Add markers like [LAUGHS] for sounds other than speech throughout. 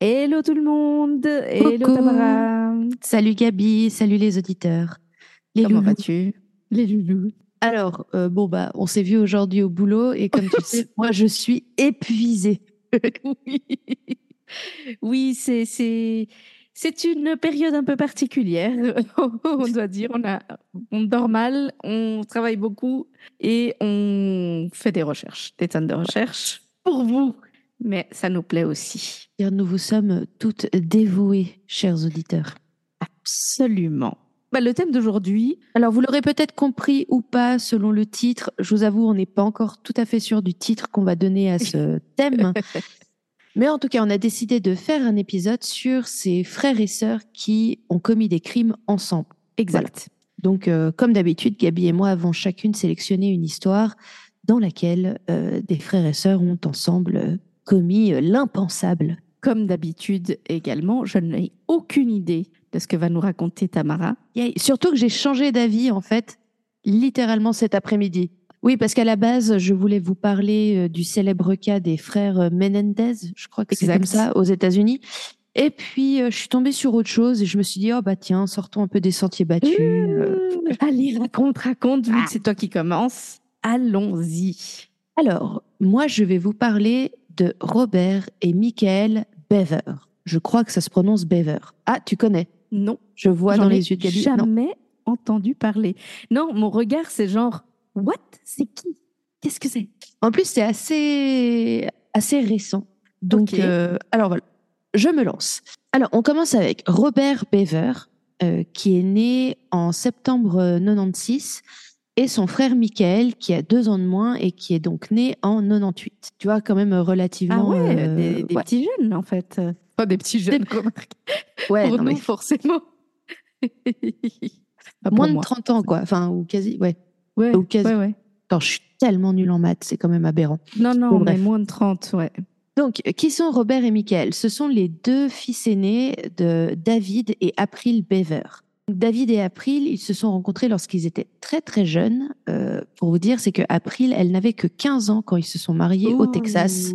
Hello tout le monde Hello Coucou. Tamara Salut Gabi, salut les auditeurs. Les Comment vas-tu? Les loulous. Alors, euh, bon, bah, on s'est vu aujourd'hui au boulot et comme tu [LAUGHS] sais, moi, je suis épuisée. oui, oui c'est, c'est, c'est une période un peu particulière, [LAUGHS] on doit dire. On, a, on dort mal, on travaille beaucoup et on fait des recherches, des tonnes de recherches pour vous. Mais ça nous plaît aussi. Nous vous sommes toutes dévouées, chers auditeurs. Absolument. Bah, le thème d'aujourd'hui, Alors, vous l'aurez peut-être compris ou pas selon le titre. Je vous avoue, on n'est pas encore tout à fait sûr du titre qu'on va donner à ce [LAUGHS] thème. Mais en tout cas, on a décidé de faire un épisode sur ces frères et sœurs qui ont commis des crimes ensemble. exact. Donc, euh, comme d'habitude, Gabi et moi avons chacune sélectionné une histoire dans laquelle euh, des frères et sœurs ont ensemble euh, commis euh, l'impensable. Comme d'habitude également, je n'ai aucune idée de ce que va nous raconter Tamara. Surtout que j'ai changé d'avis, en fait, littéralement cet après-midi. Oui, parce qu'à la base, je voulais vous parler euh, du célèbre cas des frères euh, Menendez, je crois que c'est comme ça, aux États-Unis. Et puis, je suis tombée sur autre chose et je me suis dit, oh bah tiens, sortons un peu des sentiers battus. Mmh, Allez, raconte, raconte, vu Ah. que c'est toi qui commence. Allons-y. Alors, moi, je vais vous parler de Robert et Michael Bever. Je crois que ça se prononce Bever. Ah, tu connais Non, Je vois dans les yeux de Gabi. Non. jamais entendu parler. Non, mon regard, c'est genre, what? C'est qui? Qu'est-ce que c'est? En plus, c'est assez, assez récent. Donc, euh, alors voilà, je me lance. Alors, on commence avec Robert Bever, euh, qui est né en septembre euh, 96, et son frère Michael, qui a deux ans de moins et qui est donc né en 98. Tu vois, quand même euh, Ah relativement. ouais, euh, des, des ouais. petits jeunes, en fait. Pas des petits jeunes, remarque. [LAUGHS] Ouais, Pour non, nous, mais forcément. [LAUGHS] Pas pour moins de moi. 30 ans, quoi. Enfin, ou quasi, ouais. Ouais, ou quasi. ouais, ouais. Attends, je suis tellement nulle en maths, c'est quand même aberrant. Non, non, Bon, mais moins de 30, ouais. Donc, euh, qui sont Robert et Michael? Ce sont les deux fils aînés de David et April Bever. David et April, ils se sont rencontrés lorsqu'ils étaient très très jeunes. Euh, pour vous dire, c'est que April, elle n'avait que 15 ans quand ils se sont mariés au Texas.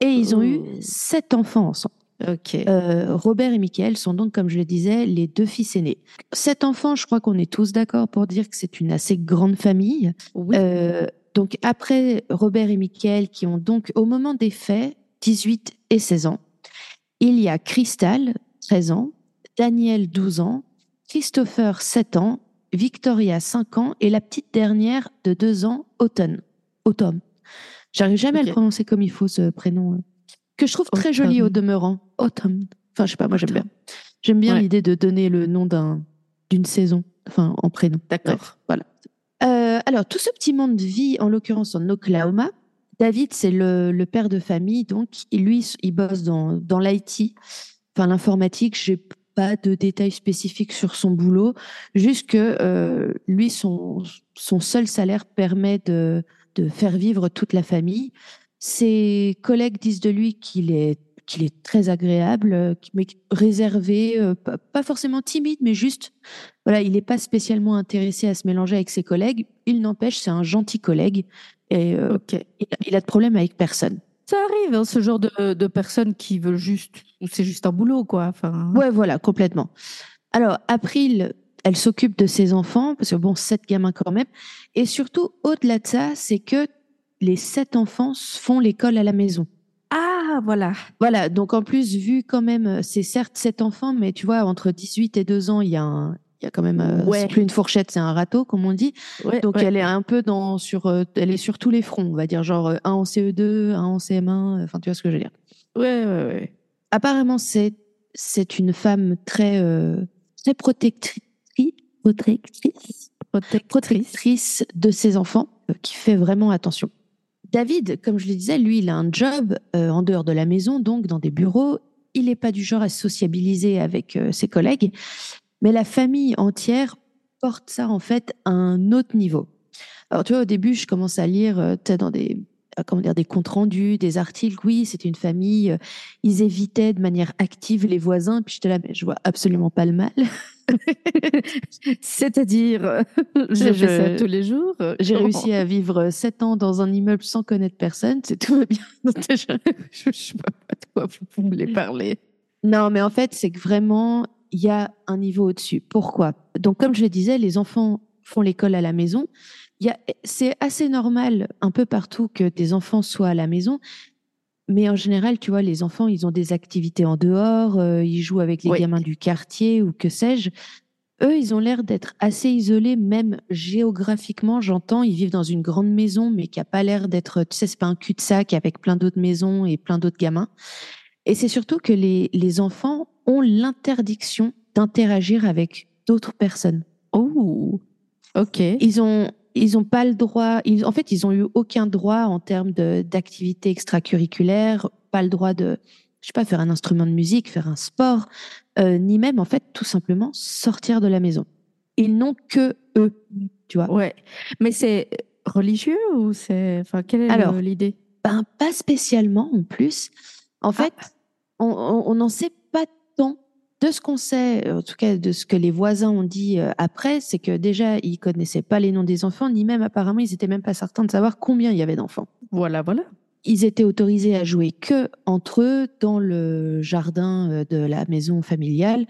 Et ils ont eu sept enfants ensemble. Ok. Euh, Robert et Michael sont donc, comme je le disais, les deux fils aînés. Sept enfants, je crois qu'on est tous d'accord pour dire que c'est une assez grande famille. oui. Euh, donc après Robert et Michael, qui ont donc au moment des faits 18 et 16 ans, il y a Crystal, 13 ans, Daniel, 12 ans, Christopher, 7 ans, Victoria, 5 ans, et la petite dernière de 2 ans, Autumn. Autumn. J'arrive jamais à le prononcer comme il faut ce prénom, euh, que je trouve très joli au demeurant. Autumn. Enfin, je sais pas, moi j'aime bien. J'aime bien Ouais. l'idée de donner le nom d'un d'une saison, enfin en prénom. D'accord. Voilà. Euh, alors, tout ce petit monde vit en l'occurrence en Oklahoma. David, c'est le, le père de famille, donc lui, il bosse dans, dans l'IT, enfin l'informatique. J'ai pas de détails spécifiques sur son boulot, juste que euh, lui, son, son seul salaire permet de, de faire vivre toute la famille. Ses collègues disent de lui qu'il est qu'il est très agréable, mais réservé, euh, pas, forcément timide, mais juste voilà, il n'est pas spécialement intéressé à se mélanger avec ses collègues. Il n'empêche, c'est un gentil collègue et euh, il, a, il a de problème avec personne. Ça arrive, hein, ce genre de, de personnes qui veulent juste, ou c'est juste un boulot, quoi. Enfin, Ouais, voilà, complètement. Alors, April, elle s'occupe de ses enfants, parce que bon, sept gamins quand même. Et surtout, au-delà de ça, c'est que les sept enfants font l'école à la maison. Ah, voilà. Voilà, donc en plus, vu quand même, c'est certes sept enfants, mais tu vois, entre 18 et 2 ans, il y a un, y a quand même, euh, Ouais. c'est plus une fourchette, c'est un râteau, comme on dit. Ouais, Donc ouais. elle est un peu dans sur euh, elle est sur tous les fronts, on va dire genre euh, un en CE2, un en CM1, euh, enfin tu vois ce que je veux dire. Ouais, ouais, ouais. Apparemment c'est c'est une femme très euh, très protectrice protectrice protectrice de ses enfants euh, qui fait vraiment attention. David, comme je le disais, lui, il a un job euh, en dehors de la maison, donc dans des bureaux. il n'est pas du genre à sociabiliser avec euh, ses collègues, mais la famille entière porte ça en fait à un autre niveau. Alors tu vois, au début, je commence à lire euh, dans des euh, comment dire, des comptes rendus, des articles. Oui, c'était une famille. euh, Ils évitaient de manière active les voisins. Puis j'étais là, mais je vois absolument pas le mal. [LAUGHS] C'est-à-dire, euh, je, Je- fais ça tous les jours. J'ai réussi à vivre sept ans dans un immeuble sans connaître personne. C'est tout va bien. [LAUGHS] Déjà- je, je vois pas de quoi vous voulez parler. Non, mais en fait, c'est que vraiment, il y a un niveau au-dessus. Pourquoi? Donc, comme je le disais, les enfants font l'école à la maison. C'est assez normal un peu partout que des enfants soient à la maison. Mais en général, tu vois, les enfants, ils ont des activités en dehors, euh, ils jouent avec les Oui. gamins du quartier ou que sais-je. Eux, ils ont l'air d'être assez isolés, même géographiquement. J'entends, ils vivent dans une grande maison, mais qui a pas l'air d'être, tu sais, c'est pas un cul-de-sac avec plein d'autres maisons et plein d'autres gamins. Et c'est surtout que les, les enfants ont l'interdiction d'interagir avec d'autres personnes. Oh, ok. Ils ont, ils ont pas le droit. Ils, en fait, ils ont eu aucun droit en termes d'activités extracurriculaires, pas le droit de, je sais pas, faire un instrument de musique, faire un sport, euh, ni même en fait tout simplement sortir de la maison. Ils n'ont que eux, tu vois. Ouais, mais c'est religieux ou c'est, enfin, quelle est l'idée? Ben, pas spécialement en plus. En fait, on- on on n'en sait pas tant. De ce qu'on sait, en tout cas de ce que les voisins ont dit euh, après, c'est que déjà, ils connaissaient pas les noms des enfants, ni même apparemment, ils étaient même pas certains de savoir combien il y avait d'enfants. Voilà, voilà. Ils étaient autorisés à jouer que entre eux dans le jardin euh, de la maison familiale.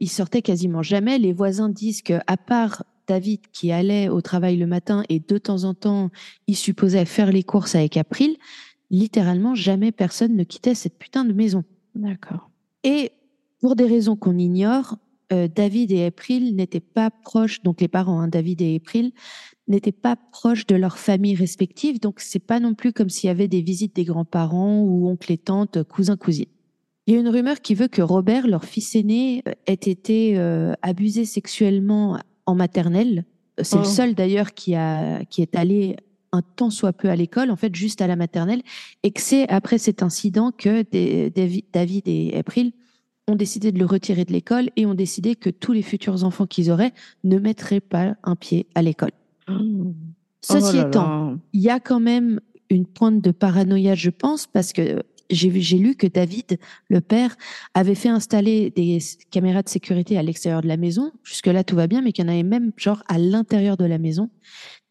Ils sortaient quasiment jamais. Les voisins disent que, à part David qui allait au travail le matin et de temps en temps, il supposait faire les courses avec April, littéralement jamais personne ne quittait cette putain de maison. D'accord. Et pour des raisons qu'on ignore, euh, David et April n'étaient pas proches, donc les parents, hein, David et April, n'étaient pas proches de leurs familles respectives. Donc c'est pas non plus comme s'il y avait des visites des grands-parents ou oncles et tantes, cousins, cousines. Il y a une rumeur qui veut que Robert, leur fils aîné, ait été euh, abusé sexuellement en maternelle. C'est Oh. le seul d'ailleurs qui a qui est allé un tant soit peu à l'école, en fait juste à la maternelle, et que c'est après cet incident que des- David et April ont décidé de le retirer de l'école et ont décidé que tous les futurs enfants qu'ils auraient ne mettraient pas un pied à l'école. Ceci Oh là étant, il y a quand même une pointe de paranoïa, je pense, parce que j'ai lu que David, le père, avait fait installer des caméras de sécurité à l'extérieur de la maison. Jusque-là, tout va bien, mais qu'il y en avait même genre à l'intérieur de la maison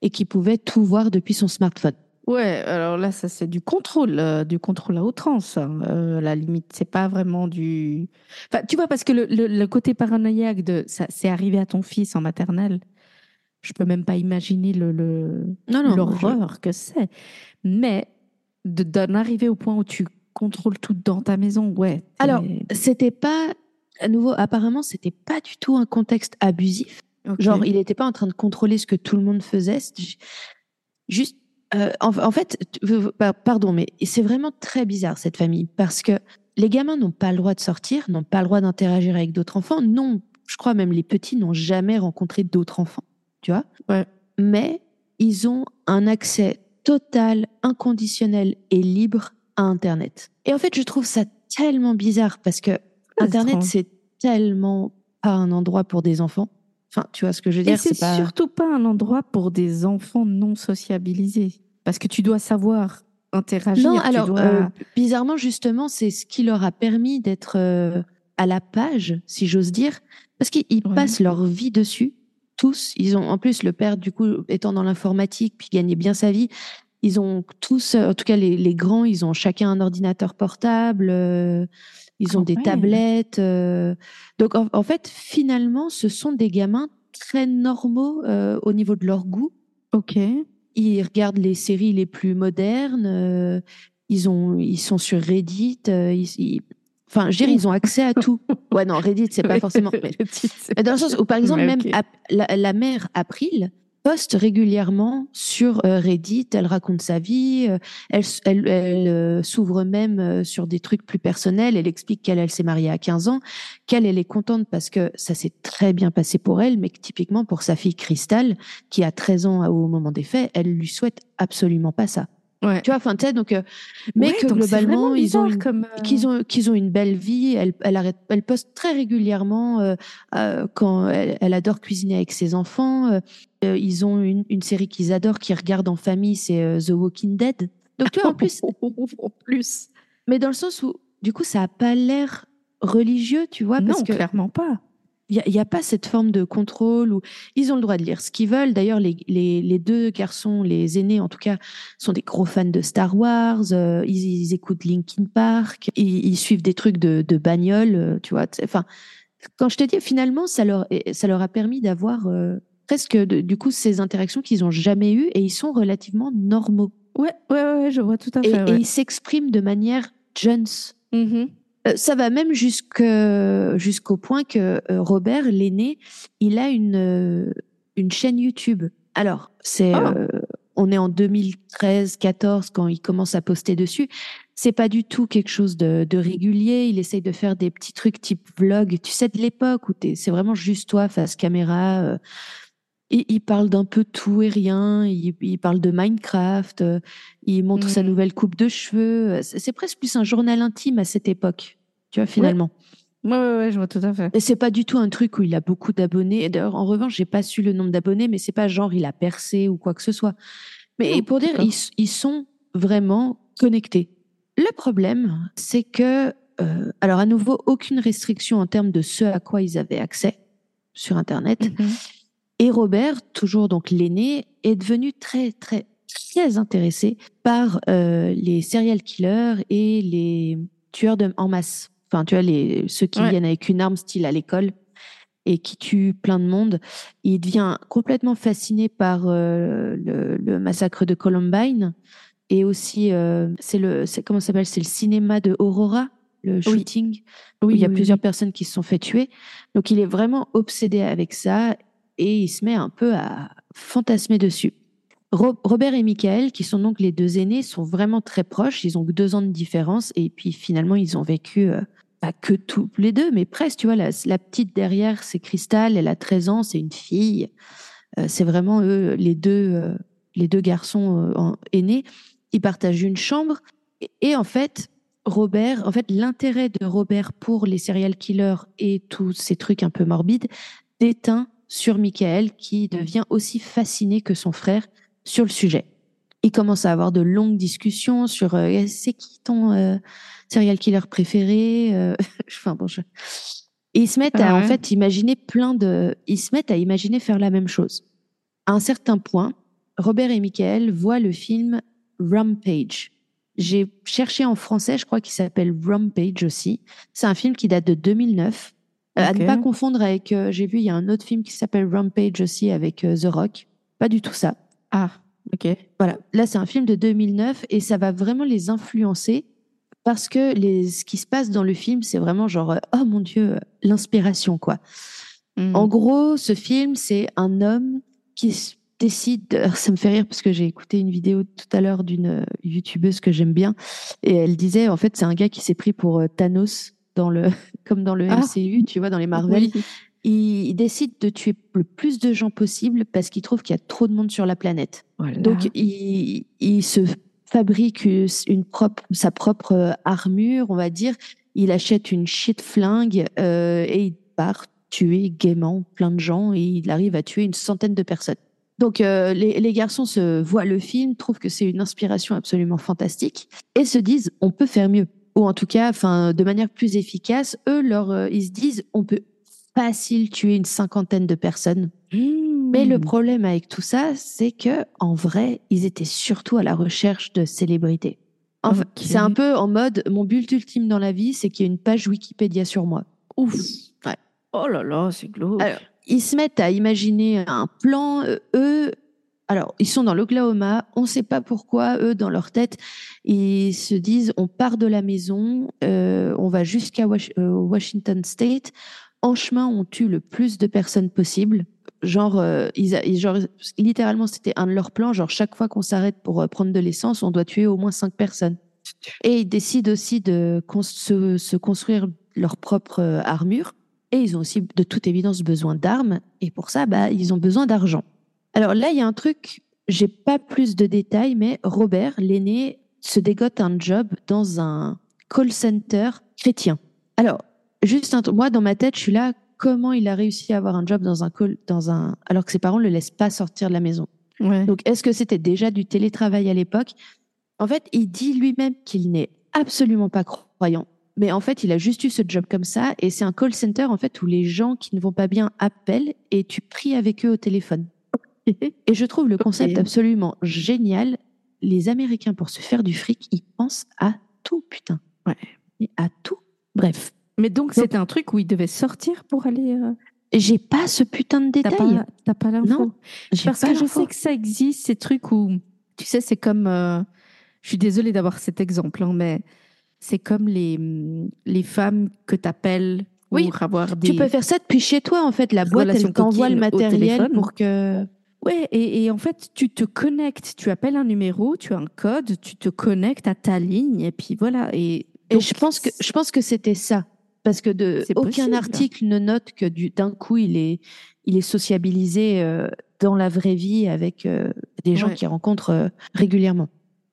et qu'il pouvait tout voir depuis son smartphone. Ouais, alors là, ça c'est du contrôle, euh, du contrôle à outrance. hein. Euh, la limite, c'est pas vraiment du. Enfin, tu vois, parce que le, le- le côté paranoïaque de ça, c'est arrivé à ton fils en maternelle. Je peux même pas imaginer le, le- Non, non, l'horreur que c'est. Mais de- d'en arriver au point où tu contrôles tout dans ta maison, ouais. t'es- Alors, c'était pas, à nouveau, apparemment, c'était pas du tout un contexte abusif. Ok. Genre, il n'était pas en train de contrôler ce que tout le monde faisait. Ju- Juste, euh, en, en fait, pa- pardon, mais c'est vraiment très bizarre cette famille parce que les gamins n'ont pas le droit de sortir, n'ont pas le droit d'interagir avec d'autres enfants. Non, je crois même les petits n'ont jamais rencontré d'autres enfants, tu vois. Ouais. Mais ils ont un accès total, inconditionnel et libre à Internet. Et en fait, je trouve ça tellement bizarre parce que Internet, c'est tellement pas un endroit pour des enfants. Enfin, tu vois ce que je veux Et dire c'est pas... surtout pas un endroit pour des enfants non sociabilisés. Parce que tu dois savoir interagir. Non, alors dois- euh, bizarrement justement, c'est ce qui leur a permis d'être euh, à la page, si j'ose dire, parce qu'ils Ouais. passent leur vie dessus. Tous, ils ont en plus le père du coup étant dans l'informatique puis gagnait bien sa vie. Ils ont tous, en tout cas les, les grands, ils ont chacun un ordinateur portable. euh, ils ont des ouais. tablettes. euh. donc en, en fait, finalement, ce sont des gamins très normaux euh, au niveau de leur goût Ok. ils regardent les séries les plus modernes. euh, ils ont, ils sont sur Reddit. euh, ils, ils- enfin, je veux dire, ils ont accès à tout. [LAUGHS] Ouais, non, Reddit, c'est pas forcément. Mais, dans le sens où, par exemple, même la, la mère April poste régulièrement sur euh, Reddit. Elle raconte sa vie. euh, elle euh, s'ouvre même sur des trucs plus personnels. Elle explique qu'elle elle s'est mariée à 15 ans, qu'elle elle est contente parce que ça s'est très bien passé pour elle, mais que typiquement pour sa fille Crystal, qui a 13 ans au moment des faits, elle lui souhaite absolument pas ça. Ouais. Tu vois, enfin, tu sais, donc, euh, mais Ouais, que donc globalement, ils ont une, comme, euh, qu'ils ont, qu'ils ont une belle vie. Elle, elle, arrête, elle poste très régulièrement euh, euh, quand elle, elle adore cuisiner avec ses enfants. Ils ont une, une série qu'ils adorent, qu'ils regardent en famille, c'est The Walking Dead. Donc, tu vois, en plus, [LAUGHS] en plus. mais dans le sens où, du coup, ça a pas l'air religieux, tu vois, non, que clairement pas. Il n'y a, pas cette forme de contrôle où ils ont le droit de lire ce qu'ils veulent. D'ailleurs, les, les, les deux garçons, les aînés en tout cas, sont des gros fans de Star Wars. euh, ils, ils écoutent Linkin Park. Ils, ils suivent des trucs de, de bagnole, euh, tu vois. Enfin, quand je te dis, finalement, ça leur, ça leur a permis d'avoir euh, presque, de- du coup, ces interactions qu'ils ont jamais eues et ils sont relativement normaux. Ouais, ouais, ouais, je vois tout à fait. et ouais. ils s'expriment de manière. Mhm. Euh, Ça va même jusqu'au point que euh, Robert, l'aîné, il a une, euh, une chaîne YouTube. Alors, c'est, Ah. euh, on est en 2013-14 quand il commence à poster dessus. C'est pas du tout quelque chose de, de régulier. Il essaye de faire des petits trucs type vlog. Tu sais, de l'époque où c'est vraiment juste toi face caméra. euh, il, il parle d'un peu tout et rien. Il, il parle de Minecraft. euh, il montre sa Mhm. nouvelle coupe de cheveux. euh, C'est presque plus un journal intime à cette époque, tu vois, finalement. Ouais, ouais, ouais, je vois tout à fait. Et c'est pas du tout un truc où il a beaucoup d'abonnés. D'ailleurs, en revanche, j'ai pas su le nombre d'abonnés, mais c'est pas genre il a percé ou quoi que ce soit. Mais pour dire, ils, sont vraiment connectés. Le problème, c'est que, euh, alors à nouveau, aucune restriction en termes de ce à quoi ils avaient accès sur Internet. Mhm. Et Robert, toujours donc l'aîné, est devenu très, très, très intéressé par euh, les serial killers et les tueurs de, en masse. Enfin, tu vois, les, ceux qui Ouais. viennent avec une arme style à l'école et qui tuent plein de monde. Il devient complètement fasciné par euh, le, le massacre de Columbine et aussi, euh, c'est le, c'est comment ça s'appelle? C'est le cinéma de Aurora, le shooting où Oui, il y a oui, plusieurs personnes qui se sont fait tuer. Donc il est vraiment obsédé avec ça et il se met un peu à fantasmer dessus. Ro- Robert et Michael, qui sont donc les deux aînés, sont vraiment très proches. Ils ont que deux ans de différence et puis finalement ils ont vécu euh, pas que tous les deux, mais presque. Tu vois, la, la petite derrière, c'est Crystal, elle a 13 ans, c'est une fille. Euh, c'est vraiment eux, les deux, euh, les deux garçons aînés. Ils partagent une chambre et, et en fait, Robert, en fait, l'intérêt de Robert pour les serial killers et tous ces trucs un peu morbides déteint sur Michael qui devient aussi fasciné que son frère sur le sujet. Il commence à avoir de longues discussions sur euh, c'est qui ton euh, serial killer préféré euh, [LAUGHS] enfin bon je... et ils se mettent à en fait imaginer plein de ils se mettent à imaginer faire la même chose. À un certain point Robert et Michael voient le film Rampage. J'ai cherché en français je crois qu'il s'appelle Rampage aussi. C'est un film qui date de 2009 Euh, à ne pas confondre avec euh, j'ai vu il y a un autre film qui s'appelle Rampage aussi avec euh, The Rock pas du tout ça Ah, ok. voilà, là c'est un film de 2009 et ça va vraiment les influencer parce que les, ce qui se passe dans le film, c'est vraiment genre, oh mon Dieu, l'inspiration quoi. Mhm. En gros, ce film, c'est un homme qui décide, de- [LAUGHS] ça me fait rire parce que j'ai écouté une vidéo tout à l'heure d'une youtubeuse que j'aime bien et elle disait, en fait, c'est un gars qui s'est pris pour Thanos dans le, [LAUGHS] comme dans le Ah. MCU, tu vois, dans les Marvel Oui. il, il décide de tuer le plus de gens possible parce qu'il trouve qu'il y a trop de monde sur la planète. Voilà. Donc, il, il se fabrique une propre, sa propre euh, armure, on va dire. Il achète une shit flingue euh, et il part tuer gaiement plein de gens et il arrive à tuer une centaine de personnes. Donc, euh, les, les garçons se voient le film, trouvent que c'est une inspiration absolument fantastique et se disent on peut faire mieux. Ou en tout cas, enfin, de manière plus efficace, eux, leur, euh, ils se disent on peut facile tuer une cinquantaine de personnes. Mais le problème avec tout ça, c'est que en vrai, ils étaient surtout à la recherche de célébrités. Enfin. C'est un peu en mode mon but ultime dans la vie, c'est qu'il y ait une page Wikipédia sur moi. Ouf. Ouais. Oh là là, c'est glauque. Alors, ils se mettent à imaginer un plan. euh, eux, alors, ils sont dans l'Oklahoma. On ne sait pas pourquoi, eux, dans leur tête, ils se disent on part de la maison, euh, on va jusqu'à euh, Washington State. En chemin, on tue le plus de personnes possible. Genre, euh, ils genre, littéralement, c'était un de leurs plans. Genre, chaque fois qu'on s'arrête pour euh, prendre de l'essence, on doit tuer au moins cinq personnes. Et ils décident aussi de se, se construire leur propre euh, armure. Et ils ont aussi, de toute évidence, besoin d'armes. Et pour ça, bah, ils ont besoin d'argent. Alors là, il y a un truc j'ai pas plus de détails, mais Robert, l'aîné, se dégote un job dans un call center chrétien. Alors, juste un, moi, dans ma tête, je suis là, comment il a réussi à avoir un job dans un call, dans un, alors que ses parents le laissent pas sortir de la maison. Ouais. Donc, est-ce que c'était déjà du télétravail à l'époque? En fait, il dit lui-même qu'il n'est absolument pas croyant. Mais en fait, il a juste eu ce job comme ça. Et c'est un call center, en fait, où les gens qui ne vont pas bien appellent et tu pries avec eux au téléphone. Et je trouve le concept absolument génial. Les Américains, pour se faire du fric, ils pensent à tout, putain. Ouais. Et à tout. Bref. Mais donc, c'était un truc où il devait sortir pour aller. euh, J'ai pas ce putain de détail. pas, t'as pas l'info Non, J'ai Parce pas que je l'info. sais que ça existe, ces trucs où, tu sais, c'est comme, euh, je suis désolée d'avoir cet exemple, hein, mais c'est comme les, hum, les femmes que t'appelles pour Oui, avoir des... Tu peux faire ça depuis chez toi, en fait. La boîte, elle t'envoie le matériel pour que. Ouais, et, et en fait, tu te connectes, tu appelles un numéro, tu as un code, tu te connectes à ta ligne, et puis voilà. Et, je pense que je pense que c'était ça, parce que de aucun possible. article ne note que du d'un coup il est il est sociabilisé euh, dans la vraie vie avec euh, des gens Ouais. qu'il rencontre euh, régulièrement.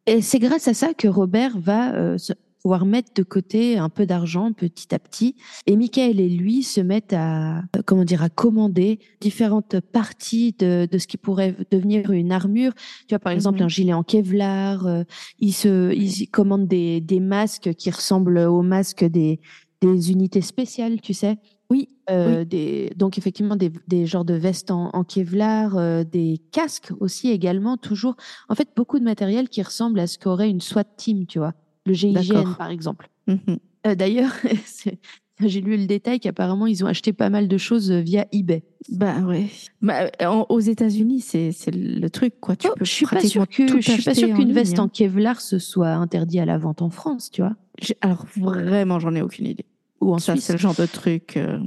Et c'est grâce à ça que Robert va se- pouvoir mettre de côté un peu d'argent petit à petit. Et Michael et lui se mettent à comment dire à commander différentes parties de, de ce qui pourrait devenir une armure. Tu vois par exemple Mhm. un gilet en Kevlar. euh, ils se ils commandent des, des masques qui ressemblent aux masques des des unités spéciales, tu sais. Oui, Euh, Des, donc effectivement des, des genres de vestes en, en Kevlar, euh, des casques aussi également, toujours. En fait, beaucoup de matériel qui ressemble à ce qu'aurait une SWAT team, tu vois. Le GIGN par exemple. mhm. Euh, D'ailleurs, [LAUGHS] j'ai lu le détail qu'apparemment ils ont acheté pas mal de choses euh, via eBay. bah ouais. Bah, en- aux États-Unis, c'est le truc, quoi. Tu Oh, peux je suis pas sûre que je suis pas sûre qu'une veste hein. en Kevlar se soit interdit à la vente en France, tu vois, Alors vraiment, j'en ai aucune idée. ou en Ça, c'est le genre de truc. euh,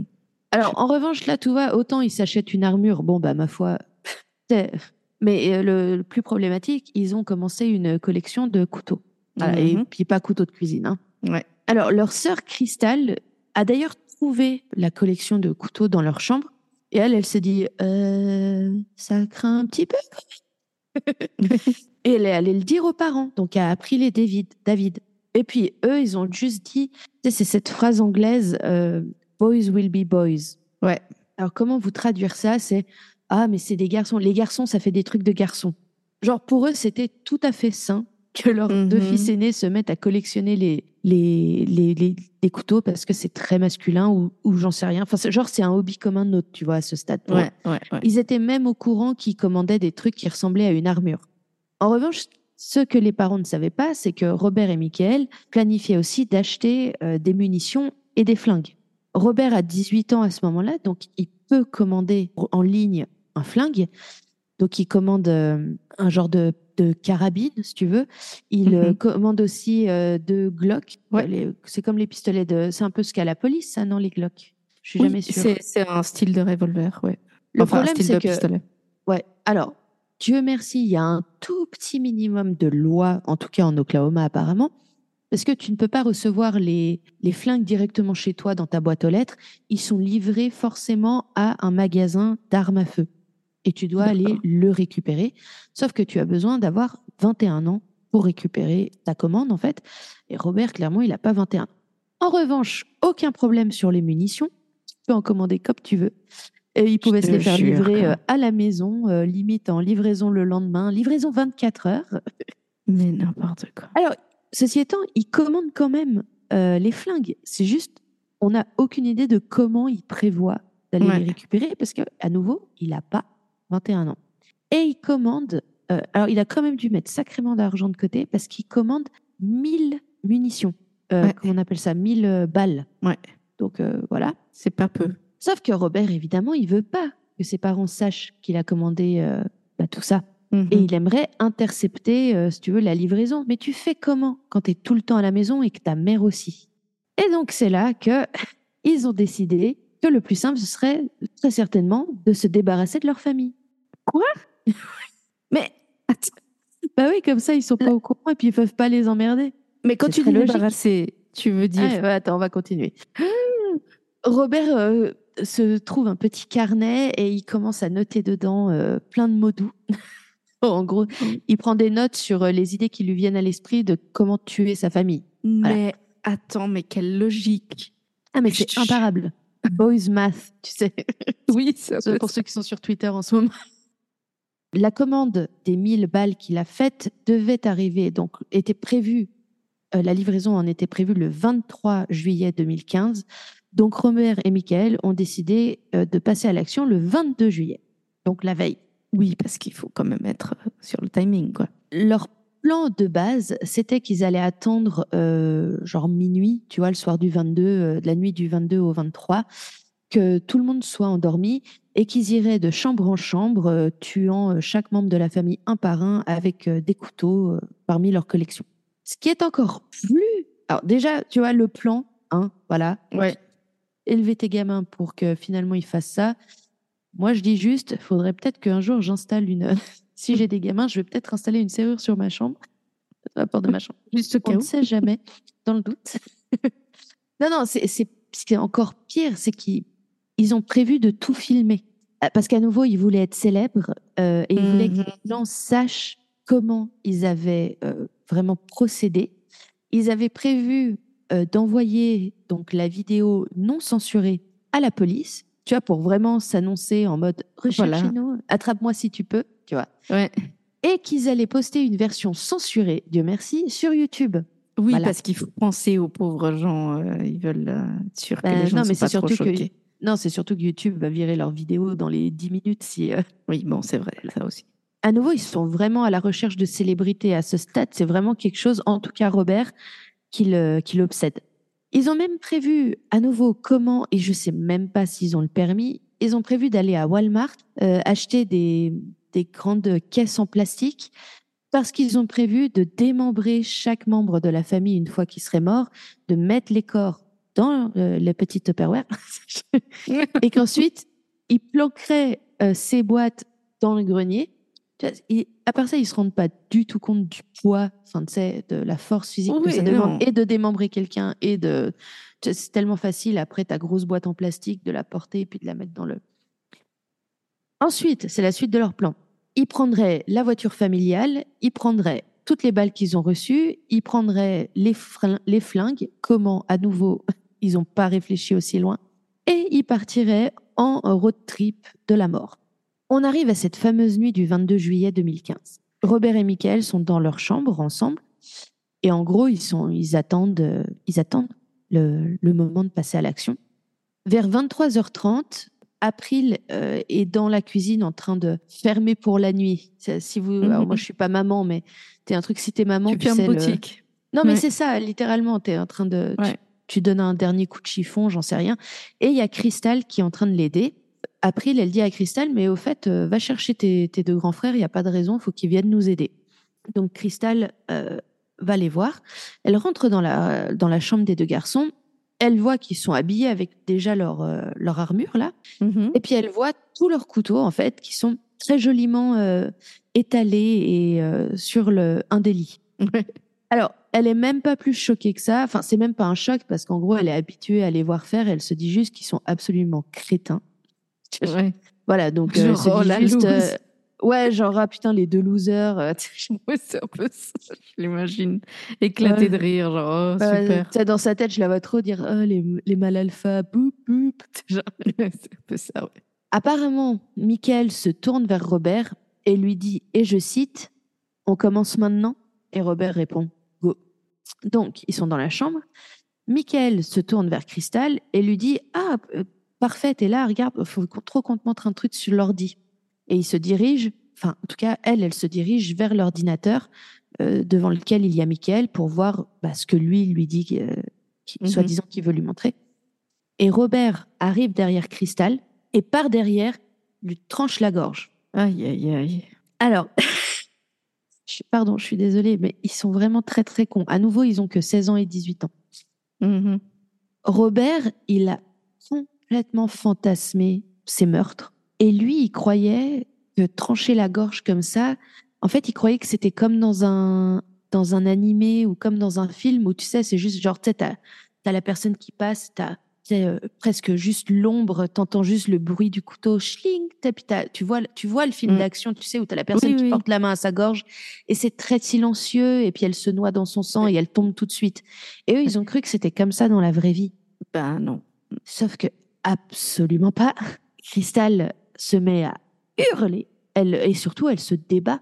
Alors, en revanche, là, tout va. Autant ils s'achètent une armure. Bon, bah, ma foi. Mais euh, le, le plus problématique, ils ont commencé une collection de couteaux. Voilà, Et Mhm. puis pas couteaux de cuisine. hein. Ouais. Alors, leur sœur Cristal a d'ailleurs trouvé la collection de couteaux dans leur chambre. Et elle, elle s'est dit, euh, ça craint un petit peu. [LAUGHS] et elle est allée le dire aux parents. Donc, elle a appris les David. David. Et puis, eux, ils ont juste dit, c'est cette phrase anglaise, euh, boys will be boys. Ouais. Alors, comment vous traduire ça? C'est Ah, mais c'est des garçons. Les garçons, ça fait des trucs de garçons. Genre, pour eux, c'était tout à fait sain que leurs deux Mhm. fils aînés se mettent à collectionner les, les, les, les, les couteaux parce que c'est très masculin ou, ou j'en sais rien. Enfin, c'est- genre, c'est un hobby comme un autre, tu vois, à ce stade. pour eux. Ouais, ouais, ouais. Ils étaient même au courant qu'ils commandaient des trucs qui ressemblaient à une armure. En revanche, ce que les parents ne savaient pas, c'est que Robert et Michael planifiaient aussi d'acheter euh, des munitions et des flingues. Robert a 18 ans à ce moment-là, donc il peut commander en ligne un flingue. Donc il commande euh, un genre de, de carabine, si tu veux. Il euh, Mhm. commande aussi euh, deux Glock. Ouais. C'est comme les pistolets de... C'est un peu ce qu'a la police, ça, non, les Glock Je suis Oui, jamais sûre. c'est un style de revolver, ouais. Le enfin, problème, c'est que... pistolet. Ouais. Alors, Dieu merci, il y a un tout petit minimum de loi, en tout cas en Oklahoma apparemment, parce que tu ne peux pas recevoir les, les flingues directement chez toi dans ta boîte aux lettres. Ils sont livrés forcément à un magasin d'armes à feu. Et tu dois aller le récupérer. Sauf que tu as besoin d'avoir 21 ans pour récupérer ta commande, en fait. Et Robert, clairement, il n'a pas 21 ans. En revanche, aucun problème sur les munitions. Tu peux en commander comme tu veux. Et il pouvait se les faire livrer euh, à la maison, euh, limite en livraison le lendemain, livraison 24 heures. Mais n'importe quoi. Alors, ceci étant, il commande quand même euh, les flingues. C'est juste, on n'a aucune idée de comment il prévoit d'aller Ouais. les récupérer parce que, à nouveau, il n'a pas 21 ans. Et il commande, euh, alors il a quand même dû mettre sacrément d'argent de côté parce qu'il commande 1000 munitions. Euh, Ouais. Comment on appelle ça 1000 euh, balles. Ouais. Donc euh, voilà. C'est pas peu. Sauf que Robert, évidemment, il veut pas que ses parents sachent qu'il a commandé bah, tout ça. Mhm. Et il aimerait intercepter, si tu veux, la livraison. Mais tu fais comment quand tu es tout le temps à la maison et que ta mère aussi? Et donc, c'est là que [LAUGHS] ils ont décidé que le plus simple, ce serait très certainement de se débarrasser de leur famille. Quoi? [LAUGHS] Mais, bah oui, comme ça, ils sont pas au courant et puis ils peuvent pas les emmerder. Mais quand tu dis débarrasser, tu veux dire. Ah, attends, on va continuer. Robert euh, se trouve un petit carnet et il commence à noter dedans euh, plein de mots doux. [LAUGHS] en gros, il prend des notes sur euh, les idées qui lui viennent à l'esprit de comment tuer sa famille. Mais attends, mais quelle logique. Ah, mais c'est imparable. Boys math, tu sais. [LAUGHS] Oui, c'est pour ceux qui sont sur Twitter en ce moment. La commande des 1000 balles qu'il a faites devait arriver, donc était prévue, euh, la livraison en était prévue le 23 juillet 2015. Donc Robert et Michael ont décidé euh, de passer à l'action le 22 juillet, donc la veille. Oui, parce qu'il faut quand même être euh, sur le timing, quoi. Leur plan de base, c'était qu'ils allaient attendre genre minuit, tu vois, le soir du 22, de la nuit du 22 au 23, que tout le monde soit endormi et qu'ils iraient de chambre en chambre, euh, tuant euh, chaque membre de la famille un par un avec euh, des couteaux parmi leur collection. Ce qui est encore plus... Alors déjà, tu vois, le plan, hein, voilà. Ouais. Élever tes gamins pour que finalement ils fassent ça. Moi, je dis juste, il faudrait peut-être qu'un jour j'installe une... si j'ai des gamins, je vais peut-être installer une serrure sur ma chambre, à la porte de ma chambre. Juste au On ne sait jamais, dans le doute. [LAUGHS] non, non, c'est ce qui est encore pire, c'est qu'ils ils ont prévu de tout filmer. Euh, parce qu'à nouveau, ils voulaient être célèbres euh, et ils voulaient que mhm. les gens sachent comment ils avaient euh, vraiment procédé. Ils avaient prévu d'envoyer donc la vidéo non censurée à la police, tu vois, pour vraiment s'annoncer en mode recherche-nous, attrape-moi si tu peux, tu vois. Ouais. Et qu'ils allaient poster une version censurée, Dieu merci, sur YouTube. Oui, parce qu'il faut penser aux pauvres gens. ils veulent être sûrs que ben les gens non, mais c'est surtout Que non, c'est surtout que YouTube va virer leurs vidéos dans les 10 minutes si. Euh, oui, bon, c'est vrai, ça aussi. À nouveau, ils sont vraiment à la recherche de célébrités à ce stade. C'est vraiment quelque chose, en tout cas Robert, qui l'obsède. Ils ont même prévu, à nouveau, comment, et je sais même pas s'ils ont le permis, ils ont prévu d'aller à Walmart euh, acheter des, des grandes caisses en plastique parce qu'ils ont prévu de démembrer chaque membre de la famille une fois qu'il serait mort, de mettre les corps dans euh, les petites Tupperware [LAUGHS] et qu'ensuite, ils planqueraient euh, ces boîtes dans le grenier. Et à part ça, ils se rendent pas du tout compte du poids, enfin, de la force physique que ça demande, et de démembrer quelqu'un, et de. C'est tellement facile après ta grosse boîte en plastique de la porter et puis de la mettre dans le. Ensuite, c'est la suite de leur plan. Ils prendraient la voiture familiale, ils prendraient toutes les balles qu'ils ont reçues, ils prendraient les, les flingues, comment à nouveau [LAUGHS] ils n'ont pas réfléchi aussi loin, et ils partiraient en road trip de la mort. On arrive à cette fameuse nuit du 22 juillet 2015. Robert et Michael sont dans leur chambre ensemble, et en gros, ils, sont, ils attendent, ils attendent le, moment de passer à l'action. Vers 23h30, April euh, est dans la cuisine en train de fermer pour la nuit. Si vous, moi je suis pas maman, mais es un truc si t'es maman, tu, tu boutique. Non, mais c'est ça, littéralement, tu es en train de, tu donnes un dernier coup de chiffon, j'en sais rien. Et il y a Crystal qui est en train de l'aider. April, elle dit à Crystal, mais au fait, euh, va chercher tes, deux grands frères, il n'y a pas de raison, il faut qu'ils viennent nous aider. Donc Crystal euh, va les voir. Elle rentre dans la, dans la chambre des deux garçons. Elle voit qu'ils sont habillés avec déjà leur, euh, leur armure, là. Mm-hmm. Et puis elle voit tous leurs couteaux, en fait, qui sont très joliment étalés et sur le, un des lits. Alors, elle est même pas plus choquée que ça. Enfin, c'est même pas un choc parce qu'en gros, elle est habituée à les voir faire. elle se dit juste qu'ils sont absolument crétins. [LAUGHS] Voilà, donc euh, genre, oh, juste, euh, ouais, genre ah putain les deux losers. Euh, [LAUGHS] ouais, c'est un peu ça. Je l'imagine éclater de rire, genre oh, super. dans sa tête, je la vois trop dire oh, les, les mal alpha, boum boum. [LAUGHS] c'est un peu ça. Ouais. Apparemment, Michael se tourne vers Robert et lui dit et je cite on commence maintenant? Et Robert répond donc, ils sont dans la chambre. Michael se tourne vers Crystal et lui dit Ah, euh, parfait, t'es là, regarde, il faut trop qu'on te montre un truc sur l'ordi. Et il se dirige, enfin, en tout cas, elle, elle se dirige vers l'ordinateur euh, devant lequel il y a Michael pour voir bah, ce que lui lui dit, euh, mhm. soi-disant qu'il veut lui montrer. Et Robert arrive derrière Crystal et par derrière lui tranche la gorge. Aïe, aïe, aïe. Alors, [LAUGHS] pardon, je suis désolée, mais ils sont vraiment très très cons. À nouveau, ils ont que 16 ans et 18 ans. Mm-hmm. Robert, il a complètement fantasmé ses meurtres. Et lui, il croyait que trancher la gorge comme ça, en fait, il croyait que c'était comme dans un, dans un animé ou comme dans un film où tu sais, c'est juste genre, tu sais, t'as as la personne qui passe, t'as euh, presque juste l'ombre, t'entends juste le bruit du couteau, schling, t'as- puis t'as- tu vois, tu vois le film Mm. d'action, tu sais, où tu as la personne Oui, qui oui. porte la main à sa gorge, et c'est très silencieux, et puis elle se noie dans son sang, et elle tombe tout de suite. Et eux, ils ont cru que c'était comme ça dans la vraie vie. Ben non. Sauf que absolument pas. Crystal se met à hurler, elle, et surtout, elle se débat.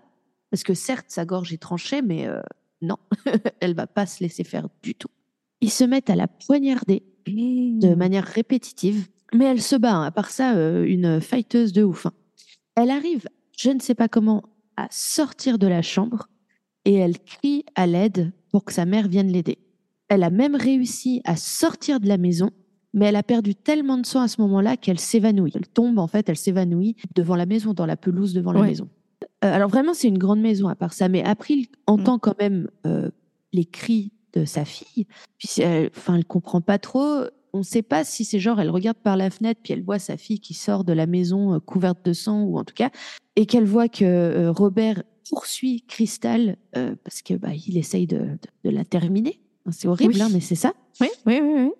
Parce que certes, sa gorge est tranchée, mais euh, non, [LAUGHS] elle va pas se laisser faire du tout. Ils se mettent à la poignarder de De manière répétitive, mais elle se bat. hein. À part ça, euh, une fighteuse de ouf. hein. Elle arrive, je ne sais pas comment, à sortir de la chambre et elle crie à l'aide pour que sa mère vienne l'aider. Elle a même réussi à sortir de la maison, mais elle a perdu tellement de sang à ce moment-là qu'elle s'évanouit. Elle tombe, en fait, elle s'évanouit devant la maison, dans la pelouse devant la maison. Euh, alors vraiment, c'est une grande maison à part ça, mais April entend quand même euh, les cris de sa fille. Puis, elle, enfin, elle comprend pas trop. On ne sait pas si c'est genre, elle regarde par la fenêtre, puis elle voit sa fille qui sort de la maison euh, couverte de sang, ou en tout cas, et qu'elle voit que euh, Robert poursuit Crystal euh, parce que bah, il essaye de, de- de la terminer. C'est horrible, Oui. hein, mais c'est ça. Oui, oui, oui. oui.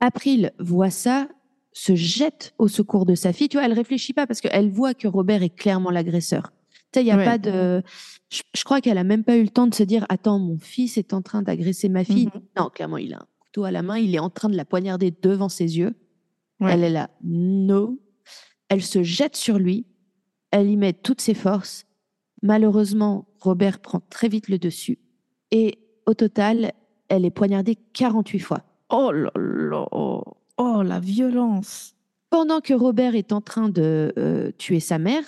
April voit ça, se jette au secours de sa fille. Tu vois, elle réfléchit pas parce qu'elle voit que Robert est clairement l'agresseur. Tu sais, il y a Ouais. pas de. Je, je crois qu'elle a même pas eu le temps de se dire Attends, mon fils est en train d'agresser ma fille. Mhm. Non, clairement, il a un couteau à la main. Il est en train de la poignarder devant ses yeux. Ouais. Elle est là. No. Elle se jette sur lui. Elle y met toutes ses forces. Malheureusement, Robert prend très vite le dessus. Et au total, elle est poignardée 48 fois. Oh là là. Oh, la violence. Pendant que Robert est en train de euh, tuer sa mère,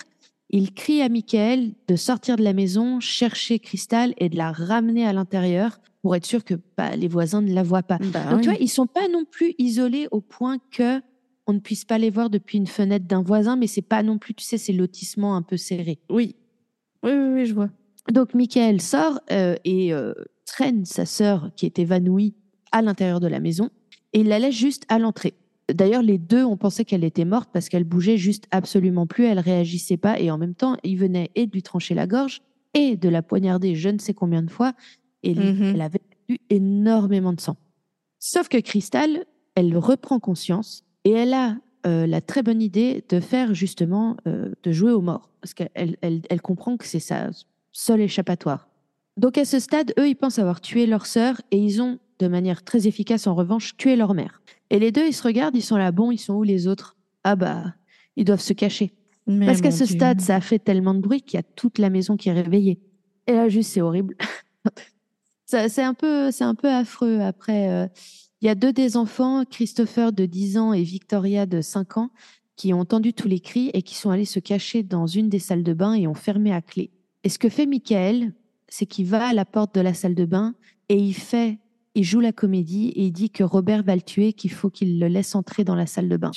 il crie à Michael de sortir de la maison, chercher Crystal et de la ramener à l'intérieur pour être sûr que bah, les voisins ne la voient pas. Bah Donc oui. tu vois, ils sont pas non plus isolés au point que on ne puisse pas les voir depuis une fenêtre d'un voisin, mais c'est pas non plus, tu sais, ces lotissements un peu serrés. Oui. Oui, oui, oui, je vois. Donc Michael sort euh, et euh, traîne sa sœur qui est évanouie à l'intérieur de la maison et il la laisse juste à l'entrée. D'ailleurs, les deux ont pensé qu'elle était morte parce qu'elle bougeait juste absolument plus, elle réagissait pas et en même temps, il venait et de lui trancher la gorge et de la poignarder je ne sais combien de fois et Mhm. elle avait eu énormément de sang. Sauf que Crystal, elle reprend conscience et elle a euh, la très bonne idée de faire justement, euh, de jouer aux morts parce qu'elle elle, elle comprend que c'est sa seul échappatoire. Donc à ce stade, eux, ils pensent avoir tué leur sœur et ils ont, de manière très efficace en revanche, tué leur mère. Et les deux, ils se regardent, ils sont là, bon, ils sont où les autres? Ah bah, ils doivent se cacher. Mais Parce qu'à ce Dieu. stade, ça a fait tellement de bruit qu'il y a toute la maison qui est réveillée. Et là, juste, c'est horrible. [LAUGHS] C'est un peu, c'est un peu affreux. Après, euh, il y a deux des enfants, Christopher de 10 ans et Victoria de 5 ans, qui ont entendu tous les cris et qui sont allés se cacher dans une des salles de bain et ont fermé à clé. Et ce que fait Michael, c'est qu'il va à la porte de la salle de bain et il fait, il joue la comédie et il dit que Robert va le tuer, qu'il faut qu'il le laisse entrer dans la salle de bain.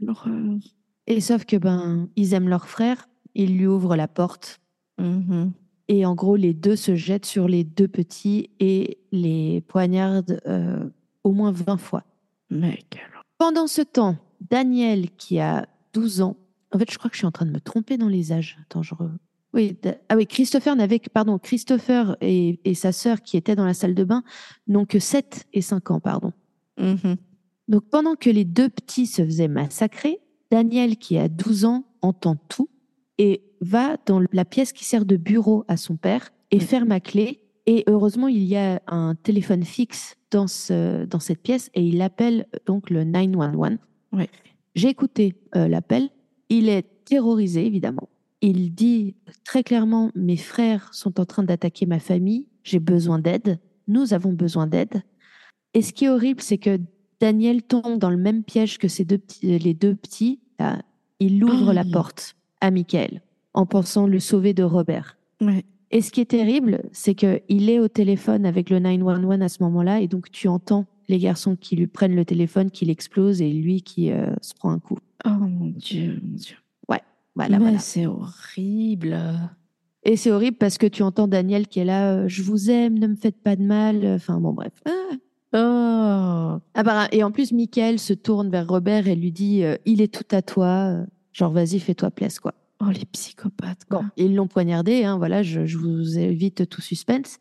L'horreur. Et sauf que ben, ils aiment leur frère, ils lui ouvrent la porte Mhm. et en gros les deux se jettent sur les deux petits et les poignardent euh, au moins 20 fois. Quelle Pendant ce temps, Daniel qui a 12 ans, en fait je crois que je suis en train de me tromper dans les âges. Attends, je re- Oui, ah oui, Christopher n'avait que, pardon, Christopher et, et sa sœur qui étaient dans la salle de bain n'ont que 7 et 5 ans, pardon. Mhm. Donc pendant que les deux petits se faisaient massacrer, Daniel, qui a 12 ans, entend tout et va dans la pièce qui sert de bureau à son père et Mhm. ferme à clé. Et heureusement, il y a un téléphone fixe dans, ce- dans cette pièce et il appelle donc le 911. Ouais. J'ai écouté euh, l'appel. Il est terrorisé, évidemment. Il dit très clairement, mes frères sont en train d'attaquer ma famille, j'ai besoin d'aide, nous avons besoin d'aide. Et ce qui est horrible, c'est que Daniel tombe dans le même piège que ces deux petits, les deux petits. Là, il ouvre Oh. la porte à Michael en pensant le sauver de Robert. Ouais. Et ce qui est terrible, c'est qu'il est au téléphone avec le 911 à ce moment-là, et donc tu entends les garçons qui lui prennent le téléphone, qui l'explosent, et lui qui euh, se prend un coup. Oh mon Dieu, mon Dieu. Voilà, Mais voilà. c'est horrible. Et c'est horrible parce que tu entends Daniel qui est là, euh, je vous aime, ne me faites pas de mal. Enfin bon, bref. Oh. Ah bah, et en plus, Michael se tourne vers Robert et lui dit, euh, il est tout à toi. Genre, vas-y, fais-toi place, quoi. Oh, les psychopathes, quoi. Bon, ils l'ont poignardé, hein, voilà, je, je vous évite tout suspense.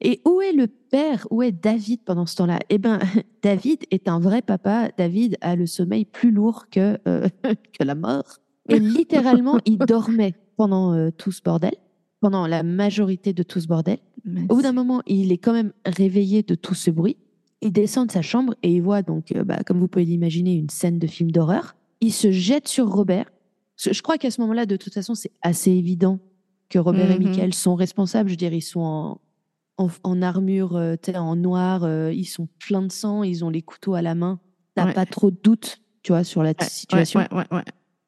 Et où est le père Où est David pendant ce temps-là? Eh bien, [LAUGHS] David est un vrai papa. David a le sommeil plus lourd que, euh, [LAUGHS] que la mort. Et [LAUGHS] littéralement, il dormait pendant euh, tout ce bordel, pendant la majorité de tout ce bordel. Au bout d'un moment, il est quand même réveillé de tout ce bruit. Il descend de sa chambre et il voit donc, euh, bah, comme vous pouvez l'imaginer, une scène de film d'horreur. Il se jette sur Robert. Je crois qu'à ce moment-là, de toute façon, c'est assez évident que Robert et Mhm. Michael sont responsables. Je veux dire, ils sont en, en, en armure, euh, en noir, euh, ils sont pleins de sang, ils ont les couteaux à la main. T'as Ouais. pas trop de doute, tu vois, sur la Ouais, situation. ouais, ouais, ouais, ouais.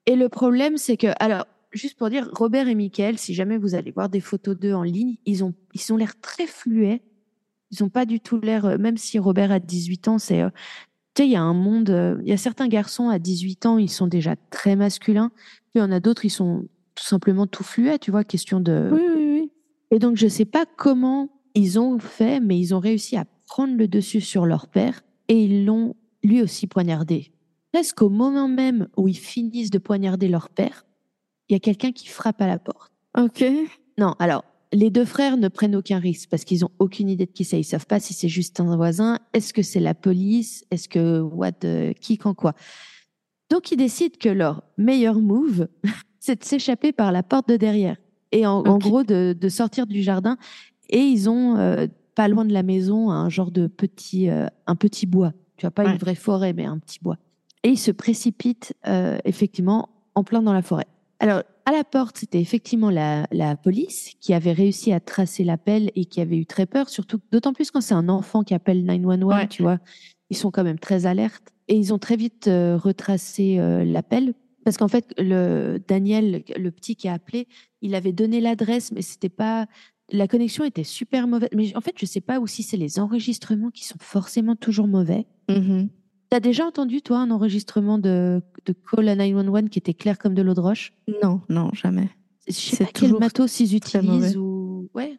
Et le problème, c'est que, alors, juste pour dire, Robert et Michael, si jamais vous allez voir des photos d'eux en ligne, ils ont, ils ont l'air très fluets. Ils ont pas du tout l'air, euh, même si Robert a 18 ans, c'est, euh, tu sais, il y a un monde, euh, il y a certains garçons à 18 ans, ils sont déjà très masculins. Puis il y en a d'autres, ils sont tout simplement tout fluets, tu vois, question de. Oui, oui, oui. Et donc, je sais pas comment ils ont fait, mais ils ont réussi à prendre le dessus sur leur père et ils l'ont lui aussi poignardé. Presque au moment même où ils finissent de poignarder leur père, il y a quelqu'un qui frappe à la porte. Ok. Non, alors, les deux frères ne prennent aucun risque parce qu'ils ont aucune idée de qui c'est. Ils savent pas si c'est juste un voisin. Est-ce que c'est la police? Est-ce que what Qui quand quoi? Donc, ils décident que leur meilleur move, [LAUGHS] c'est de s'échapper par la porte de derrière et en, gros de, de sortir du jardin. Et ils ont euh, pas loin de la maison un genre de petit, euh, un petit bois. Tu vois pas Ouais. une vraie forêt, mais un petit bois. Et ils se précipitent euh, effectivement en plein dans la forêt. Alors, à la porte, c'était effectivement la, la police qui avait réussi à tracer l'appel et qui avait eu très peur, surtout d'autant plus quand c'est un enfant qui appelle 911, Ouais. tu vois. Ils sont quand même très alertes. Et ils ont très vite euh, retracé euh, l'appel. Parce qu'en fait, le Daniel, le petit qui a appelé, il avait donné l'adresse, mais c'était pas. La connexion était super mauvaise. Mais en fait, je sais pas aussi c'est les enregistrements qui sont forcément toujours mauvais. Mhm. T'as déjà entendu, toi, un enregistrement de, de Call à 911 qui était clair comme de l'eau de roche? Non, non, jamais. Je sais pas quel matos ils utilisent ou ouais.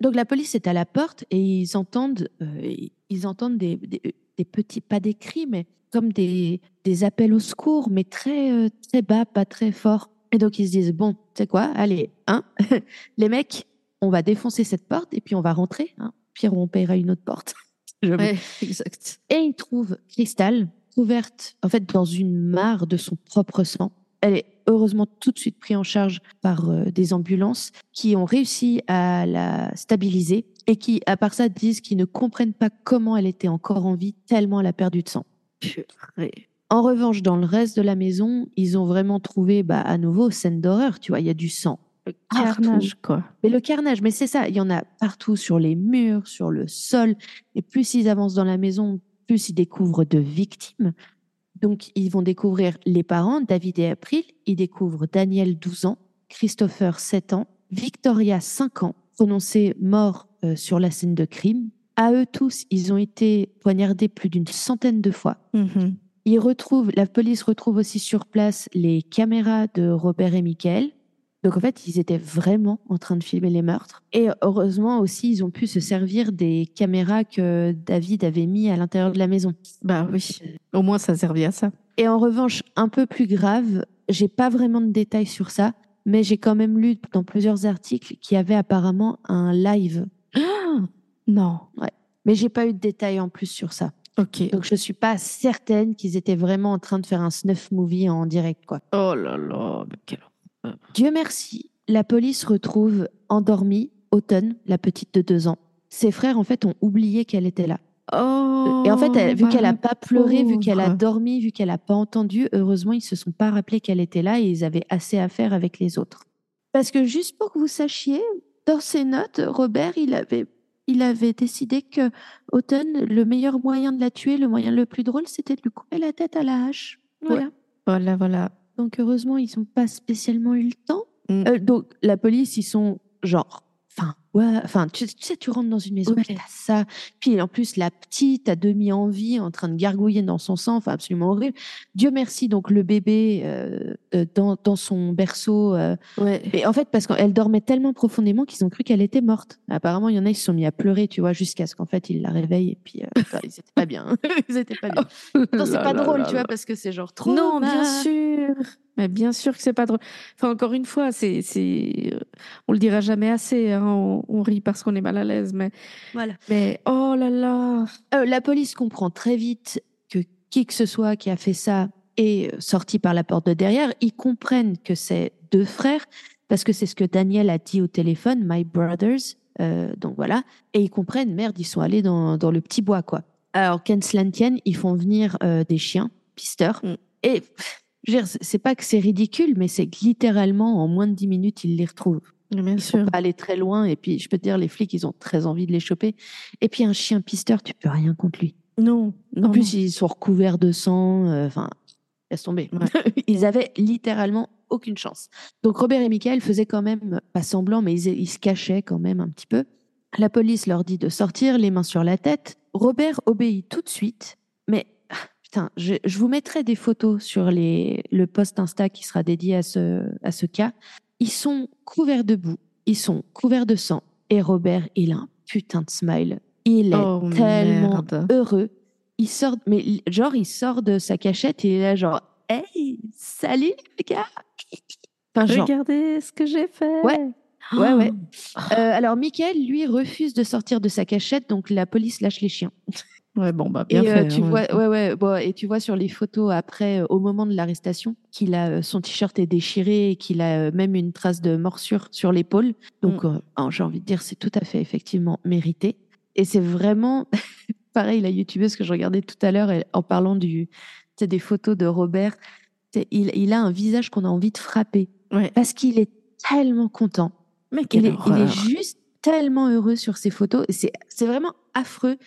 Donc la police est à la porte et ils entendent, euh, ils entendent des, des, des petits, pas des cris, mais comme des, des appels au secours, mais très euh, très bas, pas très fort. Et donc ils se disent bon, tu sais quoi, allez, hein, [LAUGHS] les mecs, on va défoncer cette porte et puis on va rentrer. Hein. Pire, on paiera une autre porte. Ouais, [LAUGHS] exact. Et il trouve Cristal couverte en fait dans une mare de son propre sang. Elle est heureusement tout de suite prise en charge par euh, des ambulances qui ont réussi à la stabiliser et qui, à part ça, disent qu'ils ne comprennent pas comment elle était encore en vie tellement elle a perdu de sang. Purée. En revanche, dans le reste de la maison, ils ont vraiment trouvé, bah, à nouveau, scène d'horreur. Tu vois, il y a du sang. Le Partout. carnage, quoi. Mais le carnage, mais c'est ça, il y en a partout sur les murs, sur le sol. Et plus ils avancent dans la maison, plus ils découvrent de victimes. Donc, ils vont découvrir les parents, David et April. Ils découvrent Daniel, 12 ans, Christopher, 7 ans, Victoria, 5 ans, prononcés morts euh, sur la scène de crime. À eux tous, ils ont été poignardés plus d'une centaine de fois. Mhm. Ils retrouvent, la police retrouve aussi sur place les caméras de Robert et Michael. Donc en fait, ils étaient vraiment en train de filmer les meurtres. Et heureusement aussi, ils ont pu se servir des caméras que David avait mis à l'intérieur de la maison. Bah oui. Au moins, ça servait à ça. Et en revanche, un peu plus grave, j'ai pas vraiment de détails sur ça, mais j'ai quand même lu dans plusieurs articles qu'il y avait apparemment un live. Non. Mais j'ai pas eu de détails en plus sur ça. Ok. Donc je suis pas certaine qu'ils étaient vraiment en train de faire un snuff movie en direct, quoi. Oh là là, mais quel... Dieu merci, la police retrouve endormie Autumn, la petite de deux ans. Ses frères, en fait, ont oublié qu'elle était là. Oh, Et en fait, elle- vu qu'elle a ma pas pleuré, vu qu'elle a dormi, vu qu'elle a pas entendu, heureusement, ils se sont pas rappelés qu'elle était là et ils avaient assez à faire avec les autres. Parce que juste pour que vous sachiez, dans ses notes, Robert, il avait, il avait décidé que Autumn, le meilleur moyen de la tuer, le moyen le plus drôle, c'était de lui couper la tête à la hache. Voilà. Voilà, voilà. Donc heureusement, ils n'ont pas spécialement eu le temps. Mm. Euh, donc la police, ils sont genre, enfin, ouais, enfin, tu, tu sais, tu rentres dans une maison, Ouais. puis t'as ça, puis en plus la petite à demi en vie, en train de gargouiller dans son sang, enfin absolument horrible. Dieu merci, donc le bébé euh, dans, dans son berceau. euh, Ouais. et en fait, parce qu'elle dormait tellement profondément qu'ils ont cru qu'elle était morte. Apparemment, il y en a, ils se sont mis à pleurer, tu vois, jusqu'à ce qu'en fait, ils la réveillent et puis euh, [LAUGHS] bah, ils étaient pas bien. [LAUGHS] ils étaient pas bien. Non, c'est [LAUGHS] pas drôle, tu vois, parce que c'est genre trop. Non, bien sûr. Mais bien sûr que c'est pas drôle. Enfin, encore une fois, c'est, c'est, euh, on le dira jamais assez. hein, on- rit parce qu'on est mal à l'aise, mais, Voilà. mais oh là là. Euh, la police comprend très vite que qui que ce soit qui a fait ça est sorti par la porte de derrière. Ils comprennent que c'est deux frères parce que c'est ce que Daniel a dit au téléphone, my brothers. Euh, donc voilà. Et ils comprennent, merde, ils sont allés dans, dans le petit bois, quoi. Alors, Kenslantien, ils font venir euh, des chiens, pisteurs. Mm. Et je veux dire, c'est pas que c'est ridicule, mais c'est que littéralement, en moins de 10 minutes, ils les retrouvent. Bien Ils sont pas allés très loin. Et puis, je peux te dire, les flics, ils ont très envie de les choper. Et puis, un chien pisteur, tu peux rien contre lui. Non, non. En plus, ils sont recouverts de sang. euh, Enfin, laisse tomber. Ouais. [LAUGHS] ils avaient littéralement aucune chance. Donc, Robert et Michael faisaient quand même, pas semblant, mais ils, ils se cachaient quand même un petit peu. La police leur dit de sortir, les mains sur la tête. Robert obéit tout de suite. Mais, je, je vous mettrai des photos sur les, le post Insta qui sera dédié à ce, à ce cas. Ils sont couverts de boue, ils sont couverts de sang. Et Robert, il a un putain de smile. Il est Oh, tellement merde. heureux. Il sort, mais genre, il sort de sa cachette et il est là, genre, hey, salut les gars. Enfin, genre, Regardez ce que j'ai fait. Ouais. Ouais, ouais. [GASPS] Euh, alors, Michael, lui, refuse de sortir de sa cachette, donc la police lâche les chiens. Ouais, bon, bah, Et bien euh, fait. tu hein, vois, ouais, ouais, bon, et tu vois sur les photos après, euh, au moment de l'arrestation, qu'il a euh, son t-shirt est déchiré et qu'il a même une trace de morsure sur l'épaule. Donc, euh, oh, j'ai envie de dire, c'est tout à fait effectivement mérité. Et c'est vraiment [LAUGHS] pareil la youtubeuse que je regardais tout à l'heure en parlant du, des photos de Robert. Il, il a un visage qu'on a envie de frapper Ouais. parce qu'il est tellement content. Mais Il est, il est juste tellement heureux sur ces photos. Et c'est vraiment affreux.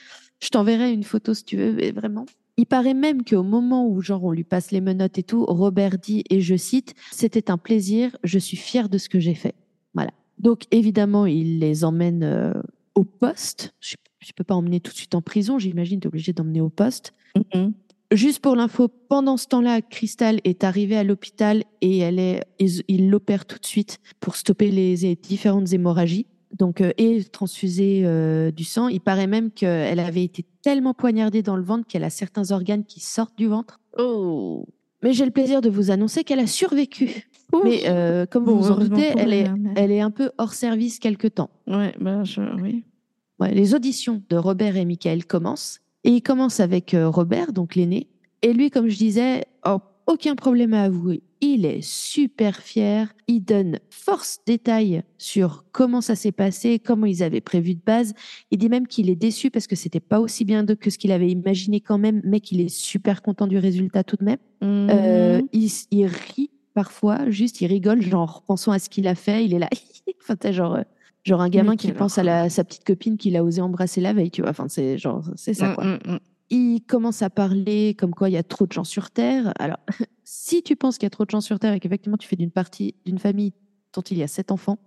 Je t'enverrai une photo si tu veux, mais vraiment. Il paraît même qu'au moment où genre on lui passe les menottes et tout, Robert dit, et je cite, c'était un plaisir, je suis fier de ce que j'ai fait. Voilà. Donc évidemment, il les emmène euh, au poste. Je ne peux pas emmener tout de suite en prison, j'imagine, tu es obligé d'emmener au poste. Mhm. Juste pour l'info, pendant ce temps-là, Crystal est arrivée à l'hôpital et elle est, ils il l'opère tout de suite pour stopper les différentes hémorragies. Donc, euh, et transfuser euh, du sang. Il paraît même qu'elle avait été tellement poignardée dans le ventre qu'elle a certains organes qui sortent du ventre. Oh. Mais j'ai le plaisir de vous annoncer qu'elle a survécu. Ouf. Mais euh, comme vous vous en doutez, elle est, elle, mais- elle est un peu hors service quelque temps. Ouais, bah, je... oui. Ouais, les auditions de Robert et Michael commencent. Et ils commencent avec Robert, donc l'aîné. Et lui, comme je disais, oh, aucun problème à avouer. Il est super fier. Il donne force détail sur comment ça s'est passé, comment ils avaient prévu de base. Il dit même qu'il est déçu parce que c'était pas aussi bien que ce qu'il avait imaginé quand même, mais qu'il est super content du résultat tout de même. Euh, Mhm. il, rit parfois, juste il rigole, genre pensant à ce qu'il a fait, il est là, [LAUGHS] enfin t'as genre, euh, genre un gamin qui pense à la, sa petite copine qu'il a osé embrasser la veille, tu vois. Enfin c'est genre c'est ça quoi. Mm, mm, mm. Il commence à parler comme quoi il y a trop de gens sur Terre. Alors [LAUGHS] si tu penses qu'il y a trop de gens sur Terre et qu'effectivement tu fais d'une partie d'une famille dont il y a sept enfants,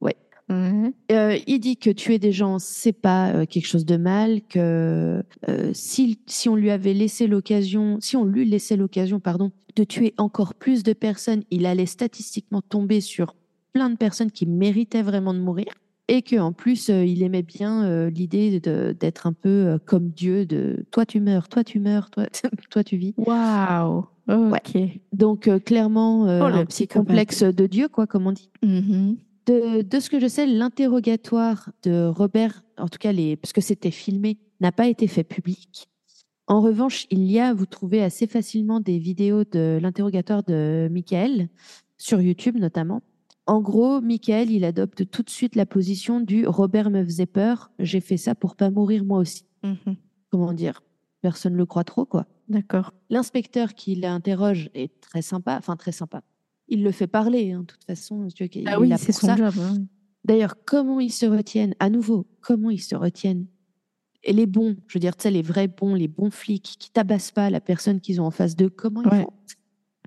Ouais. euh, il dit que tuer des gens, c'est pas euh, quelque chose de mal, que euh, si, si on lui avait laissé l'occasion, si on lui laissait l'occasion, pardon, de tuer encore plus de personnes, il allait statistiquement tomber sur plein de personnes qui méritaient vraiment de mourir. Et que en plus, euh, il aimait bien euh, l'idée d'être un peu euh, comme Dieu, de toi tu meurs, toi tu meurs, toi, [LAUGHS] toi tu vis. Waouh. Ok. Donc clairement, Oh, un petit complexe de Dieu, quoi, comme on dit. Mhm. De, de ce que je sais, l'interrogatoire de Robert, en tout cas, les, parce que c'était filmé, n'a pas été fait public. En revanche, il y a, vous trouvez assez facilement des vidéos de l'interrogatoire de Michael, sur YouTube notamment. En gros, Michael, il adopte tout de suite la position du Robert me faisait peur, j'ai fait ça pour pas mourir moi aussi. Mhm. Comment dire? Personne ne le croit trop, quoi. D'accord. L'inspecteur qui l'interroge est très sympa, enfin très sympa. Il le fait parler, hein, de toute façon. il Ah oui, c'est son ça. job. hein. D'ailleurs, comment ils se retiennent, à nouveau, comment ils se retiennent? Et les bons, je veux dire, tu sais, les vrais bons, les bons flics qui tabassent pas la personne qu'ils ont en face d'eux, comment ils Ouais. font?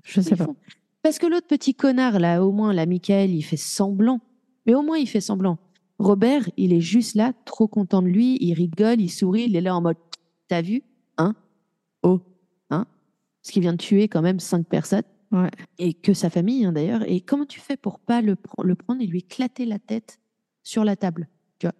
Je sais Ils pas. font? Parce que l'autre petit connard, là, au moins, là, Michael, il fait semblant. Mais au moins, il fait semblant. Robert, il est juste là, trop content de lui, il rigole, il sourit, il est là en mode T'as vu Hein Oh Hein Parce qu'il vient de tuer quand même cinq personnes. Ouais. Et que sa famille, hein, d'ailleurs. Et comment tu fais pour pas le, pr- le prendre et lui éclater la tête sur la table tu vois?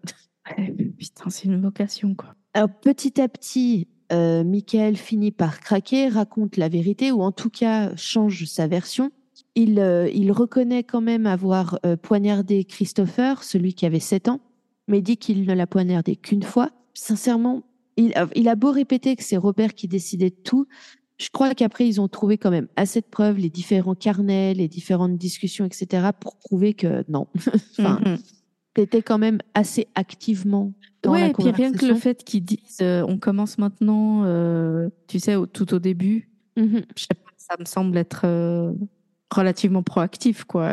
[LAUGHS] Putain, c'est une vocation, quoi. Alors, petit à petit, euh, Michael finit par craquer, raconte la vérité, ou en tout cas change sa version. Il, euh, reconnaît quand même avoir euh, poignardé Christopher, celui qui avait 7 ans. mais dit qu'il ne l'a poignardé qu'une fois. Sincèrement, il a, beau répéter que c'est Robert qui décidait de tout, je crois qu'après, ils ont trouvé quand même assez de preuves, les différents carnets, les différentes discussions, etc., pour prouver que non. [LAUGHS] Mhm. T'étais quand même assez activement dans Ouais, la et puis rien que le fait qu'ils disent euh, on commence maintenant, euh, tu sais, au- tout au début, Mhm. je sais pas, ça me semble être euh, relativement proactif, quoi.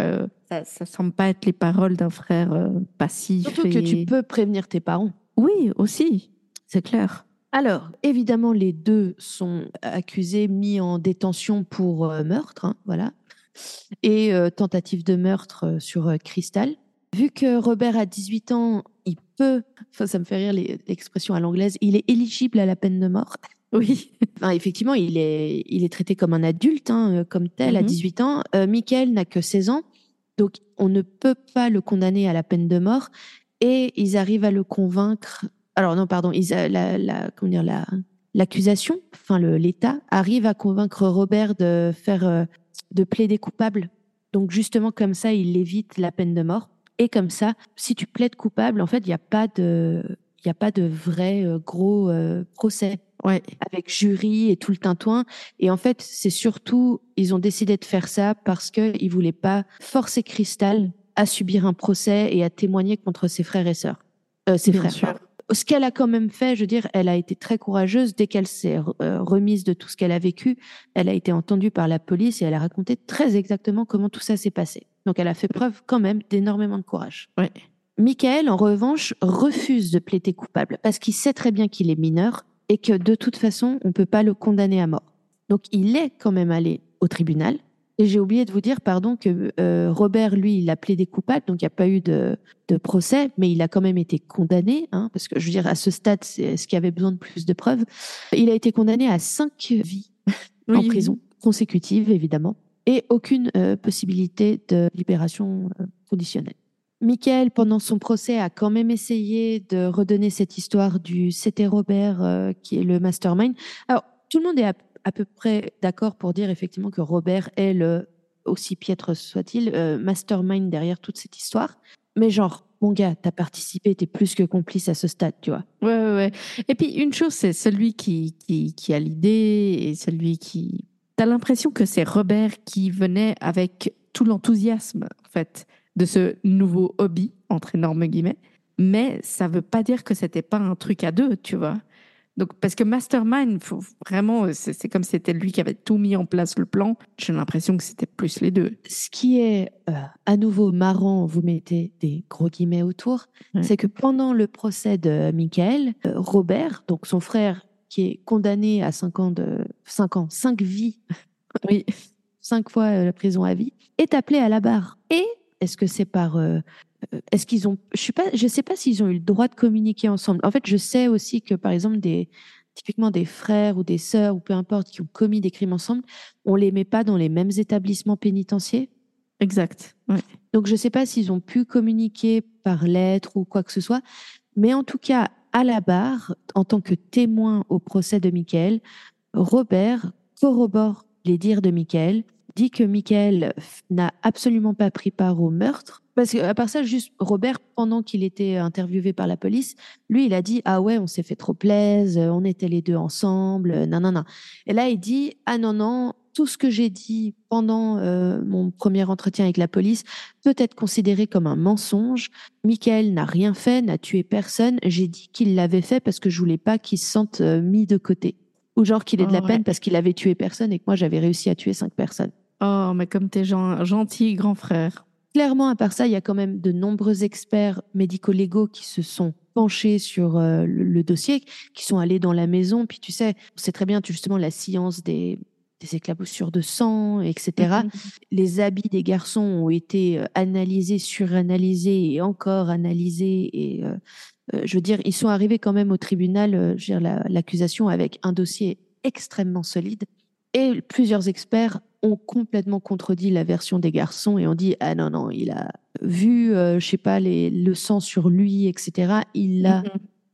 Ça, ça semble pas être les paroles d'un frère passif. Surtout que et- tu peux prévenir tes parents. Oui, aussi, c'est clair. Alors, évidemment, les deux sont accusés, mis en détention pour meurtre, hein, voilà, et tentative de meurtre sur Crystal. Vu que Robert a 18 ans, il peut, enfin, ça me fait rire l'expression à l'anglaise, il est éligible à la peine de mort. [LAUGHS] Oui. Enfin, effectivement, il est, il est traité comme un adulte, hein, euh, comme tel, à Mhm. 18 ans. Euh, Michael n'a que 16 ans, donc on ne peut pas le condamner à la peine de mort. Et ils arrivent à le convaincre. Alors non, pardon, ils, a- la, la- comment dire, la, l'accusation, enfin l'État arrive à convaincre Robert de faire, euh, de plaider coupable. Donc justement comme ça, il évite la peine de mort. Et comme ça, si tu plaides coupable, en fait, il n'y a pas de, il y a pas de vrai euh, gros euh, procès Ouais. avec jury et tout le tintouin. Et en fait, c'est surtout, ils ont décidé de faire ça parce qu'ils voulaient pas forcer Crystal à subir un procès et à témoigner contre ses frères et sœurs. Euh, ses Bien frères. sûr. Ce qu'elle a quand même fait, je veux dire, elle a été très courageuse. Dès qu'elle s'est euh, remise de tout ce qu'elle a vécu, elle a été entendue par la police et elle a raconté très exactement comment tout ça s'est passé. Donc elle a fait preuve quand même d'énormément de courage. Ouais. Michael, en revanche, refuse de plaider coupable parce qu'il sait très bien qu'il est mineur et que de toute façon, on ne peut pas le condamner à mort. Donc, il est quand même allé au tribunal. Et j'ai oublié de vous dire, pardon, que euh, Robert, lui, il a plaidé coupable, donc il n'y a pas eu de, de procès, mais il a quand même été condamné, hein, parce que je veux dire, à ce stade, c'est ce qui avait besoin de plus de preuves? Il a été condamné à cinq vies en Oui, prison, consécutives, évidemment, et aucune euh, possibilité de libération euh, conditionnelle. Michael, pendant son procès, a quand même essayé de redonner cette histoire du c'était Robert euh, qui est le mastermind. Alors, tout le monde est à, peu près d'accord pour dire effectivement que Robert est le, aussi piètre soit-il, mastermind derrière toute cette histoire. Mais genre, mon gars, t'as participé, t'es plus que complice à ce stade, tu vois. Ouais, ouais, ouais. Et puis, une chose, c'est celui qui, qui a l'idée et celui qui. T'as l'impression que c'est Robert qui venait avec tout l'enthousiasme, en fait, de ce nouveau hobby, entre énormes guillemets. Mais ça veut pas dire que c'était pas un truc à deux, tu vois. Donc, parce que Mastermind, faut vraiment, c'est comme si c'était lui qui avait tout mis en place le plan. J'ai l'impression que c'était plus les deux. Ce qui est euh, à nouveau marrant, vous mettez des gros guillemets autour, Ouais. c'est que pendant le procès de Michael, euh, Robert, donc son frère qui est condamné à 5 ans de 5 ans, 5 vies, [LAUGHS] Oui. 5 fois euh, la prison à vie, est appelé à la barre. Et est-ce que c'est par euh, euh, est-ce qu'ils ont je suis pas je sais pas s'ils ont eu le droit de communiquer ensemble. En fait, je sais aussi que par exemple des typiquement des frères ou des sœurs ou peu importe qui ont commis des crimes ensemble, on les met pas dans les mêmes établissements pénitentiaires. Exact. Ouais. Donc, je ne sais pas s'ils ont pu communiquer par lettre ou quoi que ce soit, mais en tout cas, à la barre, en tant que témoin au procès de Michael, Robert corrobore les dires de Michael, dit que Michael n'a absolument pas pris part au meurtre. Parce que, à part ça, juste Robert, pendant qu'il était interviewé par la police, lui, il a dit Ah ouais, on s'est fait trop plaisir, on était les deux ensemble, euh, non. Et là, il dit Ah non, non, tout ce que j'ai dit pendant euh, mon premier entretien avec la police peut être considéré comme un mensonge. Michael n'a rien fait, n'a tué personne. J'ai dit qu'il l'avait fait parce que je voulais pas qu'il se sente euh, mis de côté. Ou genre qu'il ait de la Oh, peine ouais. parce qu'il avait tué personne et que moi j'avais réussi à tuer cinq personnes. Oh, mais comme t'es gen- gentil, grand frère. Clairement, à part ça, il y a quand même de nombreux experts médico-légaux qui se sont penchés sur euh, le, le dossier, qui sont allés dans la maison. Puis tu sais, on sait très bien justement la science des, des éclaboussures de sang, etc. Mhm. les habits des garçons ont été euh, analysés, suranalysés et encore analysés. Et euh, je veux dire, ils sont arrivés quand même au tribunal, euh, je veux dire, la- l'accusation avec un dossier extrêmement solide. Et plusieurs experts ont complètement contredit la version des garçons et ont dit ah non non il a vu euh, je sais pas les, le sang sur lui etc il l'a Mhm.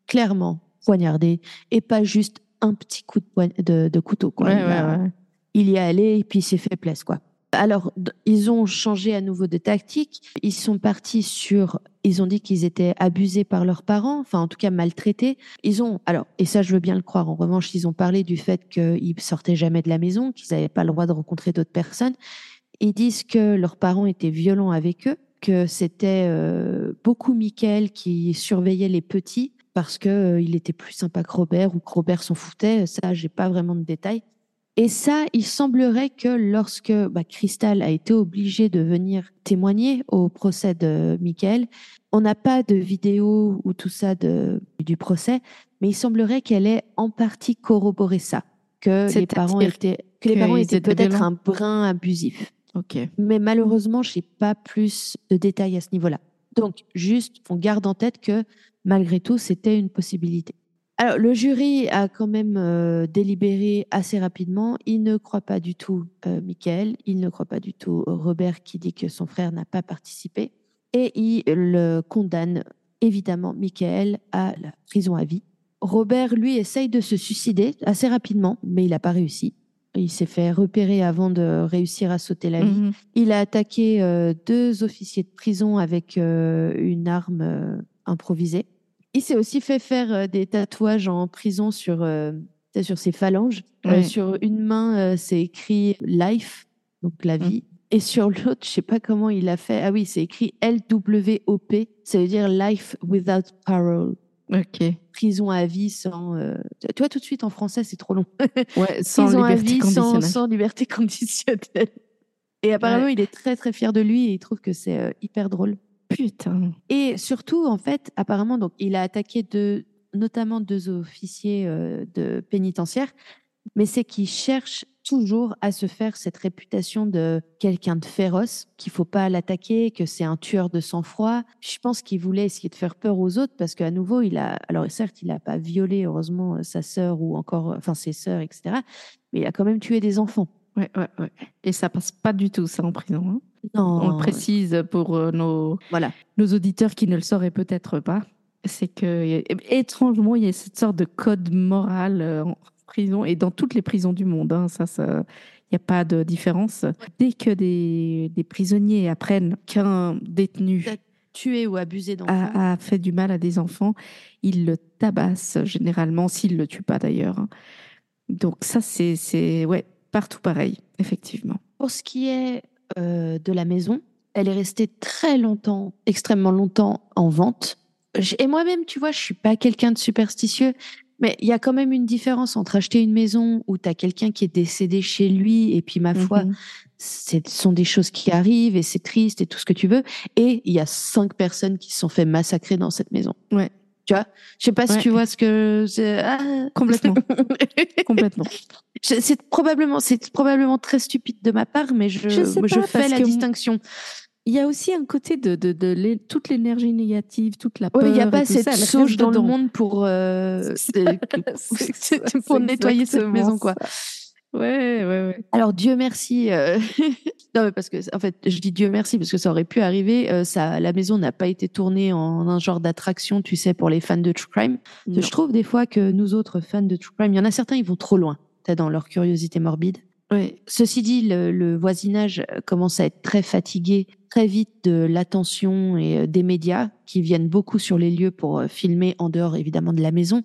clairement poignardé et pas juste un petit coup de, poign- de, de couteau quoi Ouais, Il ouais, a- ouais. il y est allé et puis il s'est fait place quoi. Alors ils ont changé à nouveau de tactique. Ils sont partis sur Ils ont dit qu'ils étaient abusés par leurs parents, enfin en tout cas maltraités. Ils ont, alors, et ça je veux bien le croire, en revanche, ils ont parlé du fait qu'ils sortaient jamais de la maison, qu'ils n'avaient pas le droit de rencontrer d'autres personnes. Ils disent que leurs parents étaient violents avec eux, que c'était euh, beaucoup Michael qui surveillait les petits parce que euh, il était plus sympa que Robert ou que Robert s'en foutait. Ça, j'ai pas vraiment de détails. Et ça, il semblerait que lorsque bah, Crystal a été obligée de venir témoigner au procès de Michael, on n'a pas de vidéo ou tout ça de, du procès, mais il semblerait qu'elle ait en partie corroboré ça, que les parents étaient, que les parents étaient peut-être un brin abusif. Ok. Mais malheureusement, je n'ai pas plus de détails à ce niveau-là. Donc, juste, on garde en tête que malgré tout, c'était une possibilité. Alors, le jury a quand même euh, délibéré assez rapidement. Il ne croit pas du tout euh, Michael, il ne croit pas du tout Robert qui dit que son frère n'a pas participé. Et il le condamne évidemment Michael à la prison à vie. Robert, lui, essaye de se suicider assez rapidement, mais il n'a pas réussi. Il s'est fait repérer avant de réussir à sauter la vie. Mhm. Il a attaqué euh, deux officiers de prison avec une arme improvisée. Il s'est aussi fait faire euh, des tatouages en prison sur, euh, sur ses phalanges. Euh, Ouais. sur une main, c'est écrit Life, donc la Mhm. vie. Et sur l'autre, je sais pas comment il a fait. Ah oui, c'est écrit LWOP. Ça veut dire Life Without Parole. Ok. Prison à vie sans. euh, Tu vois, tout de suite en français, c'est trop long. [LAUGHS] Ouais, sans Prison à liberté vie sans, conditionnelle. sans liberté conditionnelle. Et apparemment, il est très très fier de lui et il trouve que c'est euh, hyper drôle. Putain. Et surtout, en fait, apparemment, donc, il a attaqué deux, notamment deux officiers euh, de pénitentiaire, mais c'est qu'il cherche toujours à se faire cette réputation de quelqu'un de féroce, qu'il faut pas l'attaquer, que c'est un tueur de sang-froid. Je pense qu'il voulait essayer de faire peur aux autres parce qu'à nouveau, il a, alors certes, il n'a pas violé, heureusement, euh, sa sœur ou encore, euh, enfin, ses sœurs, etc., mais il a quand même tué des enfants. Ouais, ouais, ouais. Et ça passe pas du tout, ça, en prison. hein. Non, On le précise pour euh, nos, Voilà. nos auditeurs qui ne le sauraient peut-être pas. C'est que, étrangement, il y a cette sorte de code moral euh, en prison et dans toutes les prisons du monde. hein, ça, ça, il n'y a pas de différence. Dès que des, des prisonniers apprennent qu'un détenu Tué ou abusé d'enfants. a, a fait du mal à des enfants, ils le tabassent généralement, s'ils ne le tuent pas d'ailleurs. hein. Donc ça, c'est, c'est ouais, partout pareil, effectivement. Pour ce qui est euh, de la maison, elle est restée très longtemps, extrêmement longtemps en vente. Et moi-même, tu vois, je suis pas quelqu'un de superstitieux, mais il y a quand même une différence entre acheter une maison où tu as quelqu'un qui est décédé chez lui et puis ma foi, Mhm. ce sont des choses qui arrivent et c'est triste et tout ce que tu veux. Et il y a cinq personnes qui se sont fait massacrer dans cette maison. Ouais. Tu vois Je sais pas si Ouais. tu vois ce que. Ah. Complètement. [LAUGHS] Complètement. C'est probablement, c'est probablement très stupide de ma part, mais je, Je fais la distinction. Il y a aussi un côté de, de, de l'é- toute l'énergie négative, toute la peur. Il n'y a pas cette ça, sauge dans le dedans. monde pour, euh, [LAUGHS] [LAUGHS] pour nettoyer cette maison, quoi. ça. Ouais, ouais, ouais. Alors Dieu merci. euh, [LAUGHS] non, mais parce que en fait, je dis Dieu merci parce que ça aurait pu arriver. euh, ça, la maison n'a pas été tournée en un genre d'attraction, tu sais, pour les fans de true crime. Je trouve des fois que nous autres fans de true crime, il y en a certains, ils vont trop loin. T'as dans leur curiosité morbide. Ouais. Ceci dit, le, le voisinage euh, commence à être très fatigué très vite de l'attention et euh, des médias qui viennent beaucoup sur les lieux pour euh, filmer en dehors évidemment de la maison,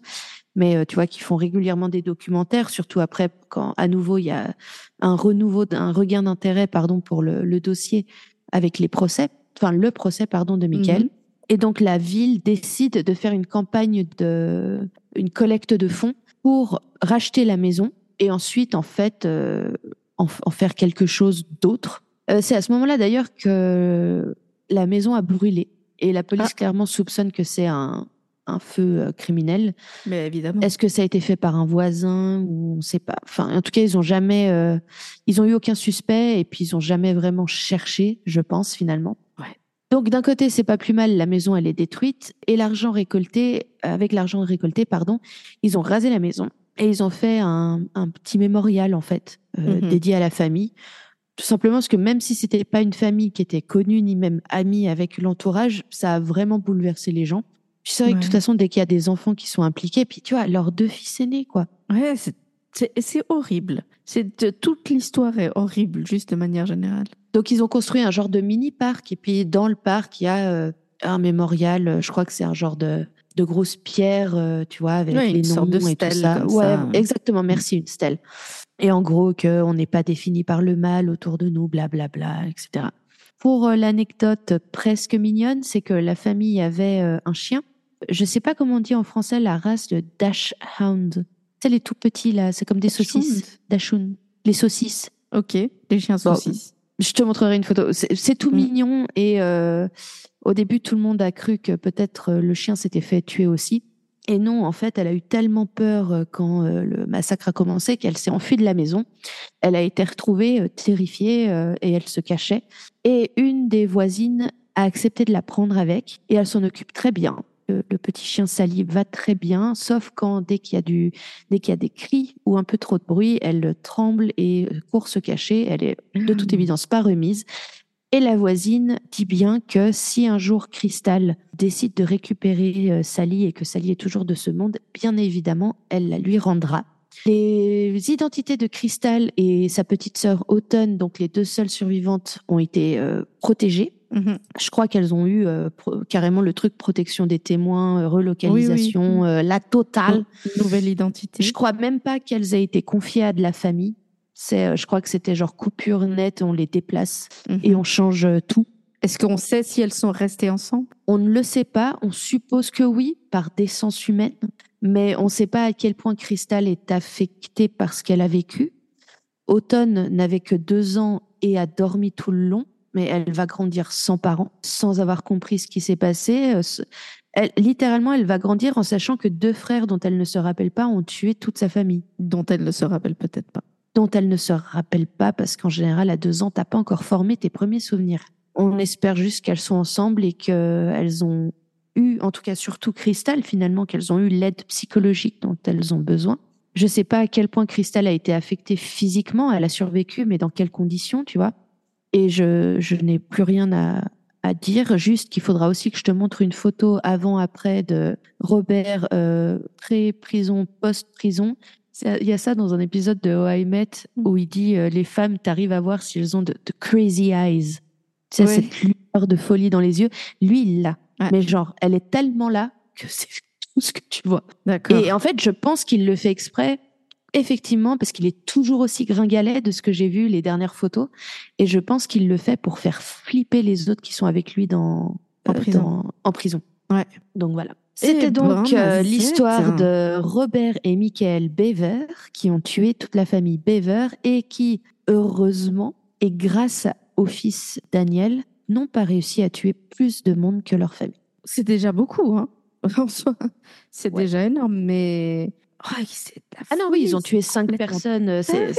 mais euh, tu vois qui font régulièrement des documentaires, surtout après quand à nouveau il y a un renouveau, un regain d'intérêt pardon pour le, le dossier avec les procès, enfin le procès pardon de Michael. Mhm. Et donc la ville décide de faire une campagne de une collecte de fonds pour racheter la maison et ensuite en fait euh, en, en faire quelque chose d'autre. Euh, c'est à ce moment-là d'ailleurs que la maison a brûlé et la police Ah. clairement soupçonne que c'est un, un feu euh, criminel. Mais évidemment. Est-ce que ça a été fait par un voisin ou on sait pas. Enfin, en tout cas, ils ont jamais, euh, ils ont eu aucun suspect et puis ils ont jamais vraiment cherché, je pense finalement. Ouais. Donc d'un côté, c'est pas plus mal, la maison elle est détruite et l'argent récolté, avec l'argent récolté, pardon, ils ont rasé la maison et ils ont fait un, un petit mémorial en fait euh, Mhm. dédié à la famille. Tout simplement parce que même si c'était pas une famille qui était connue ni même amie avec l'entourage, ça a vraiment bouleversé les gens. Puis c'est vrai que de toute façon, dès qu'il y a des enfants qui sont impliqués, puis tu vois, leurs deux fils aînés, quoi. Ouais, c'est- horrible. C'est toute l'histoire est horrible, juste de manière générale. Donc ils ont construit un genre de mini parc et puis dans le parc il y a euh, un mémorial. Je crois que c'est un genre de, de grosse pierre, euh, tu vois, avec Ouais, les une sorte noms de et tout stèle ça. comme ouais, ça. exactement. Merci, une stèle. Et en gros, qu'on n'est pas défini par le mal autour de nous, blablabla, etc. Pour euh, l'anecdote presque mignonne, c'est que la famille avait euh, un chien. Je sais pas comment on dit en français la race de Dachshund. C'est les tout petits là, c'est comme des saucisses. Dachshund. Les saucisses. Ok, les chiens Bon. saucisses. Je te montrerai une photo. C'est tout Mm. mignon et euh, au début tout le monde a cru que peut-être euh, le chien s'était fait tuer aussi. Et non, en fait, elle a eu tellement peur euh, quand le massacre a commencé qu'elle s'est enfuie de la maison. Elle a été retrouvée terrifiée et elle se cachait. Et une des voisines a accepté de la prendre avec et elle s'en occupe très bien. Le, le petit chien Sally va très bien, sauf quand dès qu'il y a du, dès qu'il y a des cris ou un peu trop de bruit, elle tremble et euh, court se cacher. Elle est de toute Mm. évidence pas remise. Et la voisine dit bien que si un jour Cristal décide de récupérer euh, Sally et que Sally est toujours de ce monde, bien évidemment, elle la lui rendra. Les identités de Cristal et sa petite sœur Autumn, donc les deux seules survivantes, ont été euh, protégées. Mhm. Je crois qu'elles ont eu euh, pro- carrément le truc protection des témoins, euh, relocalisation, euh, la totale. Nouvelle identité. Je crois même pas qu'elles aient été confiées à de la famille. C'est, je crois que c'était genre coupure nette, on les déplace Mhm. et on change tout. Est-ce qu'on sait si elles sont restées ensemble? On ne le sait pas, on suppose que oui, par décence humaine, mais on ne sait pas à quel point Crystal est affectée par ce qu'elle a vécu. Automne n'avait que deux ans et a dormi tout le long, mais elle va grandir sans parents, sans avoir compris ce qui s'est passé. Euh, Elle, littéralement, elle va grandir en sachant que deux frères dont elle ne se rappelle pas ont tué toute sa famille. dont elle ne se rappelle peut-être pas dont elle ne se rappelle pas parce qu'en général, à deux ans, t'as pas encore formé tes premiers souvenirs. On espère juste qu'elles sont ensemble et qu'elles ont eu, en tout cas surtout Cristal, finalement, qu'elles ont eu l'aide psychologique dont elles ont besoin. Je sais pas à quel point Cristal a été affectée physiquement, elle a survécu, mais dans quelles conditions, tu vois. Et je, je n'ai plus rien à, à dire, juste qu'il faudra aussi que je te montre une photo avant-après de Robert euh, pré-prison, post-prison. Il y a ça dans un épisode de Oh I Met où il dit euh, les femmes, t'arrives à voir si elles ont de, de crazy eyes. Tu sais, Ouais. cette lueur de folie dans les yeux. Lui, il l'a. Ouais. Mais genre, elle est tellement là que c'est [LAUGHS] tout ce que tu vois. D'accord Et en fait, je pense qu'il le fait exprès, effectivement, parce qu'il est toujours aussi gringalet de ce que j'ai vu les dernières photos. Et je pense qu'il le fait pour faire flipper les autres qui sont avec lui dans, En prison. dans- en prison. Ouais. Donc voilà. C'était donc euh, l'histoire de Robert et Michael Bever qui ont tué toute la famille Bever et qui, heureusement, et grâce au fils Daniel, n'ont pas réussi à tuer plus de monde que leur famille. c'est déjà beaucoup hein [LAUGHS] en soi c'est Ouais. déjà énorme mais oh, Ah non, oui, ils ont tué cinq personnes. euh, c'est-.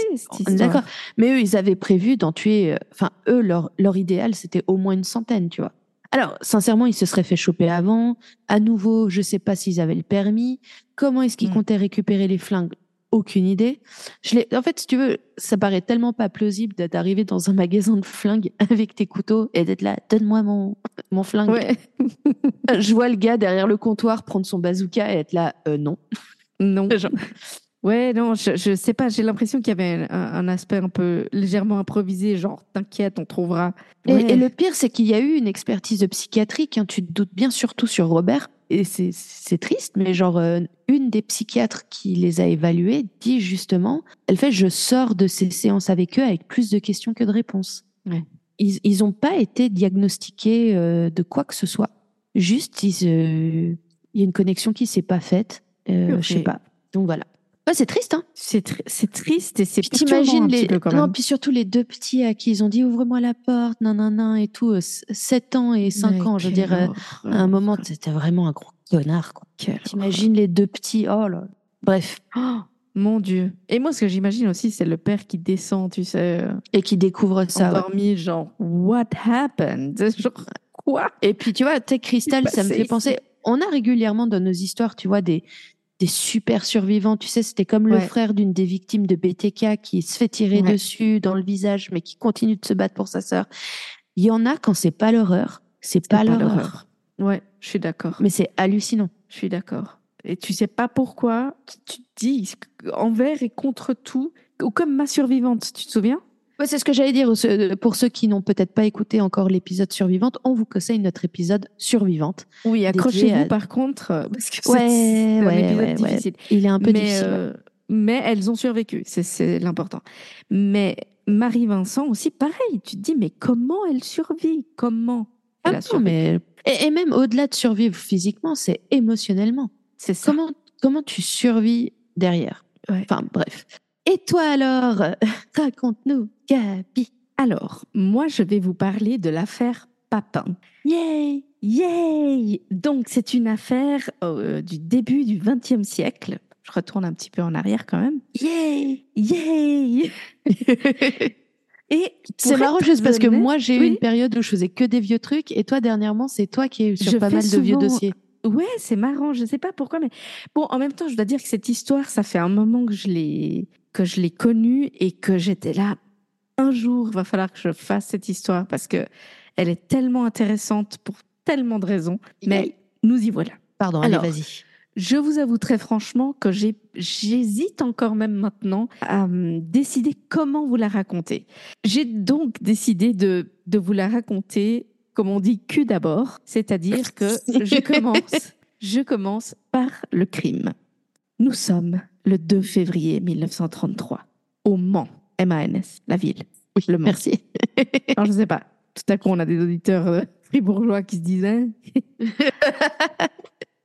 D'accord. Mais eux, ils avaient prévu d'en tuer. euh, Enfin, eux, leur, leur idéal, c'était au moins une centaine, tu vois. Alors, sincèrement, ils se seraient fait choper avant. À nouveau, je sais pas s'ils avaient le permis. Comment est-ce qu'ils Mm. comptaient récupérer les flingues? Aucune idée. Je en fait, si tu veux, ça paraît tellement pas plausible d'être arrivé dans un magasin de flingues [LAUGHS] avec tes couteaux et d'être là, donne-moi mon, mon flingue. ouais Je vois le gars derrière le comptoir prendre son bazooka et être là, euh, non. Non Genre- ouais non je, je sais pas j'ai l'impression qu'il y avait un, un aspect un peu légèrement improvisé genre t'inquiète on trouvera Et, Ouais. et le pire, c'est qu'il y a eu une expertise psychiatrique, hein, tu te doutes bien surtout sur Robert, et c'est- triste, mais genre, euh, une des psychiatres qui les a évalués dit justement, elle fait, je sors de ces séances avec eux avec plus de questions que de réponses. Ouais. Ils ils ont pas été diagnostiqués euh, de quoi que ce soit. Juste, euh, il y a une connexion qui s'est pas faite, euh, Purée. je sais pas. Donc voilà. Ouais, c'est triste, hein. c'est tr- c'est triste et c'est t'imagines les peu quand non puis surtout les deux petits à qui ils ont dit ouvre-moi la porte nan nan nan et tout 7 ans et 5 Mais ans je veux dire euh, horreur. à un moment c'était vraiment un gros connard quoi t'imagines les deux petits oh là bref Oh, mon Dieu. Et moi, ce que j'imagine aussi, c'est le père qui descend, tu sais, euh, et qui découvre ça ouais. endormi, genre, what happened? [LAUGHS] Genre, quoi? et puis tu vois tu sais Crystal Bah, ça me fait penser on a régulièrement dans nos histoires tu vois des des super survivants, tu sais, c'était comme le frère d'une des victimes de BTK qui se fait tirer Ouais. dessus dans le visage, mais qui continue de se battre pour sa sœur. Il y en a quand c'est pas leur heure, c'est pas, leur heure. Ouais, je suis d'accord. Mais c'est hallucinant. Je suis d'accord. Et tu sais pas pourquoi, tu tu te dis envers et contre tout, ou comme ma survivante, tu te souviens? Ouais, c'est ce que j'allais dire. Pour ceux qui n'ont peut-être pas écouté encore l'épisode Survivante, on vous conseille notre épisode Survivante. Oui, accrochez-vous à- par contre, euh, parce que c'est- Ouais, c'est un ouais, épisode ouais, ouais. difficile. Il est un peu mais, difficile. euh, mais elles ont survécu, c'est- l'important. Mais Marie-Vincent aussi, pareil, tu te dis, mais comment elle survit? Comment Ah elle a non, survécu? mais... et, et même au-delà de survivre physiquement, c'est émotionnellement. C'est ça. Comment, comment tu survis derrière? Enfin, bref. Et toi alors? [LAUGHS] Raconte-nous, Gabi. Alors, moi, je vais vous parler de l'affaire Papin. Yay Yay Donc, c'est une affaire euh, du début du XXe siècle. Je retourne un petit peu en arrière quand même. Yay Yay [LAUGHS] Et C'est marrant juste parce que moi, j'ai eu oui. une période où je faisais que des vieux trucs et toi, dernièrement, c'est toi qui es sur Je pas mal de vieux dossiers. Ouais, c'est marrant, je sais pas pourquoi, mais bon, en même temps, je dois dire que cette histoire, ça fait un moment que je l'ai que je l'ai connue et que j'étais là. Un jour, va falloir que je fasse cette histoire parce que elle est tellement intéressante pour tellement de raisons. Mais nous y voilà. Pardon, allez, vas-y. Je vous avoue très franchement que j'hésite encore même maintenant à décider comment vous la raconter. J'ai donc décidé de, de vous la raconter, comme on dit, cul d'abord, c'est-à-dire [LAUGHS] que je commence, je commence par le crime. Nous sommes le 2 février 1933, au Mans, M-A-N-S, la ville. Oui, le Mans. merci. [LAUGHS] Alors, je sais pas, tout à coup, on a des auditeurs euh, fribourgeois qui se disent hein? [LAUGHS]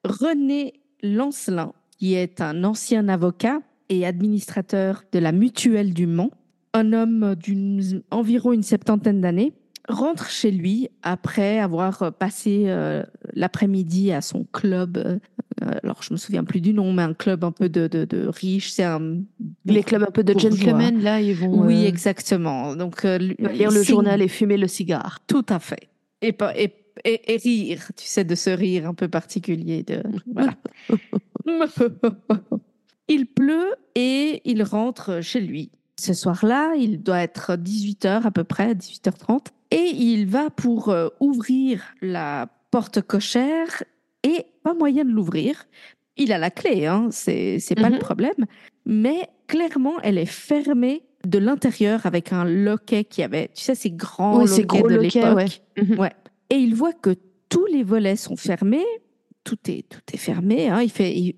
René Lancelin, qui est un ancien avocat et administrateur de la Mutuelle du Mans, un homme d'environ une septantaine d'années, rentre chez lui après avoir passé euh, l'après-midi à son club. euh, alors, je me souviens plus du nom, mais un club un peu de, de, de riches. C'est un Les clubs un peu de gentlemen, là, ils vont Oui, euh, exactement. Donc, euh, lire le journal et fumer le cigare. Tout à fait. Et, et, et, et rire, tu sais, de ce rire un peu particulier. De, voilà. [LAUGHS] il pleut et il rentre chez lui. Ce soir-là, il doit être 18h à peu près, 18h30. Et il va pour euh, ouvrir la porte cochère et pas moyen de l'ouvrir. Il a la clé, hein, c'est pas Mhm. le problème. Mais clairement, elle est fermée de l'intérieur avec un loquet qui avait, tu sais, ces grands Oui, ces loquets gros de l'époque. ouais. Mhm. Ouais. Et il voit que tous les volets sont fermés. Tout est, tout est fermé. hein. Il fait, il-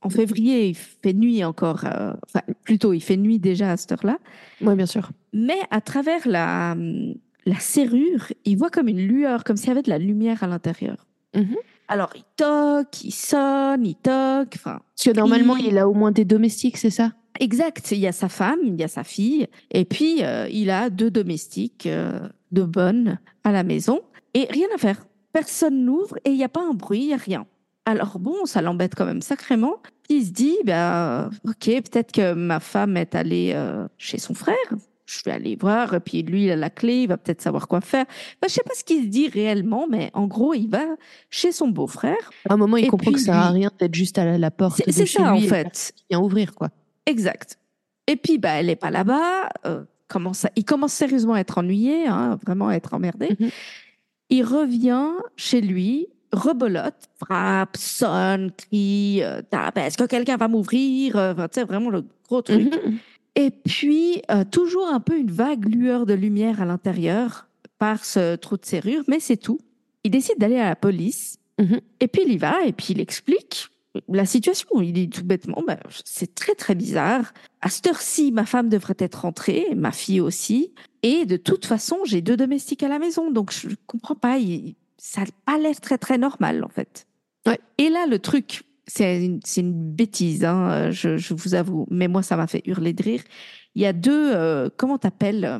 en février, il fait nuit encore. euh, enfin, plutôt, il fait nuit déjà à cette heure-là. Oui, bien sûr. Mais à travers la, hum, la serrure, il voit comme une lueur, comme s'il y avait de la lumière à l'intérieur. Mhm. Alors, il toque, il sonne, il toque. Enfin, Parce que normalement, Il- il a au moins des domestiques, c'est ça? Exact. Il y a sa femme, il y a sa fille, et puis euh, il a deux domestiques euh, de bonnes à la maison, et rien à faire. Personne n'ouvre et il n'y a pas un bruit, il n'y a rien. Alors bon, ça l'embête quand même sacrément. Il se dit, ben, ok, peut-être que ma femme est allée euh, chez son frère. Je vais aller voir, puis lui, il a la clé, il va peut-être savoir quoi faire. Ben, je sais pas ce qu'il se dit réellement, mais en gros, il va chez son beau-frère. À un moment, il comprend que ça sert à rien d'être juste à la, porte C'est ça, lui en fait. vient ouvrir, quoi. Exact. Et puis, bah, elle n'est pas là-bas. euh, commence à- il commence sérieusement à être ennuyé, hein, vraiment à être emmerdé. Mhm. Il revient chez lui, rebolote, frappe, sonne, crie, euh, tape, est-ce que quelqu'un va m'ouvrir Euh, tu sais, vraiment le gros truc. Mhm. Et puis, euh, toujours un peu une vague lueur de lumière à l'intérieur par ce trou de serrure, mais c'est tout. Il décide d'aller à la police. Mhm. Et puis, il y va et puis il explique la situation. Il dit tout bêtement, ben, c'est très, très bizarre. À cette heure-ci, ma femme devrait être rentrée, ma fille aussi. Et de toute façon, j'ai deux domestiques à la maison. Donc, je ne comprends pas. il- ça n'a pas l'air très, très normal, en fait. Ouais. Et là, le truc, c'est une, bêtise, hein, je, je vous avoue. Mais moi, ça m'a fait hurler de rire. Il y a deux, euh, comment t'appelles euh,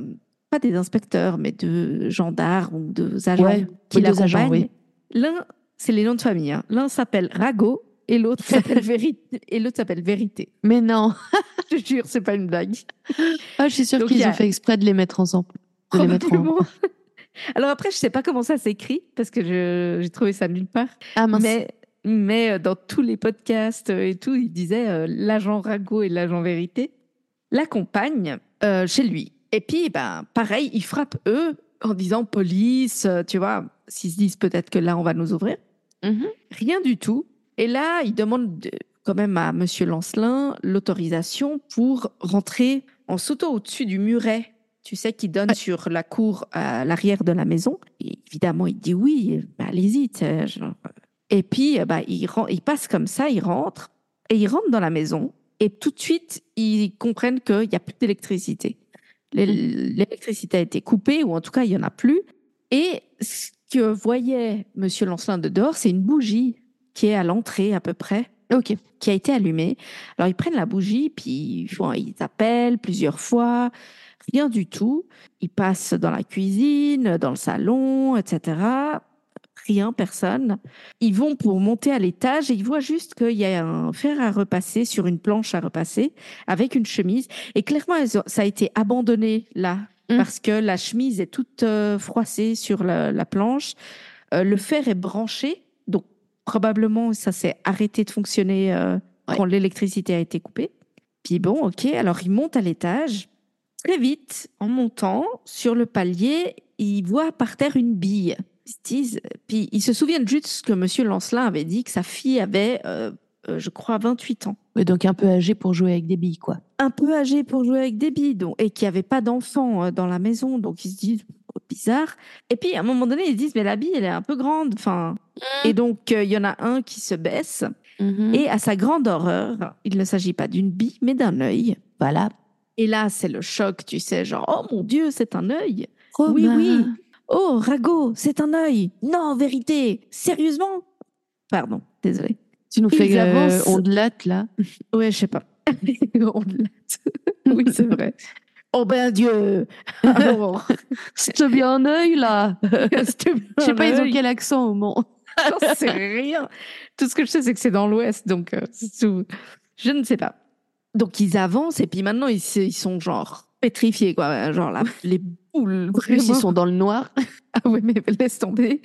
Pas des inspecteurs, mais deux gendarmes ou deux agents Ouais, qui oui, deux agents, l'accompagnent. oui. L'un, c'est les noms de famille. hein. L'un s'appelle Rago et l'autre [LAUGHS] s'appelle Vérité. Et l'autre s'appelle Vérité. Mais non. [LAUGHS] Je te jure, c'est pas une blague. Ah, je suis sûre qu'ils a- ont fait exprès de les mettre ensemble. De les mettre en... [LAUGHS] Alors après, je sais pas comment ça s'écrit parce que j'ai trouvé ça nulle part. Ah mince. Mais, mais euh, dans tous les podcasts euh, et tout, il disait euh, l'agent Rago et l'agent Vérité l'accompagnent euh, chez lui. Et puis, ben, pareil, ils frappent eux en disant police, tu vois, s'ils se disent peut-être que là, on va nous ouvrir. Mhm. Rien du tout. Et là, il demande de- quand même à Monsieur Lancelin l'autorisation pour rentrer en sautant au-dessus du muret, tu sais, qui donne sur la cour à l'arrière de la maison. Et évidemment, il dit oui, bah, allez-y. Et puis, bah, il, il passe comme ça, il rentre, et il rentre dans la maison, et tout de suite, ils comprennent qu'il n'y a plus d'électricité. Mmh. L'électricité a été coupée, ou en tout cas, il n'y en a plus. Et ce que voyait Monsieur Lancelin de dehors, c'est une bougie qui est à l'entrée à peu près, ok, qui a été allumée. Alors ils prennent la bougie, puis ils appellent plusieurs fois, rien du tout. Ils passent dans la cuisine, dans le salon, etc. Rien, personne. Ils vont pour monter à l'étage et ils voient juste qu'il y a un fer à repasser sur une planche à repasser avec une chemise. Et clairement, ça a été abandonné là mmh. parce que la chemise est toute euh, froissée sur la, planche. Euh, le fer est branché, donc probablement ça s'est arrêté de fonctionner euh, quand l'électricité a été coupée. Puis bon, ok, alors ils montent à l'étage Très vite, en montant sur le palier, ils voient par terre une bille. Ils se disent, puis ils se souviennent juste que Monsieur Lancelin avait dit que sa fille avait, euh, euh, je crois, 28 ans. donc un peu âgé pour jouer avec des billes, quoi. Un peu âgé pour jouer avec des billes, donc, et qui avait pas d'enfant euh, dans la maison, donc ils se disent oh, bizarre. Et puis à un moment donné, ils se disent mais la bille elle est un peu grande, enfin. Mmh. Et donc il y en a un qui se baisse. Mmh. Et à sa grande horreur, il ne s'agit pas d'une bille, mais d'un œil. Voilà. Et là, c'est le choc, tu sais, genre, oh mon Dieu, c'est un œil. oui, oui. Oh, Rago, c'est un œil. Non, vérité. Sérieusement? Pardon, désolé. Tu nous fais euh, ondelate, là [LAUGHS] Ouais, je sais pas. [LAUGHS] ondelate. [LAUGHS] oui, c'est vrai. Oh ben Dieu Alors, c'est bien un œil, là Je sais pas, ils ont quel accent au monde J'en sais rien. Tout ce que je sais, c'est que c'est dans l'Ouest, donc euh, tout. je ne sais pas. Donc ils avancent et puis maintenant ils, sont genre pétrifiés quoi, genre là les Plus ils sont dans le noir. [LAUGHS] ah oui mais laisse tomber.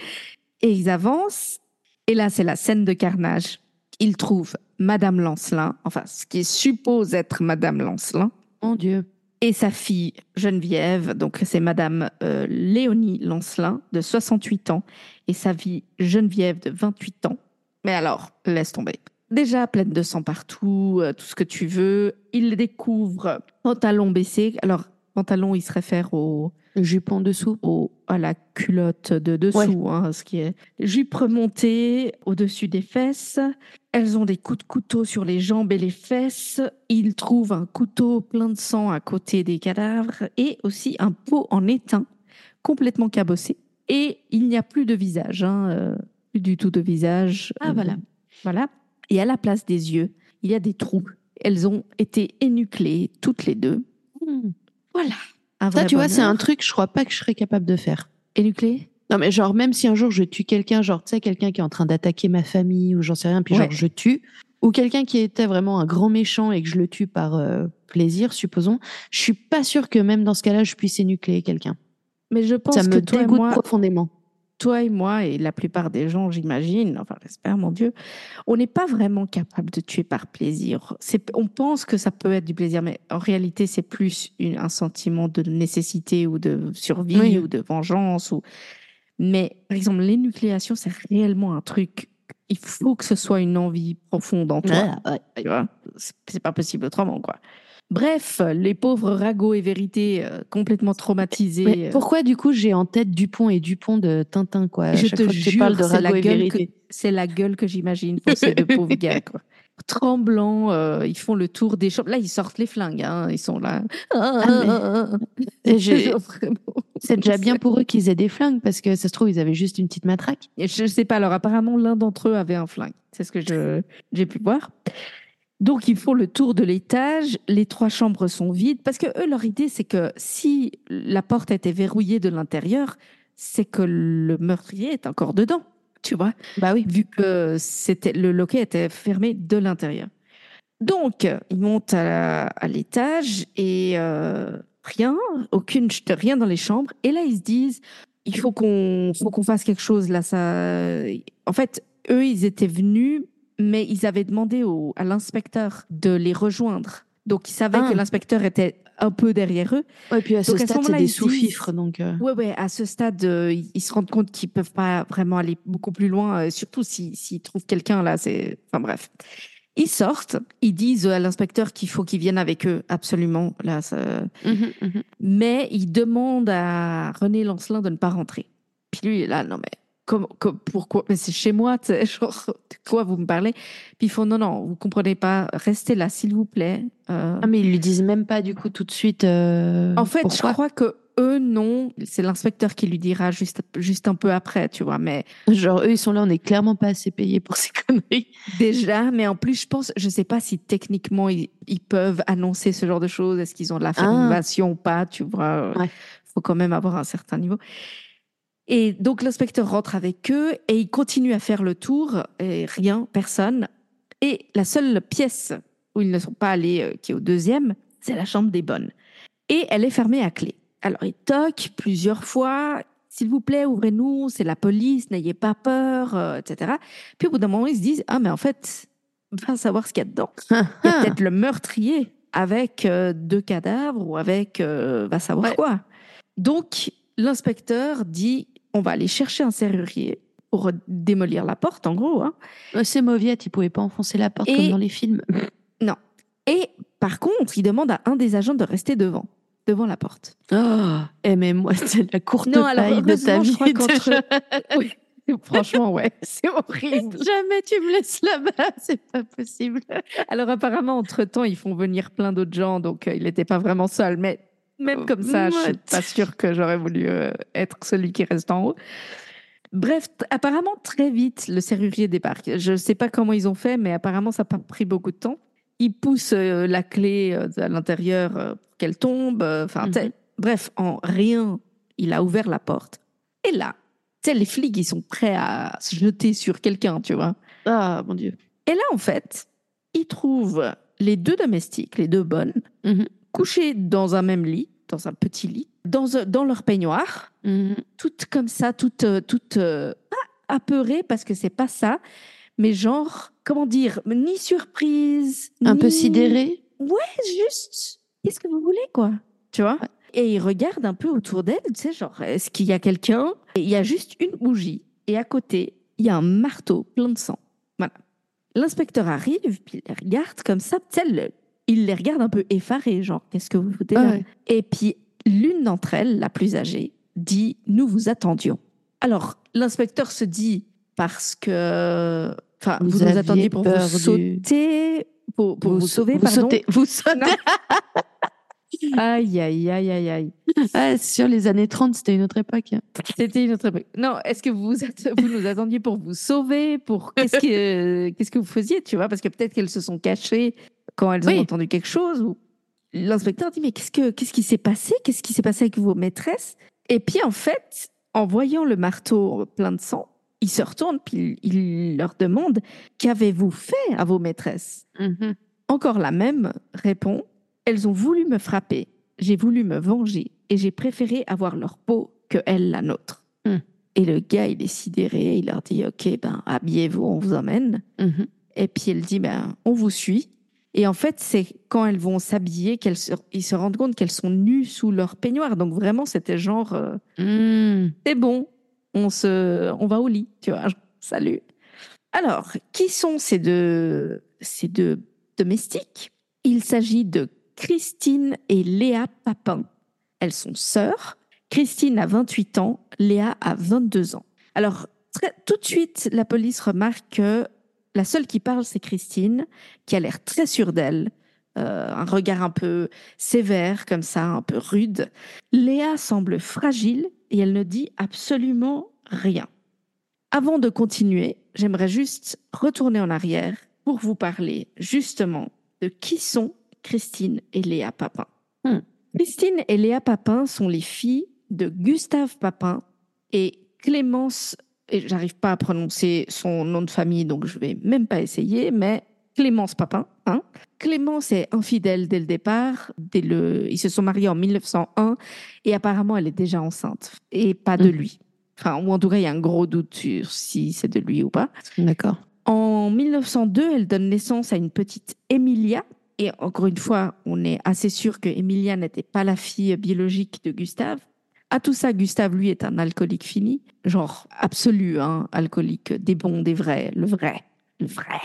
Et ils avancent et là c'est la scène de carnage. Ils trouvent Madame Lancelin, enfin ce qui suppose être Madame Lancelin. Mon Dieu. Et sa fille Geneviève, donc c'est Madame euh, Léonie Lancelin de 68 ans et sa fille Geneviève de 28 ans. Mais alors, laisse tomber déjà pleine de sang partout, euh, tout ce que tu veux. Il découvre pantalon baissé. Alors, pantalon, il se réfère au jupon dessous, au, à la culotte de dessous, hein, ce qui est jupe remontée au-dessus des fesses. Elles ont des coups de couteau sur les jambes et les fesses. Il trouve un couteau plein de sang à côté des cadavres et aussi un pot en étain complètement cabossé. Et il n'y a plus de visage, hein, euh, plus du tout de visage. Ah voilà. Voilà. Et à la place des yeux, il y a des trous. Elles ont été énuclées toutes les deux. Hmm. Voilà. Ça, tu vois, c'est un truc, je crois pas que je serais capable de faire. Énuclées Non, mais genre, même si un jour je tue quelqu'un, genre, tu sais, quelqu'un qui est en train d'attaquer ma famille ou j'en sais rien, puis genre, je tue, ou quelqu'un qui était vraiment un grand méchant et que je le tue par euh, plaisir, supposons, je suis pas sûre que même dans ce cas-là, je puisse énucléer quelqu'un. Mais je pense ça me que dégoûte profondément toi et moi, et la plupart des gens, j'imagine, enfin j'espère, mon Dieu, on n'est pas vraiment capable de tuer par plaisir. On pense que ça peut être du plaisir, mais en réalité, c'est plus un sentiment de nécessité ou de survie ou de vengeance. Ou... Mais par exemple, l'énucléation, c'est réellement un truc. Il faut que ce soit une envie profonde en toi. C'est pas possible autrement, quoi. Bref, les pauvres Rago et Vérité euh, complètement traumatisés. Euh. pourquoi du coup j'ai en tête Dupont et Dupont de Tintin quoi? Je te jure, c'est la, gueule que, c'est la gueule que j'imagine pour ces deux pauvres gars quoi. [LAUGHS] Tremblants, euh, ils font le tour des chambres. Là, ils sortent les flingues, hein. ils sont là. Ah, [LAUGHS] c'est déjà bien pour eux [LAUGHS] qu'ils aient des flingues parce que ça se trouve ils avaient juste une petite matraque. Je sais pas. Alors apparemment l'un d'entre eux avait un flingue. C'est ce que je j'ai pu voir. Donc, ils font le tour de l'étage, les trois chambres sont vides, parce que eux, leur idée, c'est que si la porte était verrouillée de l'intérieur, c'est que le meurtrier est encore dedans, tu vois. Bah oui. Vu que c'était, le loquet était fermé de l'intérieur. Donc, ils montent à, l'étage et euh, rien, aucune, rien dans les chambres. Et là, ils se disent, il faut qu'on, faut qu'on fasse quelque chose là. Ça, en fait, eux, ils étaient venus mais ils avaient demandé au, à l'inspecteur de les rejoindre. Donc, ils savaient que ah. l'inspecteur était un peu derrière eux. Et puis à ce stade, c'est des sous-fifres. Donc, euh... ouais, ouais, à ce stade, euh, ils se rendent compte qu'ils peuvent pas vraiment aller beaucoup plus loin, euh, surtout s'ils si, trouvent quelqu'un là. C'est, enfin bref. Ils sortent, ils disent à l'inspecteur qu'il faut qu'il vienne avec eux, absolument. Là, ça... Mhm, mhm. Mais ils demandent à René Lancelin de ne pas rentrer. Puis lui, il est là, non mais comme, comme- pourquoi? Mais c'est chez moi, tu sais, [LAUGHS] genre, de quoi vous me parlez? Puis ils font, non, non, vous comprenez pas, restez là, s'il vous plaît. Euh, Ah, mais ils lui disent même pas du coup tout de suite. euh, en fait, pourquoi? je crois que eux, non. C'est l'inspecteur qui lui dira juste, juste un peu après, tu vois. Mais Genre, eux, ils sont là, on n'est clairement pas assez payés pour ces [LAUGHS] conneries. déjà, mais en plus, je pense, je sais pas si techniquement ils, ils peuvent annoncer ce genre de choses. Est-ce qu'ils ont de la formation ou pas, tu vois? Ouais. faut quand même avoir un certain niveau. Et donc l'inspecteur rentre avec eux et il continue à faire le tour et rien, personne. Et la seule pièce où ils ne sont pas allés, euh, qui est au deuxième, c'est la chambre des bonnes. Et elle est fermée à clé. Alors il toque plusieurs fois. S'il vous plaît, ouvrez-nous, c'est la police, n'ayez pas peur, euh, etc. Puis au bout d'un moment, ils se disent Ah, mais en fait, va savoir ce qu'il y a dedans. [LAUGHS] Il y a peut-être le meurtrier avec euh, deux cadavres ou avec va savoir Ouais. quoi. Donc l'inspecteur dit on va aller chercher un serrurier pour démolir la porte en gros. hein. Euh, C'est Mauviette, ils pouvaient pas enfoncer la porte Et- comme dans les films. [LAUGHS] Et par contre, il demande à un des agents de rester devant, devant la porte. Oh, eh, mais moi, [LAUGHS] c'est la courte Non, alors, paille de ta je vie. [LAUGHS] Oui, franchement, ouais, c'est horrible. Jamais tu me laisses là-bas, c'est pas possible. Alors apparemment, entre-temps, ils font venir plein d'autres gens, donc euh, il n'était pas vraiment seul. Mais même comme ça, je suis pas sûre que j'aurais voulu euh, être celui qui reste en haut. Bref, apparemment, très vite, le serrurier débarque. Je ne sais pas comment ils ont fait, mais apparemment, ça n'a pas pris beaucoup de temps. Ils poussent euh, la clé euh, à l'intérieur pour qu'elle tombe. Enfin, Mhm. bref, en rien, il a ouvert la porte. Et là, tu sais, les flics, ils sont prêts à se jeter sur quelqu'un, tu vois. Ah, mon Dieu. Et là, en fait, ils trouvent les deux domestiques, les deux bonnes, Mhm. couchées dans un même lit, dans un petit lit, dans, un- dans leur peignoir, Mhm. toutes comme ça, toutes, euh, toutes euh, pas apeurées parce que c'est pas ça, mais genre, comment dire, ni surprise, Un peu ni- sidéré. juste, qu'est-ce que vous voulez, quoi Tu vois? Et ils regardent un peu autour d'elle, tu sais, genre, est-ce qu'il y a quelqu'un? Et il y a juste une bougie, et à côté, il y a un marteau plein de sang. Voilà. L'inspecteur arrive, puis il regarde comme ça, tu sais, il les regarde un peu effarés, genre, qu'est-ce que vous foutez là Ah ouais. Et puis, l'une d'entre elles, la plus âgée, dit Nous vous attendions. Alors, l'inspecteur se dit Parce que. Enfin, Vous vous, nous attendiez pour vous du- sauter, pour, pour vous, sauver, vous pardon. sautez, vous sautez. [LAUGHS] Aïe, aïe, aïe, aïe, aïe. Ah, sur les années 30, c'était une autre époque. C'était une autre époque. Non, est-ce que vous, vous nous attendiez pour vous sauver pour Qu'est-ce que, qu'est-ce que vous faisiez, tu vois? Parce que peut-être qu'elles se sont cachées quand elles Oui. ont entendu quelque chose. Ou... L'inspecteur dit, mais qu'est-ce, que, qu'est-ce qui s'est passé? Qu'est-ce qui s'est passé avec vos maîtresses? Et puis, en fait, en voyant le marteau plein de sang, il se retourne, puis il, il leur demande, qu'avez-vous fait à vos maîtresses? Mhm. Encore la même répond Elles ont voulu me frapper, j'ai voulu me venger et j'ai préféré avoir leur peau que elles la nôtre. Hmm. Et le gars, il est sidéré, il leur dit Ok, ben habillez-vous, on vous emmène. Mhm. Et puis elle dit Ben on vous suit. Et en fait, c'est quand elles vont s'habiller qu'elles se, ils se rendent compte qu'elles sont nues sous leur peignoir. Donc vraiment, c'était genre euh, Mhm. c'est bon, on se, on va au lit, tu vois. Salut. Alors, qui sont ces deux, ces deux domestiques? Il s'agit de Christine et Léa Papin. Elles sont sœurs. Christine a 28 ans, Léa a 22 ans. Alors, très- tout de suite, la police remarque que la seule qui parle, c'est Christine, qui a l'air très sûre d'elle, euh, un regard un peu sévère, comme ça, un peu rude. Léa semble fragile et elle ne dit absolument rien. Avant de continuer, j'aimerais juste retourner en arrière pour vous parler justement de qui sont Christine et Léa Papin. Hmm. Christine et Léa Papin sont les filles de Gustave Papin et Clémence, et j'arrive pas à prononcer son nom de famille, donc je vais même pas essayer, mais Clémence Papin. Hein. Clémence est infidèle dès le départ. Dès le... Ils se sont mariés en 1901 et apparemment elle est déjà enceinte et pas de Hmm. lui. Enfin, ou en tout cas, il y a un gros doute sur si c'est de lui ou pas. D'accord. En 1902, elle donne naissance à une petite Emilia. Et encore une fois, on est assez sûr que Emilia n'était pas la fille biologique de Gustave. À tout ça, Gustave, lui, est un alcoolique fini. Genre absolu, hein, alcoolique, des bons, des vrais, le vrai, le vrai.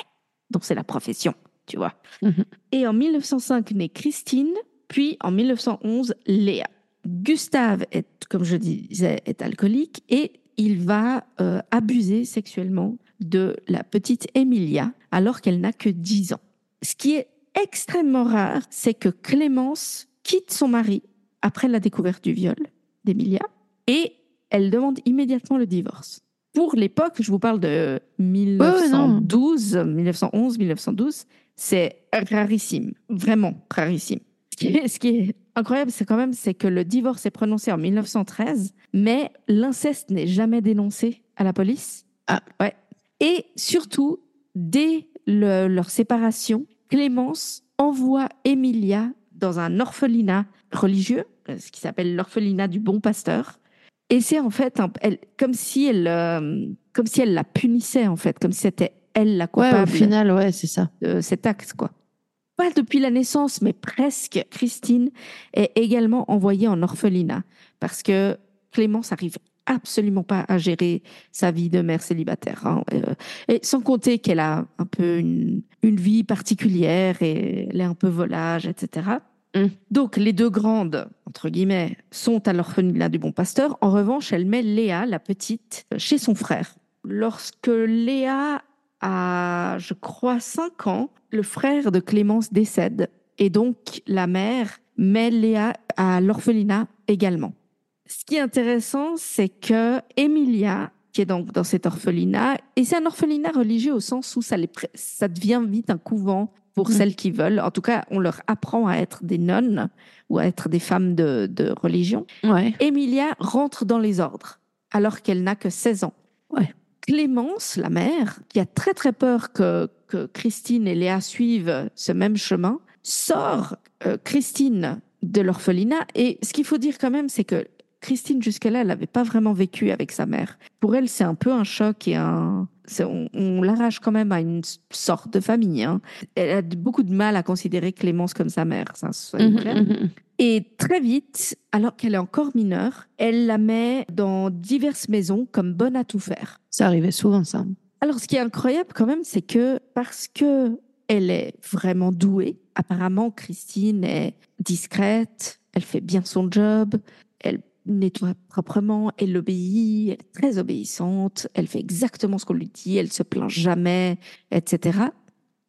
Donc c'est la profession, tu vois. Mhm. Et en 1905 naît Christine, puis en 1911 Léa. Gustave est, comme je disais, est alcoolique et il va euh, abuser sexuellement de la petite Emilia alors qu'elle n'a que 10 ans. Ce qui est extrêmement rare, c'est que Clémence quitte son mari après la découverte du viol d'Emilia et elle demande immédiatement le divorce. Pour l'époque, je vous parle de 1912, 1911, 1912, c'est rarissime, vraiment rarissime. Ce qui est, ce qui est incroyable, c'est quand même c'est que le divorce est prononcé en 1913, mais l'inceste n'est jamais dénoncé à la police. Ah. ouais. Et surtout, dès le- leur séparation, Clémence envoie Emilia dans un orphelinat religieux, euh, ce qui s'appelle l'orphelinat du Bon Pasteur. Et c'est en fait un- elle, comme si elle, euh, comme si elle la punissait en fait, comme si c'était elle la Ouais, coupable au final, ouais, c'est ça. de cet acte, quoi. Pas depuis la naissance, mais presque. Christine est également envoyée en orphelinat parce que Clémence arrive absolument pas à gérer sa vie de mère célibataire. hein. Euh, Et sans compter qu'elle a un peu une, une vie particulière et elle est un peu volage, etc. Mm. Donc les deux grandes, entre guillemets, sont à l'orphelinat du Bon Pasteur. En revanche, elle met Léa, la petite, chez son frère. Lorsque Léa a, je crois, 5 ans, le frère de Clémence décède. Et donc, la mère met Léa à l'orphelinat également. Ce qui est intéressant, c'est que Emilia, qui est donc dans cet orphelinat, et c'est un orphelinat religieux au sens où ça, ça devient vite un couvent pour Mhm. celles qui veulent. En tout cas, on leur apprend à être des nonnes ou à être des femmes de, de religion. Ouais. Emilia rentre dans les ordres alors qu'elle n'a que 16 ans. Ouais. Clémence, la mère, qui a très très peur que, que Christine et Léa suivent ce même chemin, sort euh, Christine de l'orphelinat. Et ce qu'il faut dire quand même, c'est que Christine, jusque-là, elle n'avait pas vraiment vécu avec sa mère. Pour elle, c'est un peu un choc et un... On, on l'arrache quand même à une sorte de famille. hein. Elle a beaucoup de mal à considérer Clémence comme sa mère. Ça, Mhm, clairs. mhm. Et très vite, alors qu'elle est encore mineure, elle la met dans diverses maisons comme bonne à tout faire. Ça arrivait souvent, ça. Alors, ce qui est incroyable quand même, c'est que parce que elle est vraiment douée, apparemment, Christine est discrète, elle fait bien son job, elle nettoie proprement, elle obéit, elle est très obéissante, elle fait exactement ce qu'on lui dit, elle se plaint jamais, etc.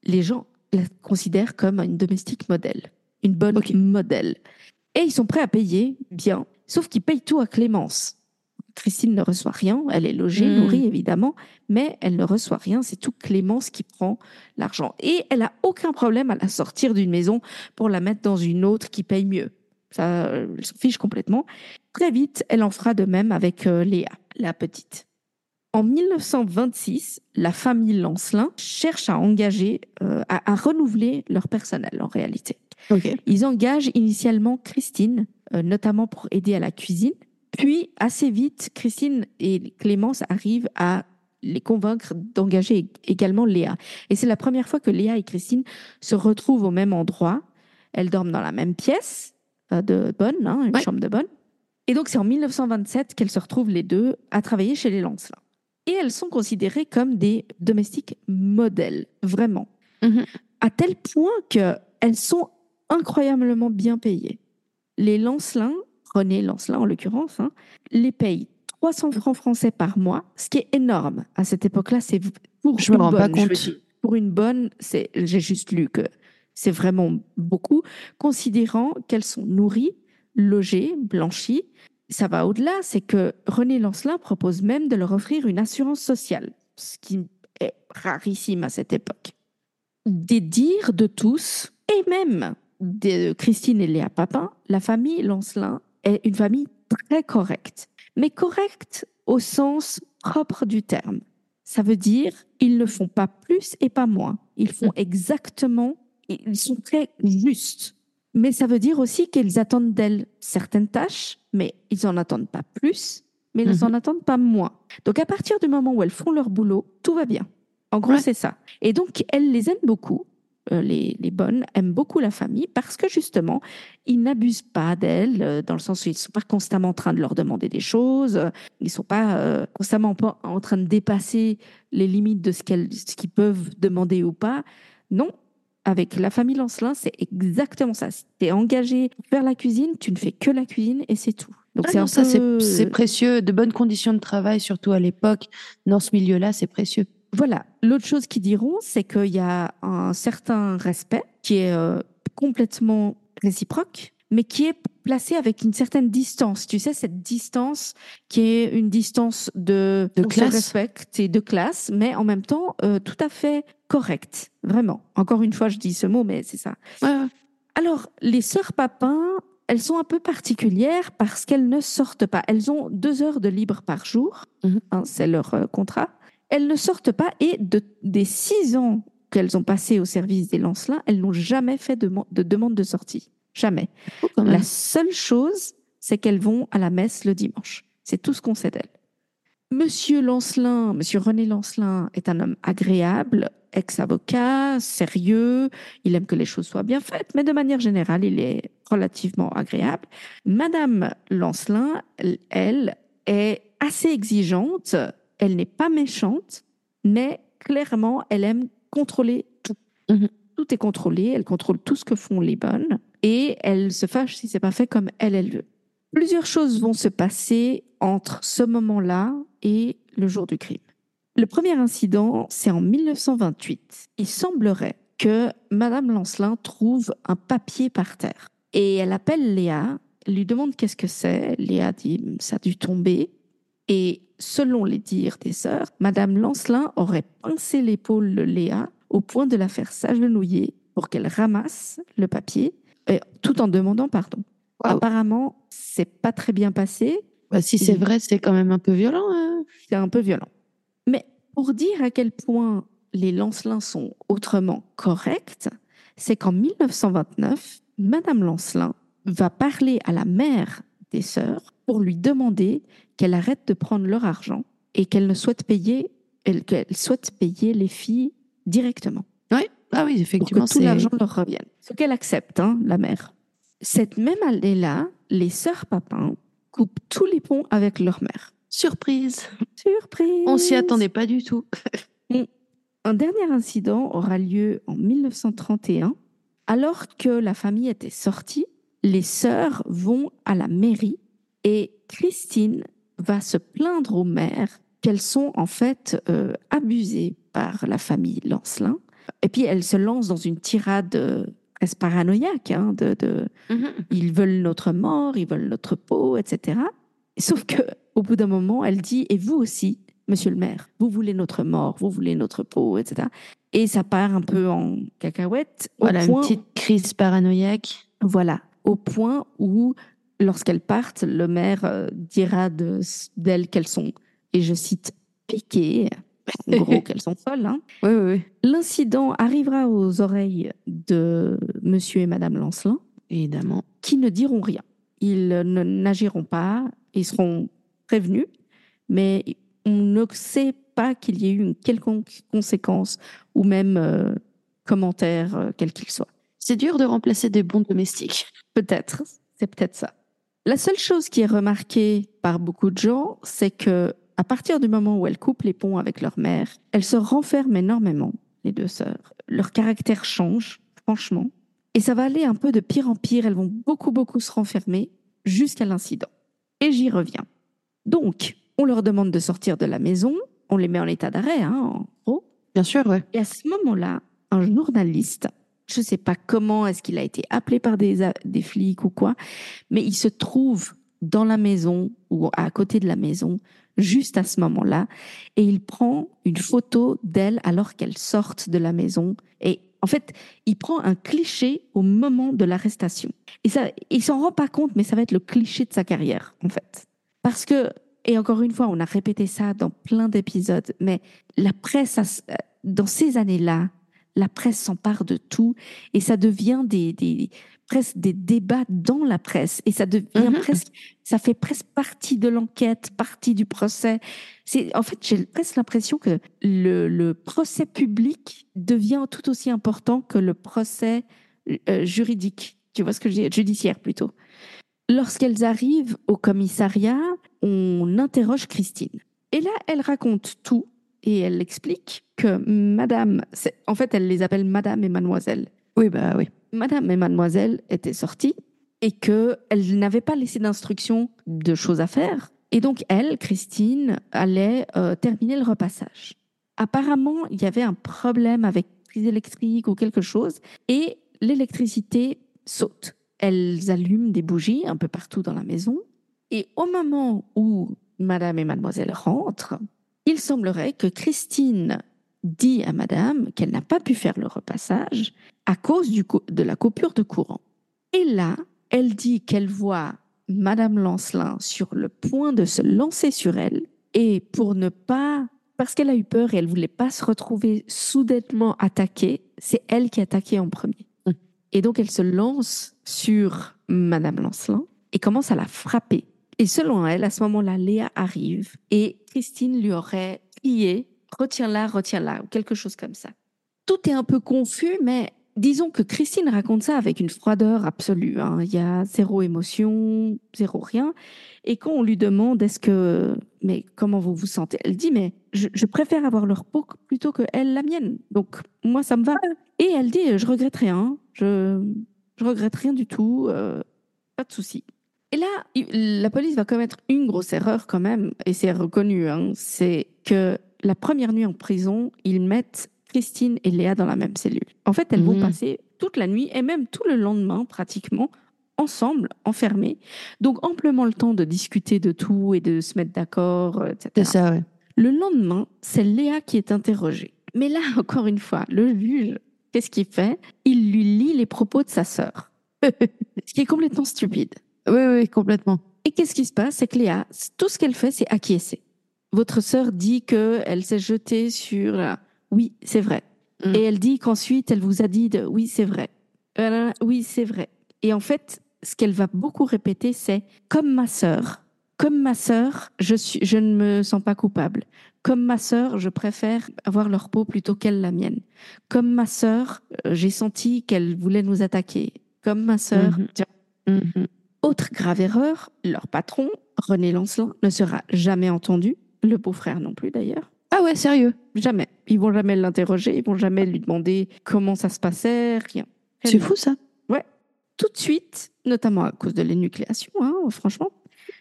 Les gens la considèrent comme une domestique modèle, une bonne modèle. Et ils sont prêts à payer bien, sauf qu'ils payent tout à Clémence. Christine ne reçoit rien, elle est logée, Mm. nourrie évidemment, mais elle ne reçoit rien, c'est tout Clémence qui prend l'argent. Et elle a aucun problème à la sortir d'une maison pour la mettre dans une autre qui paye mieux. Ça, elle s'en fiche complètement. Très vite, elle en fera de même avec euh, Léa, la petite. En 1926, la famille Lancelin cherche à engager, euh, à, à renouveler leur personnel en réalité. Ils engagent initialement Christine, euh, notamment pour aider à la cuisine. Puis, assez vite, Christine et Clémence arrivent à les convaincre d'engager ég- également Léa. Et c'est la première fois que Léa et Christine se retrouvent au même endroit. Elles dorment dans la même pièce de bonne, hein, une Ouais. chambre de bonne. Et donc, c'est en 1927 qu'elles se retrouvent les deux à travailler chez les Lancelin. Et elles sont considérées comme des domestiques modèles, vraiment. Mhm. À tel point qu'elles sont incroyablement bien payées. Les Lancelin, René Lancelin en l'occurrence, hein, les payent 300 francs français par mois, ce qui est énorme. À cette époque-là, c'est pour Je me une rends pas bonne, compte. Pour une bonne, c'est, j'ai juste lu que c'est vraiment beaucoup, considérant qu'elles sont nourries, logées, blanchies. Ça va au-delà, c'est que René Lancelin propose même de leur offrir une assurance sociale, ce qui est rarissime à cette époque. Des dires de tous, et même de Christine et Léa Papin, la famille Lancelin est une famille très correcte. Mais correcte au sens propre du terme. Ça veut dire ils ne font pas plus et pas moins. Ils font exactement, ils sont très justes. Mais ça veut dire aussi qu'ils attendent d'elles certaines tâches, mais ils n'en attendent pas plus, mais ils Mhm. n'en attendent pas moins. Donc à partir du moment où elles font leur boulot, tout va bien. En gros, Ouais. c'est ça. Et donc, elles les aiment beaucoup. euh, les, les bonnes, aiment beaucoup la famille parce que justement, ils n'abusent pas d'elles, euh, dans le sens où ils ne sont pas constamment en train de leur demander des choses, euh, ils ne sont pas constamment en train de dépasser les limites de ce qu'elles, ce qu'ils peuvent demander ou pas. Non, avec la famille Lancelin, c'est exactement ça. Si tu es engagé faire la cuisine, tu ne fais que la cuisine et c'est tout. Donc Ah c'est non, ça, peu- c'est précieux. De bonnes conditions de travail, surtout à l'époque, dans ce milieu-là, c'est précieux. Voilà. L'autre chose qu'ils diront, c'est qu'il y a un certain respect qui est euh, complètement réciproque, mais qui est placé avec une certaine distance. Tu sais, cette distance qui est une distance de, De classe. respecte et de classe, mais en même temps euh, tout à fait correcte. Vraiment. Encore une fois, je dis ce mot, mais c'est ça. Alors, les sœurs Papin, elles sont un peu particulières parce qu'elles ne sortent pas. Elles ont deux heures de libre par jour, Mhm. hein, c'est leur euh, contrat. Elles ne sortent pas et de, des six ans qu'elles ont passé au service des Lancelins, elles n'ont jamais fait de, de demande de sortie. Jamais. Oh. La seule chose, c'est qu'elles vont à la messe le dimanche. C'est tout ce qu'on sait d'elles. Monsieur Lancelin, Monsieur René Lancelin est un homme agréable, ex-avocat, sérieux, il aime que les choses soient bien faites, mais de manière générale, il est relativement agréable. Madame Lancelin, elle- est assez exigeante, elle n'est pas méchante, mais clairement, elle aime contrôler tout. Mhm. Tout est contrôlé, elle contrôle tout ce que font les bonnes, et elle se fâche si c'est pas fait comme elle, elle veut. Plusieurs choses vont se passer entre ce moment-là et le jour du crime. Le premier incident, c'est en 1928. Il semblerait que Madame Lancelin trouve un papier par terre. Et elle appelle Léa, lui demande qu'est-ce que c'est. Léa dit ça a dû tomber. Et selon les dires des sœurs, Madame Lancelin aurait pincé l'épaule de Léa au point de la faire s'agenouiller pour qu'elle ramasse le papier, tout en demandant pardon. Waouh. Apparemment, c'est pas très bien passé. Bah, si c'est vrai, c'est quand même un peu violent. hein. C'est un peu violent. Mais pour dire à quel point les Lancelins sont autrement corrects, c'est qu'en 1929, Madame Lancelin va parler à la mère des sœurs pour lui demander qu'elle arrête de prendre leur argent et qu'elle ne souhaite payer, elle, qu'elle souhaite payer les filles directement. Ah oui, pour effectivement, que tout c'est. l'argent leur revienne. Ce qu'elle accepte, hein, la mère. Cette même année-là, les sœurs Papin coupent tous les ponts avec leur mère. Surprise. Surprise On s'y attendait pas du tout. [LAUGHS] Un dernier incident aura lieu en 1931. Alors que la famille était sortie, les sœurs vont à la mairie et Christine va se plaindre au maire qu'elles sont en fait euh, abusées par la famille Lancelin. Et puis elle se lance dans une tirade euh, presque paranoïaque hein, de, de ils veulent notre mort, ils veulent notre peau, etc. Sauf que au bout d'un moment, elle dit et vous aussi, Monsieur le maire, vous voulez notre mort, vous voulez notre peau, etc. Et ça part un peu en cacahuète. Voilà, une petite crise paranoïaque. voilà, au point où, lorsqu'elles partent, le maire euh, dira de- d'elles qu'elles sont, et je cite, piquées, gros [LAUGHS] qu'elles sont folles. hein. Oui, oui, oui. L'incident arrivera aux oreilles de Monsieur et Madame Lancelin, Évidemment. qui ne diront rien. Ils ne n'agiront pas, ils seront prévenus, mais on ne sait pas qu'il y ait eu une quelconque conséquence ou même euh, commentaire, euh, quel qu'il soit. C'est dur de remplacer des bons domestiques. Peut-être, c'est peut-être ça. La seule chose qui est remarquée par beaucoup de gens, c'est que à partir du moment où elles coupent les ponts avec leur mère, elles se renferment énormément, les deux sœurs. Leur caractère change, franchement. Et ça va aller un peu de pire en pire. Elles vont beaucoup, beaucoup se renfermer jusqu'à l'incident. Et j'y reviens. Donc, on leur demande de sortir de la maison. On les met en état d'arrêt, hein, en gros. Bien sûr, ouais. Et à ce moment-là, un journaliste, je ne sais pas comment est-ce qu'il a été appelé par des, des flics ou quoi, mais il se trouve dans la maison ou à côté de la maison, juste à ce moment-là, et il prend une photo d'elle alors qu'elle sortent de la maison. Et en fait, il prend un cliché au moment de l'arrestation. Et ça, il s'en rend pas compte, mais ça va être le cliché de sa carrière, en fait. Parce que, et encore une fois, on a répété ça dans plein d'épisodes, mais la presse, a- dans ces années-là, la presse s'empare de tout et ça devient des, presque des débats dans la presse et ça devient Mhm. presque, ça fait presque partie de l'enquête, partie du procès. C'est, en fait, j'ai presque l'impression que le, le procès public devient tout aussi important que le procès euh, juridique. Tu vois ce que je dis Judiciaire plutôt. Lorsqu'elles arrivent au commissariat, on interroge Christine. Et là, elle raconte tout et elle explique que Madame, en fait, elle les appelle Madame et Mademoiselle. Oui, bah oui. Madame et Mademoiselle étaient sorties et qu'elle n'avait pas laissé d'instructions de choses à faire. Et donc, elle, Christine, allait euh, terminer le repassage. Apparemment, il y avait un problème avec prise électrique ou quelque chose et l'électricité saute. Elles allument des bougies un peu partout dans la maison et au moment où Madame et Mademoiselle rentrent, il semblerait que Christine dit à Madame qu'elle n'a pas pu faire le repassage à cause du de la coupure de courant. Et là, elle dit qu'elle voit Madame Lancelin sur le point de se lancer sur elle et pour ne pas, parce qu'elle a eu peur et elle voulait pas se retrouver soudainement attaquée, c'est elle qui a attaqué en premier. Mm. Et donc elle se lance sur Madame Lancelin et commence à la frapper. Et selon elle, à ce moment-là, Léa arrive et Christine lui aurait crié Retiens-la, retiens-la, ou quelque chose comme ça. Tout est un peu confus, mais disons que Christine raconte ça avec une froideur absolue. hein. Il y a zéro émotion, zéro rien. Et quand on lui demande est-ce que, mais comment vous vous sentez, elle dit mais je, je préfère avoir leur peau plutôt que elle la mienne. Donc moi ça me va. Et elle dit je regrette rien, je je regrette rien du tout, euh, pas de souci. Et là, la police va commettre une grosse erreur quand même, et c'est reconnu, hein, c'est que la première nuit en prison, ils mettent Christine et Léa dans la même cellule. En fait, elles vont Mhm. passer toute la nuit et même tout le lendemain, pratiquement, ensemble, enfermées. Donc, amplement le temps de discuter de tout et de se mettre d'accord, euh, etc. C'est ça, ouais. Le lendemain, c'est Léa qui est interrogée. Mais là, [LAUGHS] encore une fois, le juge, qu'est-ce qu'il fait? Il lui lit les propos de sa sœur. [LAUGHS] Ce qui est complètement stupide. Oui, oui, complètement. Et qu'est-ce qui se passe? C'est que Léa, tout ce qu'elle fait, c'est acquiescer. Votre sœur dit qu'elle s'est jetée sur... la- Oui, c'est vrai. Mm. Et elle dit qu'ensuite, elle vous a dit de... Oui, c'est vrai. Euh, oui, c'est vrai. Et en fait, ce qu'elle va beaucoup répéter, c'est comme ma sœur. Comme ma sœur, je, suis, je ne me sens pas coupable. Comme ma sœur, je préfère avoir leur peau plutôt qu'elle la mienne. Comme ma sœur, euh, j'ai senti qu'elle voulait nous attaquer. Comme ma sœur, Mhm. tiens, Mhm. autre grave erreur, leur patron, René Lancelin, ne sera jamais entendu. Le beau-frère non plus d'ailleurs. Ah ouais, sérieux? Jamais. Ils vont jamais l'interroger, ils vont jamais lui demander comment ça se passait, rien. C'est fou ça. Tout de suite, notamment à cause de l'énucléation, hein, franchement.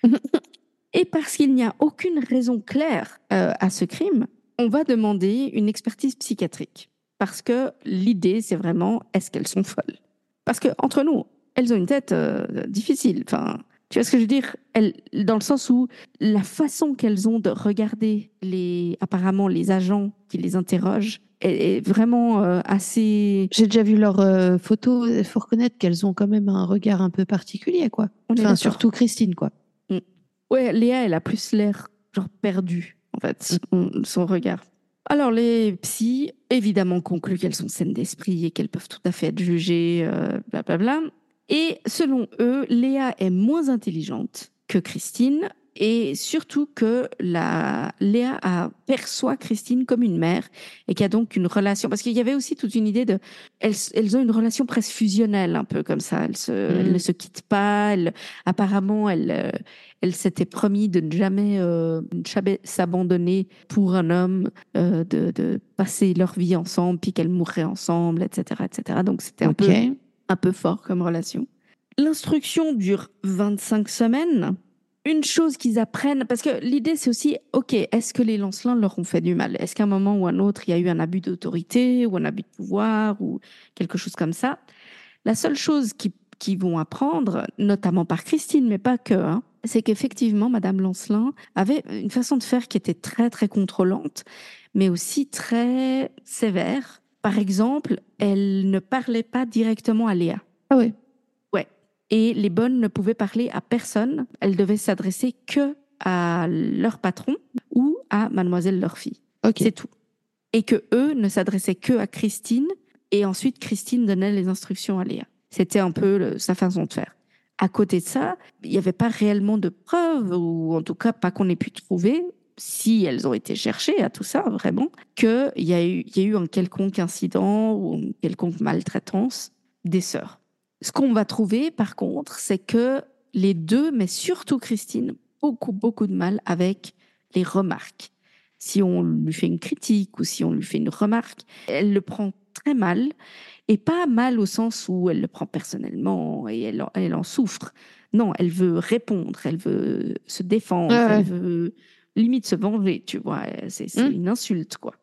[LAUGHS] Et parce qu'il n'y a aucune raison claire euh, à ce crime, on va demander une expertise psychiatrique. Parce que l'idée, c'est vraiment, est-ce qu'elles sont folles? Parce que entre nous, elles ont une tête euh, difficile. Enfin, tu vois ce que je veux dire? Elles, Dans le sens où la façon qu'elles ont de regarder les, apparemment les agents qui les interrogent est, est vraiment euh, assez. J'ai déjà vu leurs euh, photos. Il faut reconnaître qu'elles ont quand même un regard un peu particulier, quoi. On Enfin, surtout Christine, quoi. Ouais, Léa, elle a plus l'air genre perdue, en fait, son, son regard. Alors, les psys, évidemment, concluent qu'elles sont saines d'esprit et qu'elles peuvent tout à fait être jugées, euh, blablabla. Et selon eux, Léa est moins intelligente que Christine et surtout que la, Léa a, perçoit Christine comme une mère et qu'il y a donc une relation. Parce qu'il y avait aussi toute une idée de. Elles, elles ont une relation presque fusionnelle, un peu comme ça. Elles, se, elles ne se quittent pas. Elles, apparemment, elles. euh, elle s'était promis de ne jamais, euh, s'abandonner pour un homme, euh, de, de passer leur vie ensemble, puis qu'elles mourraient ensemble, etc., etc. Donc c'était un peu un peu fort comme relation. L'instruction dure 25 semaines. Une chose qu'ils apprennent, parce que l'idée c'est aussi, ok, est-ce que les Lancelins leur ont fait du mal? Est-ce qu'à un moment ou un autre, il y a eu un abus d'autorité ou un abus de pouvoir ou quelque chose comme ça? La seule chose qu'ils qu'ils vont apprendre, notamment par Christine, mais pas que, hein, c'est qu'effectivement, Madame Lancelin avait une façon de faire qui était très, très contrôlante, mais aussi très sévère. Par exemple, elle ne parlait pas directement à Léa. Ah ouais. Et les bonnes ne pouvaient parler à personne. Elles devaient s'adresser que à leur patron ou à mademoiselle leur fille. C'est tout. Et que eux ne s'adressaient que à Christine Et ensuite, Christine donnait les instructions à Léa. C'était un peu le- sa façon de faire. À côté de ça, il n'y avait pas réellement de preuves, ou en tout cas pas qu'on ait pu trouver, si elles ont été cherchées à tout ça, vraiment, qu'il y, a eu- y a eu un quelconque incident ou une quelconque maltraitance des sœurs. Ce qu'on va trouver, par contre, c'est que les deux, mais surtout Christine, beaucoup, beaucoup de mal avec les remarques. Si on lui fait une critique ou si on lui fait une remarque, elle le prend très mal et pas mal au sens où elle le prend personnellement et elle, en- elle en souffre. Non, elle veut répondre, elle veut se défendre, ouais. elle veut limite se venger, tu vois. C'est c'est Mm. une insulte, quoi.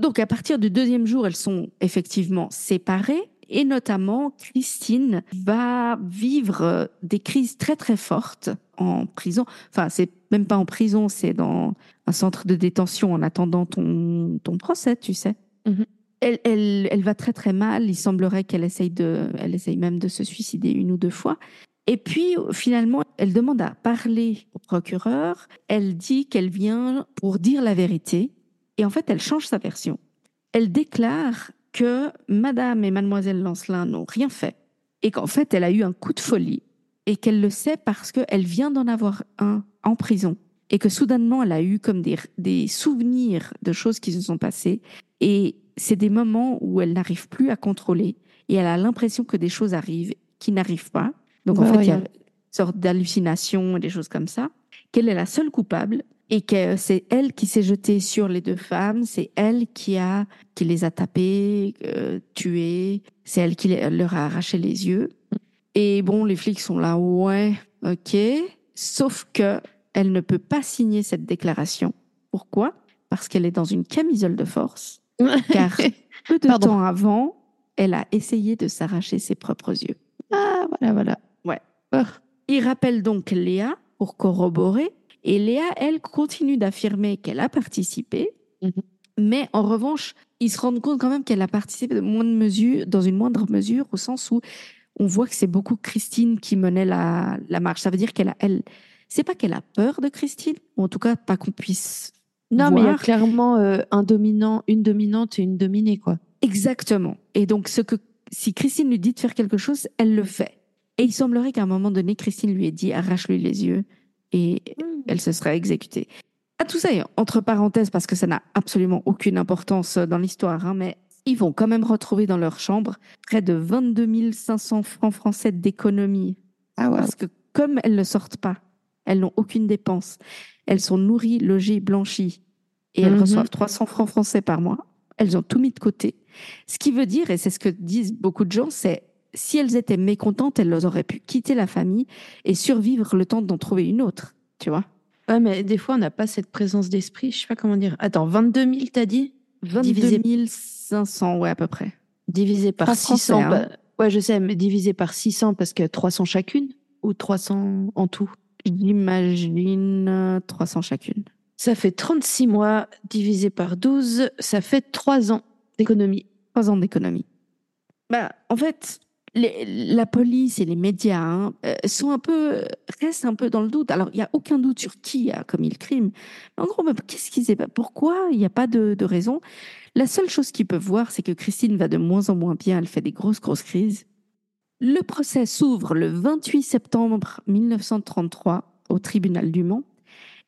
Donc, à partir du deuxième jour, elles sont effectivement séparées. Et notamment, Christine va vivre euh, des crises très, très fortes en prison. Enfin, c'est même pas en prison, c'est dans un centre de détention en attendant ton, ton procès, tu sais. Mhm. Elle, elle, elle va très, très mal. Il semblerait qu'elle essaye, de, elle essaye même de se suicider une ou deux fois. Et puis, finalement, elle demande à parler au procureur. Elle dit qu'elle vient pour dire la vérité. Et en fait, elle change sa version. Elle déclare que Madame et Mademoiselle Lancelin n'ont rien fait et qu'en fait, elle a eu un coup de folie et qu'elle le sait parce qu'elle vient d'en avoir un en prison et que soudainement, elle a eu comme des, souvenirs de choses qui se sont passées et c'est des moments où elle n'arrive plus à contrôler et elle a l'impression que des choses arrivent qui n'arrivent pas. Donc en Bah fait, il y a une sorte d'hallucination et des choses comme ça. Qu'elle est la seule coupable et que c'est elle qui s'est jetée sur les deux femmes, c'est elle qui a qui les a tapées, euh, tuées, c'est elle qui les- leur a arraché les yeux? Et bon, les flics sont là, ouais, ok. Sauf que elle ne peut pas signer cette déclaration. Pourquoi? Parce qu'elle est dans une camisole de force. [LAUGHS] Car peu de Pardon. temps avant, elle a essayé de s'arracher ses propres yeux. Ah, voilà, voilà. Ouais. Il rappelle donc Léa pour corroborer. Et Léa, elle, continue d'affirmer qu'elle a participé. Mhm. Mais en revanche, ils se rendent compte quand même qu'elle a participé de moindre mesure, dans une moindre mesure, au sens où on voit que c'est beaucoup Christine qui menait la, la marche. Ça veut dire qu'elle a, elle, c'est pas qu'elle a peur de Christine, ou en tout cas pas qu'on puisse. Non, mais il y a clairement euh, un dominant, une dominante et une dominée, quoi. Exactement. Et donc, ce que, si Christine lui dit de faire quelque chose, elle le fait. Et il semblerait qu'à un moment donné, Christine lui ait dit arrache-lui les yeux et elle se serait exécutée. À tout ça, entre parenthèses, parce que ça n'a absolument aucune importance dans l'histoire, hein, mais ils vont quand même retrouver dans leur chambre près de 22 500 francs français d'économie. Ah ouais. Parce que comme elles ne sortent pas, elles n'ont aucune dépense. Elles sont nourries, logées, blanchies. Et elles Mhm. reçoivent 300 francs français par mois. Elles ont tout mis de côté. Ce qui veut dire, et c'est ce que disent beaucoup de gens, c'est si elles étaient mécontentes, elles auraient pu quitter la famille et survivre le temps d'en trouver une autre. Tu vois Ouais, mais des fois, on n'a pas cette présence d'esprit. Je sais pas comment dire. Attends, 22 000, t'as dit? 22 Divisé- 500, ouais, à peu près. Divisé par Pas 600. français, hein. bah, ouais, je sais, mais divisé par 600 parce que 300 chacune ou 300 en tout? J'imagine euh, 300 chacune. Ça fait 36 mois divisé par 12, ça fait 3 ans d'économie. Trois ans d'économie. Bah, en fait, les- la police et les médias hein, euh, sont un peu, restent un peu dans le doute. Alors, il n'y a aucun doute sur qui a commis le crime. Mais en gros, bah, qu'est-ce qui s'est passé Pourquoi Il n'y a pas de, de raison? La seule chose qu'ils peuvent voir, c'est que Christine va de moins en moins bien. Elle fait des grosses, grosses crises. Le procès s'ouvre le 28 septembre 1933 au tribunal du Mans.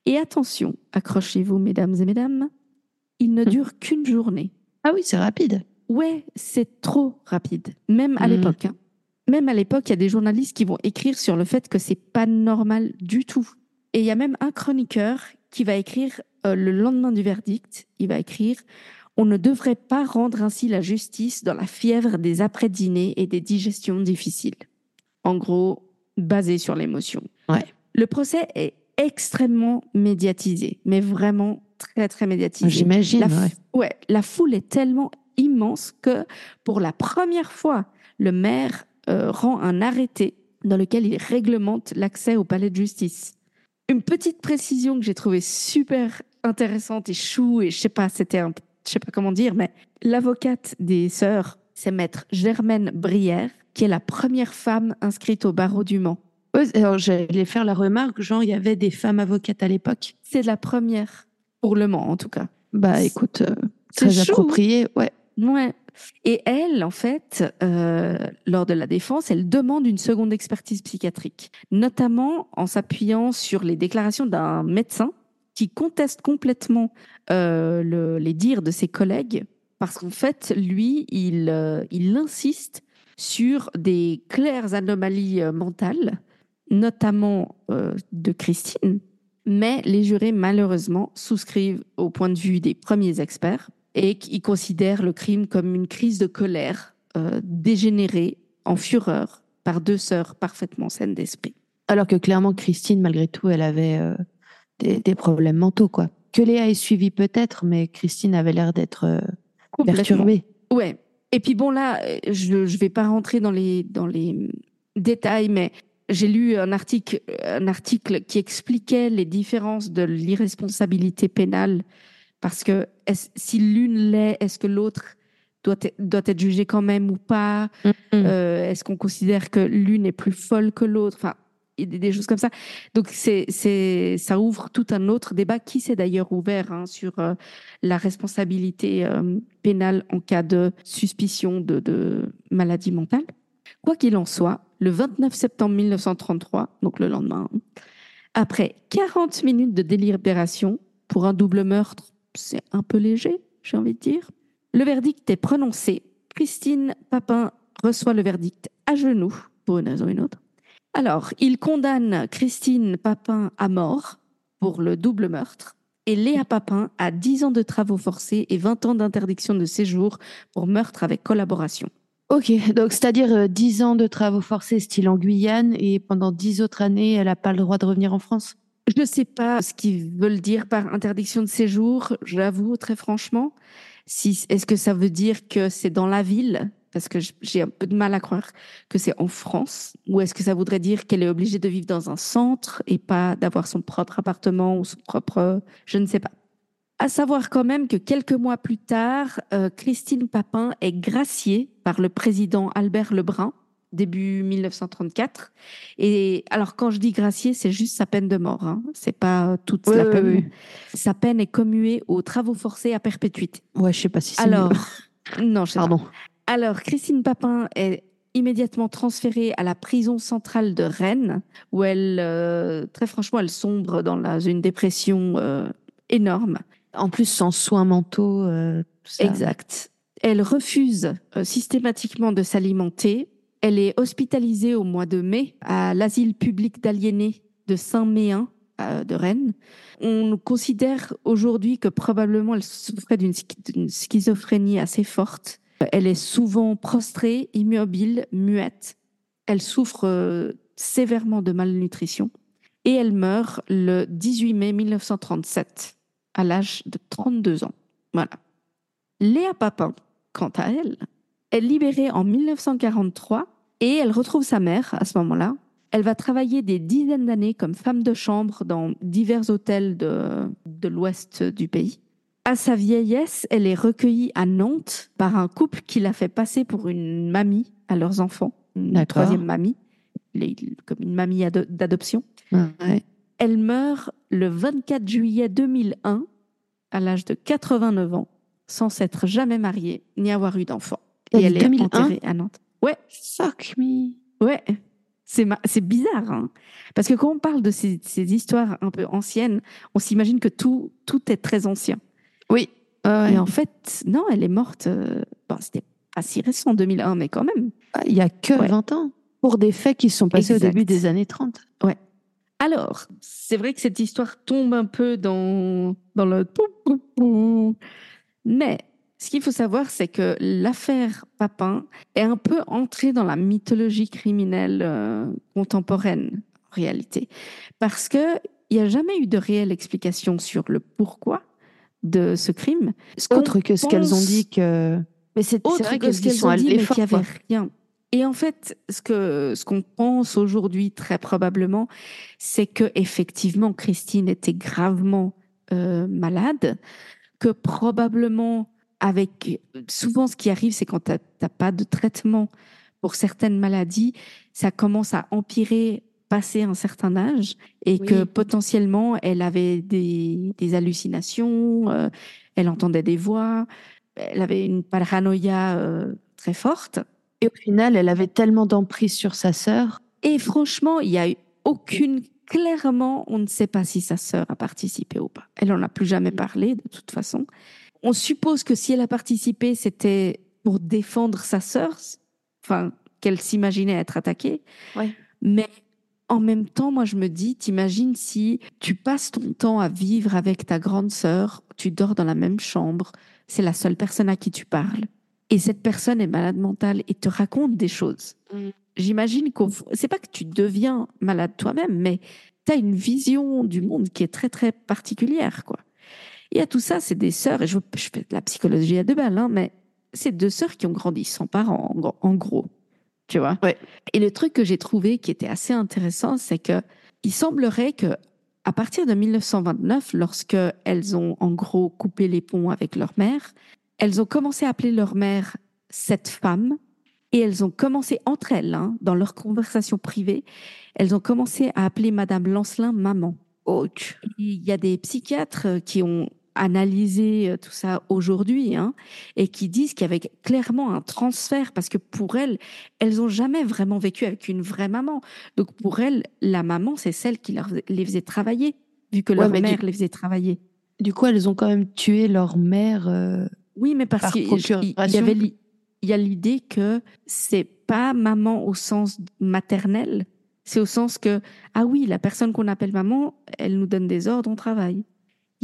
Et attention, accrochez-vous, mesdames et mesdames, il ne Hmm. dure qu'une journée. Ah oui, c'est rapide. Ouais, c'est trop rapide. Même à Mhm. l'époque. hein. Même à l'époque, il y a des journalistes qui vont écrire sur le fait que c'est pas normal du tout. Et il y a même un chroniqueur qui va écrire euh, le lendemain du verdict. Il va écrire On ne devrait pas rendre ainsi la justice dans la fièvre des après-dîners et des digestions difficiles. En gros, basé sur l'émotion. Ouais. Le procès est extrêmement médiatisé, mais vraiment très très médiatisé. J'imagine. La, ouais. ouais, la foule est tellement immense que pour la première fois, le maire euh, rend un arrêté dans lequel il réglemente l'accès au palais de justice. Une petite précision que j'ai trouvée super intéressante et chou et je sais pas, c'était un, je sais pas comment dire, mais l'avocate des sœurs, c'est maître Germaine Brière, qui est la première femme inscrite au barreau du Mans. Ouais, alors, j'allais faire la remarque, genre, il y avait des femmes avocates à l'époque. C'est la première pour le Mans en tout cas. Bah écoute, euh, très approprié. Ouais. Et elle, en fait, euh, lors de la défense, elle demande une seconde expertise psychiatrique, notamment en s'appuyant sur les déclarations d'un médecin qui conteste complètement euh, le, les dires de ses collègues, parce qu'en fait, lui, il, euh, il insiste sur des claires anomalies mentales, notamment de Christine. Mais les jurés, malheureusement, souscrivent au point de vue des premiers experts et qui considèrent le crime comme une crise de colère euh, dégénérée en fureur par deux sœurs parfaitement saines d'esprit. Alors que clairement, Christine, malgré tout, elle avait euh, des, des problèmes mentaux, quoi. Que Léa ait suivi peut-être, mais Christine avait l'air d'être euh, perturbée. Ouais. Et puis bon là, je ne vais pas rentrer dans les dans les détails, mais j'ai lu un article un article qui expliquait les différences de l'irresponsabilité pénale parce que si l'une l'est, est-ce que l'autre doit être, doit être jugée quand même ou pas? Mhm. Euh, Est-ce qu'on considère que l'une est plus folle que l'autre? Enfin, il y a des, des choses comme ça. Donc c'est c'est ça ouvre tout un autre débat qui s'est d'ailleurs ouvert hein, sur euh, la responsabilité euh, pénale en cas de suspicion de, de maladie mentale. Quoi qu'il en soit, le 29 septembre 1933, donc le lendemain, après 40 minutes de délibération pour un double meurtre, c'est un peu léger, j'ai envie de dire. Le verdict est prononcé. Christine Papin reçoit le verdict à genoux, pour une raison ou une autre. Alors, il condamne Christine Papin à mort pour le double meurtre et Léa Papin à 10 ans de travaux forcés et 20 ans d'interdiction de séjour pour meurtre avec collaboration. Ok, donc c'est-à-dire euh, 10 ans de travaux forcés style en Guyane et pendant 10 autres années, elle n'a pas le droit de revenir en France? Je ne sais pas ce qu'ils veulent dire par interdiction de séjour, j'avoue très franchement. Est-ce que ça veut dire que c'est dans la ville? Parce que j'ai un peu de mal à croire que c'est en France. Ou est-ce que ça voudrait dire qu'elle est obligée de vivre dans un centre et pas d'avoir son propre appartement ou son propre... Je ne sais pas. À savoir quand même que quelques mois plus tard, euh, Christine Papin est graciée par le président Albert Lebrun, début 1934. Et alors quand je dis graciée, c'est juste sa peine de mort. Hein. C'est pas euh, toute Oui, la peine. oui. Sa peine est commuée aux travaux forcés à perpétuité. Ouais, je sais pas si c'est Alors, mieux. [LAUGHS] non, je sais pas. Pardon. Alors, Christine Papin est immédiatement transférée à la prison centrale de Rennes, où elle, euh, très franchement, elle sombre dans la, une dépression euh, énorme. En plus, sans soins mentaux, euh, tout ça. Exact. Elle refuse systématiquement de s'alimenter. Elle est hospitalisée au mois de mai à l'asile public d'aliénés de Saint-Méen euh, de Rennes. On considère aujourd'hui que probablement elle souffrait d'une schi- d'une schizophrénie assez forte. Elle est souvent prostrée, immobile, muette. Elle souffre euh, sévèrement de malnutrition et elle meurt le 18 mai 1937 à l'âge de 32 ans. Voilà. Léa Papin, quant à elle, est libérée en 1943 et elle retrouve sa mère à ce moment-là. Elle va travailler des dizaines d'années comme femme de chambre dans divers hôtels de, de l'ouest du pays. À sa vieillesse, elle est recueillie à Nantes par un couple qui l'a fait passer pour une mamie à leurs enfants, une troisième mamie, les- comme une mamie ado- d'adoption. Ouais. Elle meurt le 24 juillet 2001 à l'âge de 89 ans, sans s'être jamais mariée ni avoir eu d'enfant. Et elle est 2001? enterrée à Nantes. Ouais, Fuck me. ouais. C'est ma- c'est bizarre, hein parce que quand on parle de ces, ces histoires un peu anciennes, on s'imagine que tout, tout est très ancien. Oui. Ouais, ouais. Et en fait, non, elle est morte. euh, bon, C'était pas si récent, 2001, mais quand même. Il y a que Ouais. 20 ans. Pour des faits qui se sont passés Exact. au début des années 30. Alors, c'est vrai que cette histoire tombe un peu dans, dans le. Mais ce qu'il faut savoir, c'est que l'affaire Papin est un peu entrée dans la mythologie criminelle euh, contemporaine, en réalité. Parce qu'il n'y a jamais eu de réelle explication sur le pourquoi de ce crime. Ce Autre que ce qu'elles ont dit que. Mais c'est autre vrai que ce qu'elles sont ont dit, mais qu'il n'y avait rien. Et en fait, ce que ce qu'on pense aujourd'hui très probablement, c'est que effectivement Christine était gravement euh, malade, que probablement avec souvent ce qui arrive, c'est quand tu n'as pas de traitement pour certaines maladies, ça commence à empirer passé un certain âge et Oui. que potentiellement elle avait des, des hallucinations, euh, elle entendait des voix. elle avait une paranoïa euh, très forte. Et au final, elle avait tellement d'emprise sur sa sœur. Et franchement, il y a eu aucune. Clairement, on ne sait pas si sa sœur a participé ou pas. Elle en a plus jamais parlé, de toute façon. On suppose que si elle a participé, c'était pour défendre sa sœur, enfin, qu'elle s'imaginait être attaquée. Ouais. Mais en même temps, moi, je me dis, t'imagines si tu passes ton temps à vivre avec ta grande sœur, tu dors dans la même chambre, c'est la seule personne à qui tu parles. Et cette personne est malade mentale et te raconte des choses. Mm. J'imagine qu'on, c'est pas que tu deviens malade toi-même, mais tu as une vision du monde qui est très, très particulière, quoi. Et à tout ça, c'est des sœurs, et je, je fais de la psychologie à deux balles, hein, mais c'est deux sœurs qui ont grandi sans parents, en, gros- en gros. Tu vois? Ouais. Et le truc que j'ai trouvé qui était assez intéressant, c'est que il semblerait que à partir de 1929, lorsque elles ont en gros coupé les ponts avec leur mère, elles ont commencé à appeler leur mère cette femme et elles ont commencé entre elles, hein, dans leur conversation privée, elles ont commencé à appeler Madame Lancelin maman. Ouch. Il y a des psychiatres qui ont analysé euh, tout ça aujourd'hui hein, et qui disent qu'il y avait clairement un transfert parce que pour elles, elles ont jamais vraiment vécu avec une vraie maman. Donc pour elles, la maman, c'est celle qui leur, les faisait travailler, vu que Ouais, leur du- mère les faisait travailler. Du coup, elles ont quand même tué leur mère. euh, Oui, mais parce Par qu'il il- il y avait il y a l'idée que c'est pas maman au sens maternel, c'est au sens que ah oui, la personne qu'on appelle maman, elle nous donne des ordres, on travaille.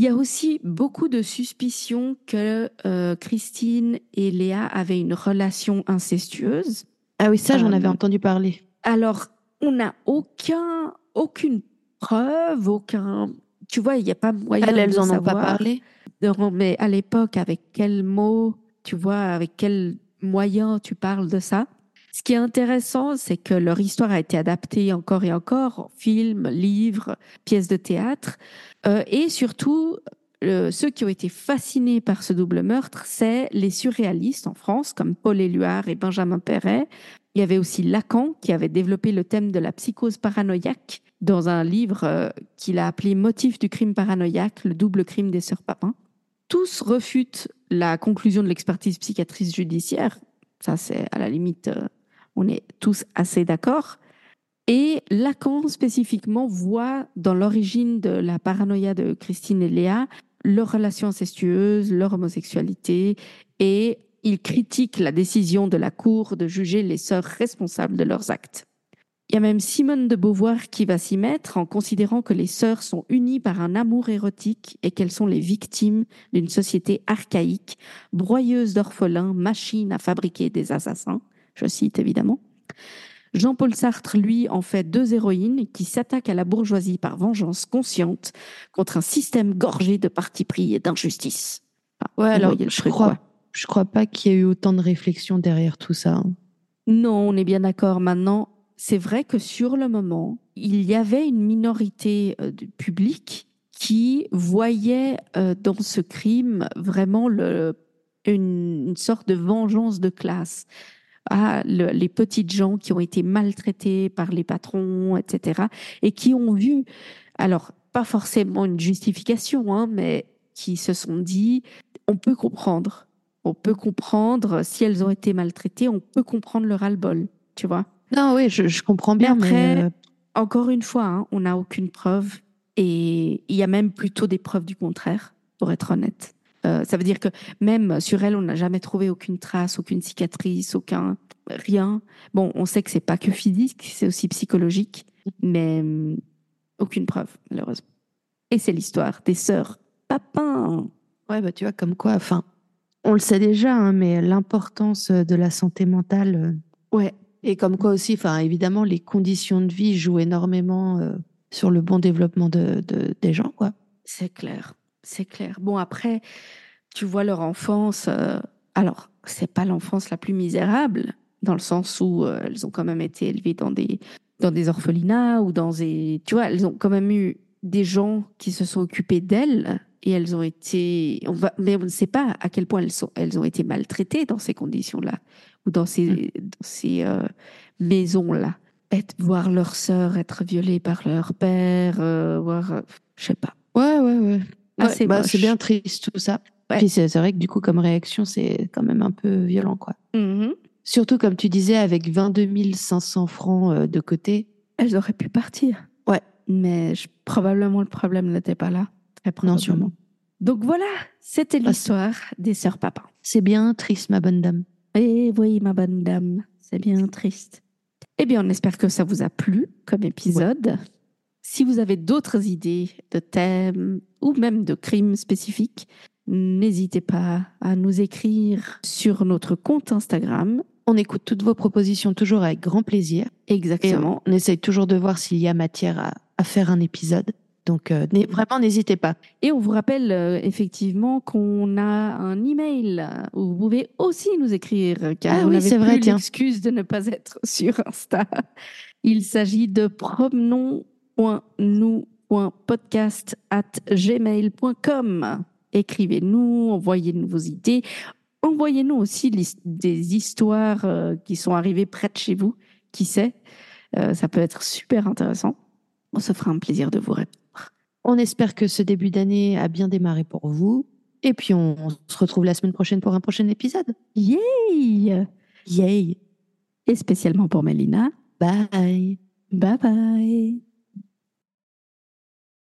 Il y a aussi beaucoup de suspicions que euh, Christine et Léa avaient une relation incestueuse. Ah oui, ça, j'en Euh, avais entendu parler. Alors, on n'a aucun, aucune preuve, aucun. Tu vois, il n'y a pas moyen Elles, elles de en ont pas savoir. parlé. Non, mais à l'époque, avec quel mot, tu vois, avec quel moyen tu parles de ça Ce qui est intéressant, c'est que leur histoire a été adaptée encore et encore, films, livres, pièces de théâtre, Euh, et surtout, ceux qui ont été fascinés par ce double meurtre, c'est les surréalistes en France, comme Paul Éluard et Benjamin Perret. Il y avait aussi Lacan, qui avait développé le thème de la psychose paranoïaque dans un livre euh, qu'il a appelé Motif du crime paranoïaque, le double crime des sœurs Papin. Tous refutent la conclusion de l'expertise psychiatrice judiciaire. Ça, c'est à la limite, euh, on est tous assez d'accord. Et Lacan spécifiquement voit dans l'origine de la paranoïa de Christine et Léa leur relation incestueuse, leur homosexualité, et il critique la décision de la Cour de juger les sœurs responsables de leurs actes. Il y a même Simone de Beauvoir qui va s'y mettre en considérant que les sœurs sont unies par un amour érotique et qu'elles sont les victimes d'une société archaïque, broyeuse d'orphelins, machine à fabriquer des assassins. Je cite évidemment. Jean-Paul Sartre, lui, en fait deux héroïnes qui s'attaquent à la bourgeoisie par vengeance consciente contre un système gorgé de parti pris et d'injustice. Enfin, Ouais, alors, je crois, quoi. je crois pas qu'il y ait eu autant de réflexion derrière tout ça. hein. Non, on est bien d'accord. Maintenant, c'est vrai que sur le moment, il y avait une minorité euh, du public qui voyait euh, dans ce crime vraiment le, une, une sorte de vengeance de classe. Le- les petites gens qui ont été maltraités par les patrons, etc. Et qui ont vu, alors pas forcément une justification, hein, mais qui se sont dit, on peut comprendre. On peut comprendre si elles ont été maltraitées, on peut comprendre le ras-le-bol, tu vois. Non, oui, je, je comprends bien, Mais après- euh, Encore une fois, hein, on n'a aucune preuve et il y a même plutôt des preuves du contraire, pour être honnête. Euh, ça veut dire que même sur elle, on n'a jamais trouvé aucune trace, aucune cicatrice, aucun rien. Bon, on sait que c'est pas que physique, c'est aussi psychologique, mais hum, aucune preuve, malheureusement. Et c'est l'histoire des sœurs Papin. ouais, bah, tu vois, comme quoi, enfin, on le sait déjà, hein, mais l'importance de la santé mentale, euh, Ouais, et comme quoi aussi, enfin, évidemment, les conditions de vie jouent énormément euh, sur le bon développement de, de- des gens, quoi. C'est clair, c'est clair. Bon, après, tu vois leur enfance. euh, alors, c'est pas l'enfance la plus misérable, dans le sens où euh, elles ont quand même été élevées dans des, dans des orphelinats ou dans des. Tu vois, elles ont quand même eu des gens qui se sont occupés d'elles et elles ont été. On va, mais on ne sait pas à quel point elles, sont, elles ont été maltraitées dans ces conditions-là ou dans ces, dans ces euh, maisons-là. Être, voir leur sœur être violée par leur père, voir. je sais pas. Ouais, ouais, ouais. Ah, Ouais, c'est bah, c'est bien triste tout ça. Ouais. Puis c'est vrai que du coup, comme réaction, c'est quand même un peu violent, quoi. Mhm. Surtout, comme tu disais, avec 22 500 francs euh, de côté. Elles auraient pu partir. Ouais. Mais je- probablement le problème n'était pas là. Très Non, probablement. sûrement. Donc voilà, c'était l'histoire des sœurs Papin. C'est bien triste, ma bonne dame. Et oui, ma bonne dame, c'est bien triste. Eh bien, on espère que ça vous a plu comme épisode. Si vous avez d'autres idées de thèmes ou même de crimes spécifiques, n'hésitez pas à nous écrire sur notre compte Instagram. On écoute toutes vos propositions toujours avec grand plaisir. Et Exactement. on essaye toujours de voir s'il y a matière à, à faire un épisode. Donc, euh, n'hé- vraiment, n'hésitez pas. Et on vous rappelle euh, effectivement qu'on a un email où vous pouvez aussi nous écrire, car Ah oui, c'est vrai, l'excuse de ne pas être [LAUGHS] sur Insta. Il s'agit de at gmail.com. Écrivez-nous, envoyez-nous vos idées. Envoyez-nous aussi des histoires euh, qui sont arrivées près de chez vous. Qui sait? Euh, Ça peut être super intéressant. On se fera un plaisir de vous répondre. On espère que ce début d'année a bien démarré pour vous. Et puis, on, on se retrouve la semaine prochaine pour un prochain épisode. Yay Yay! Et spécialement pour Mélina. Bye! Bye bye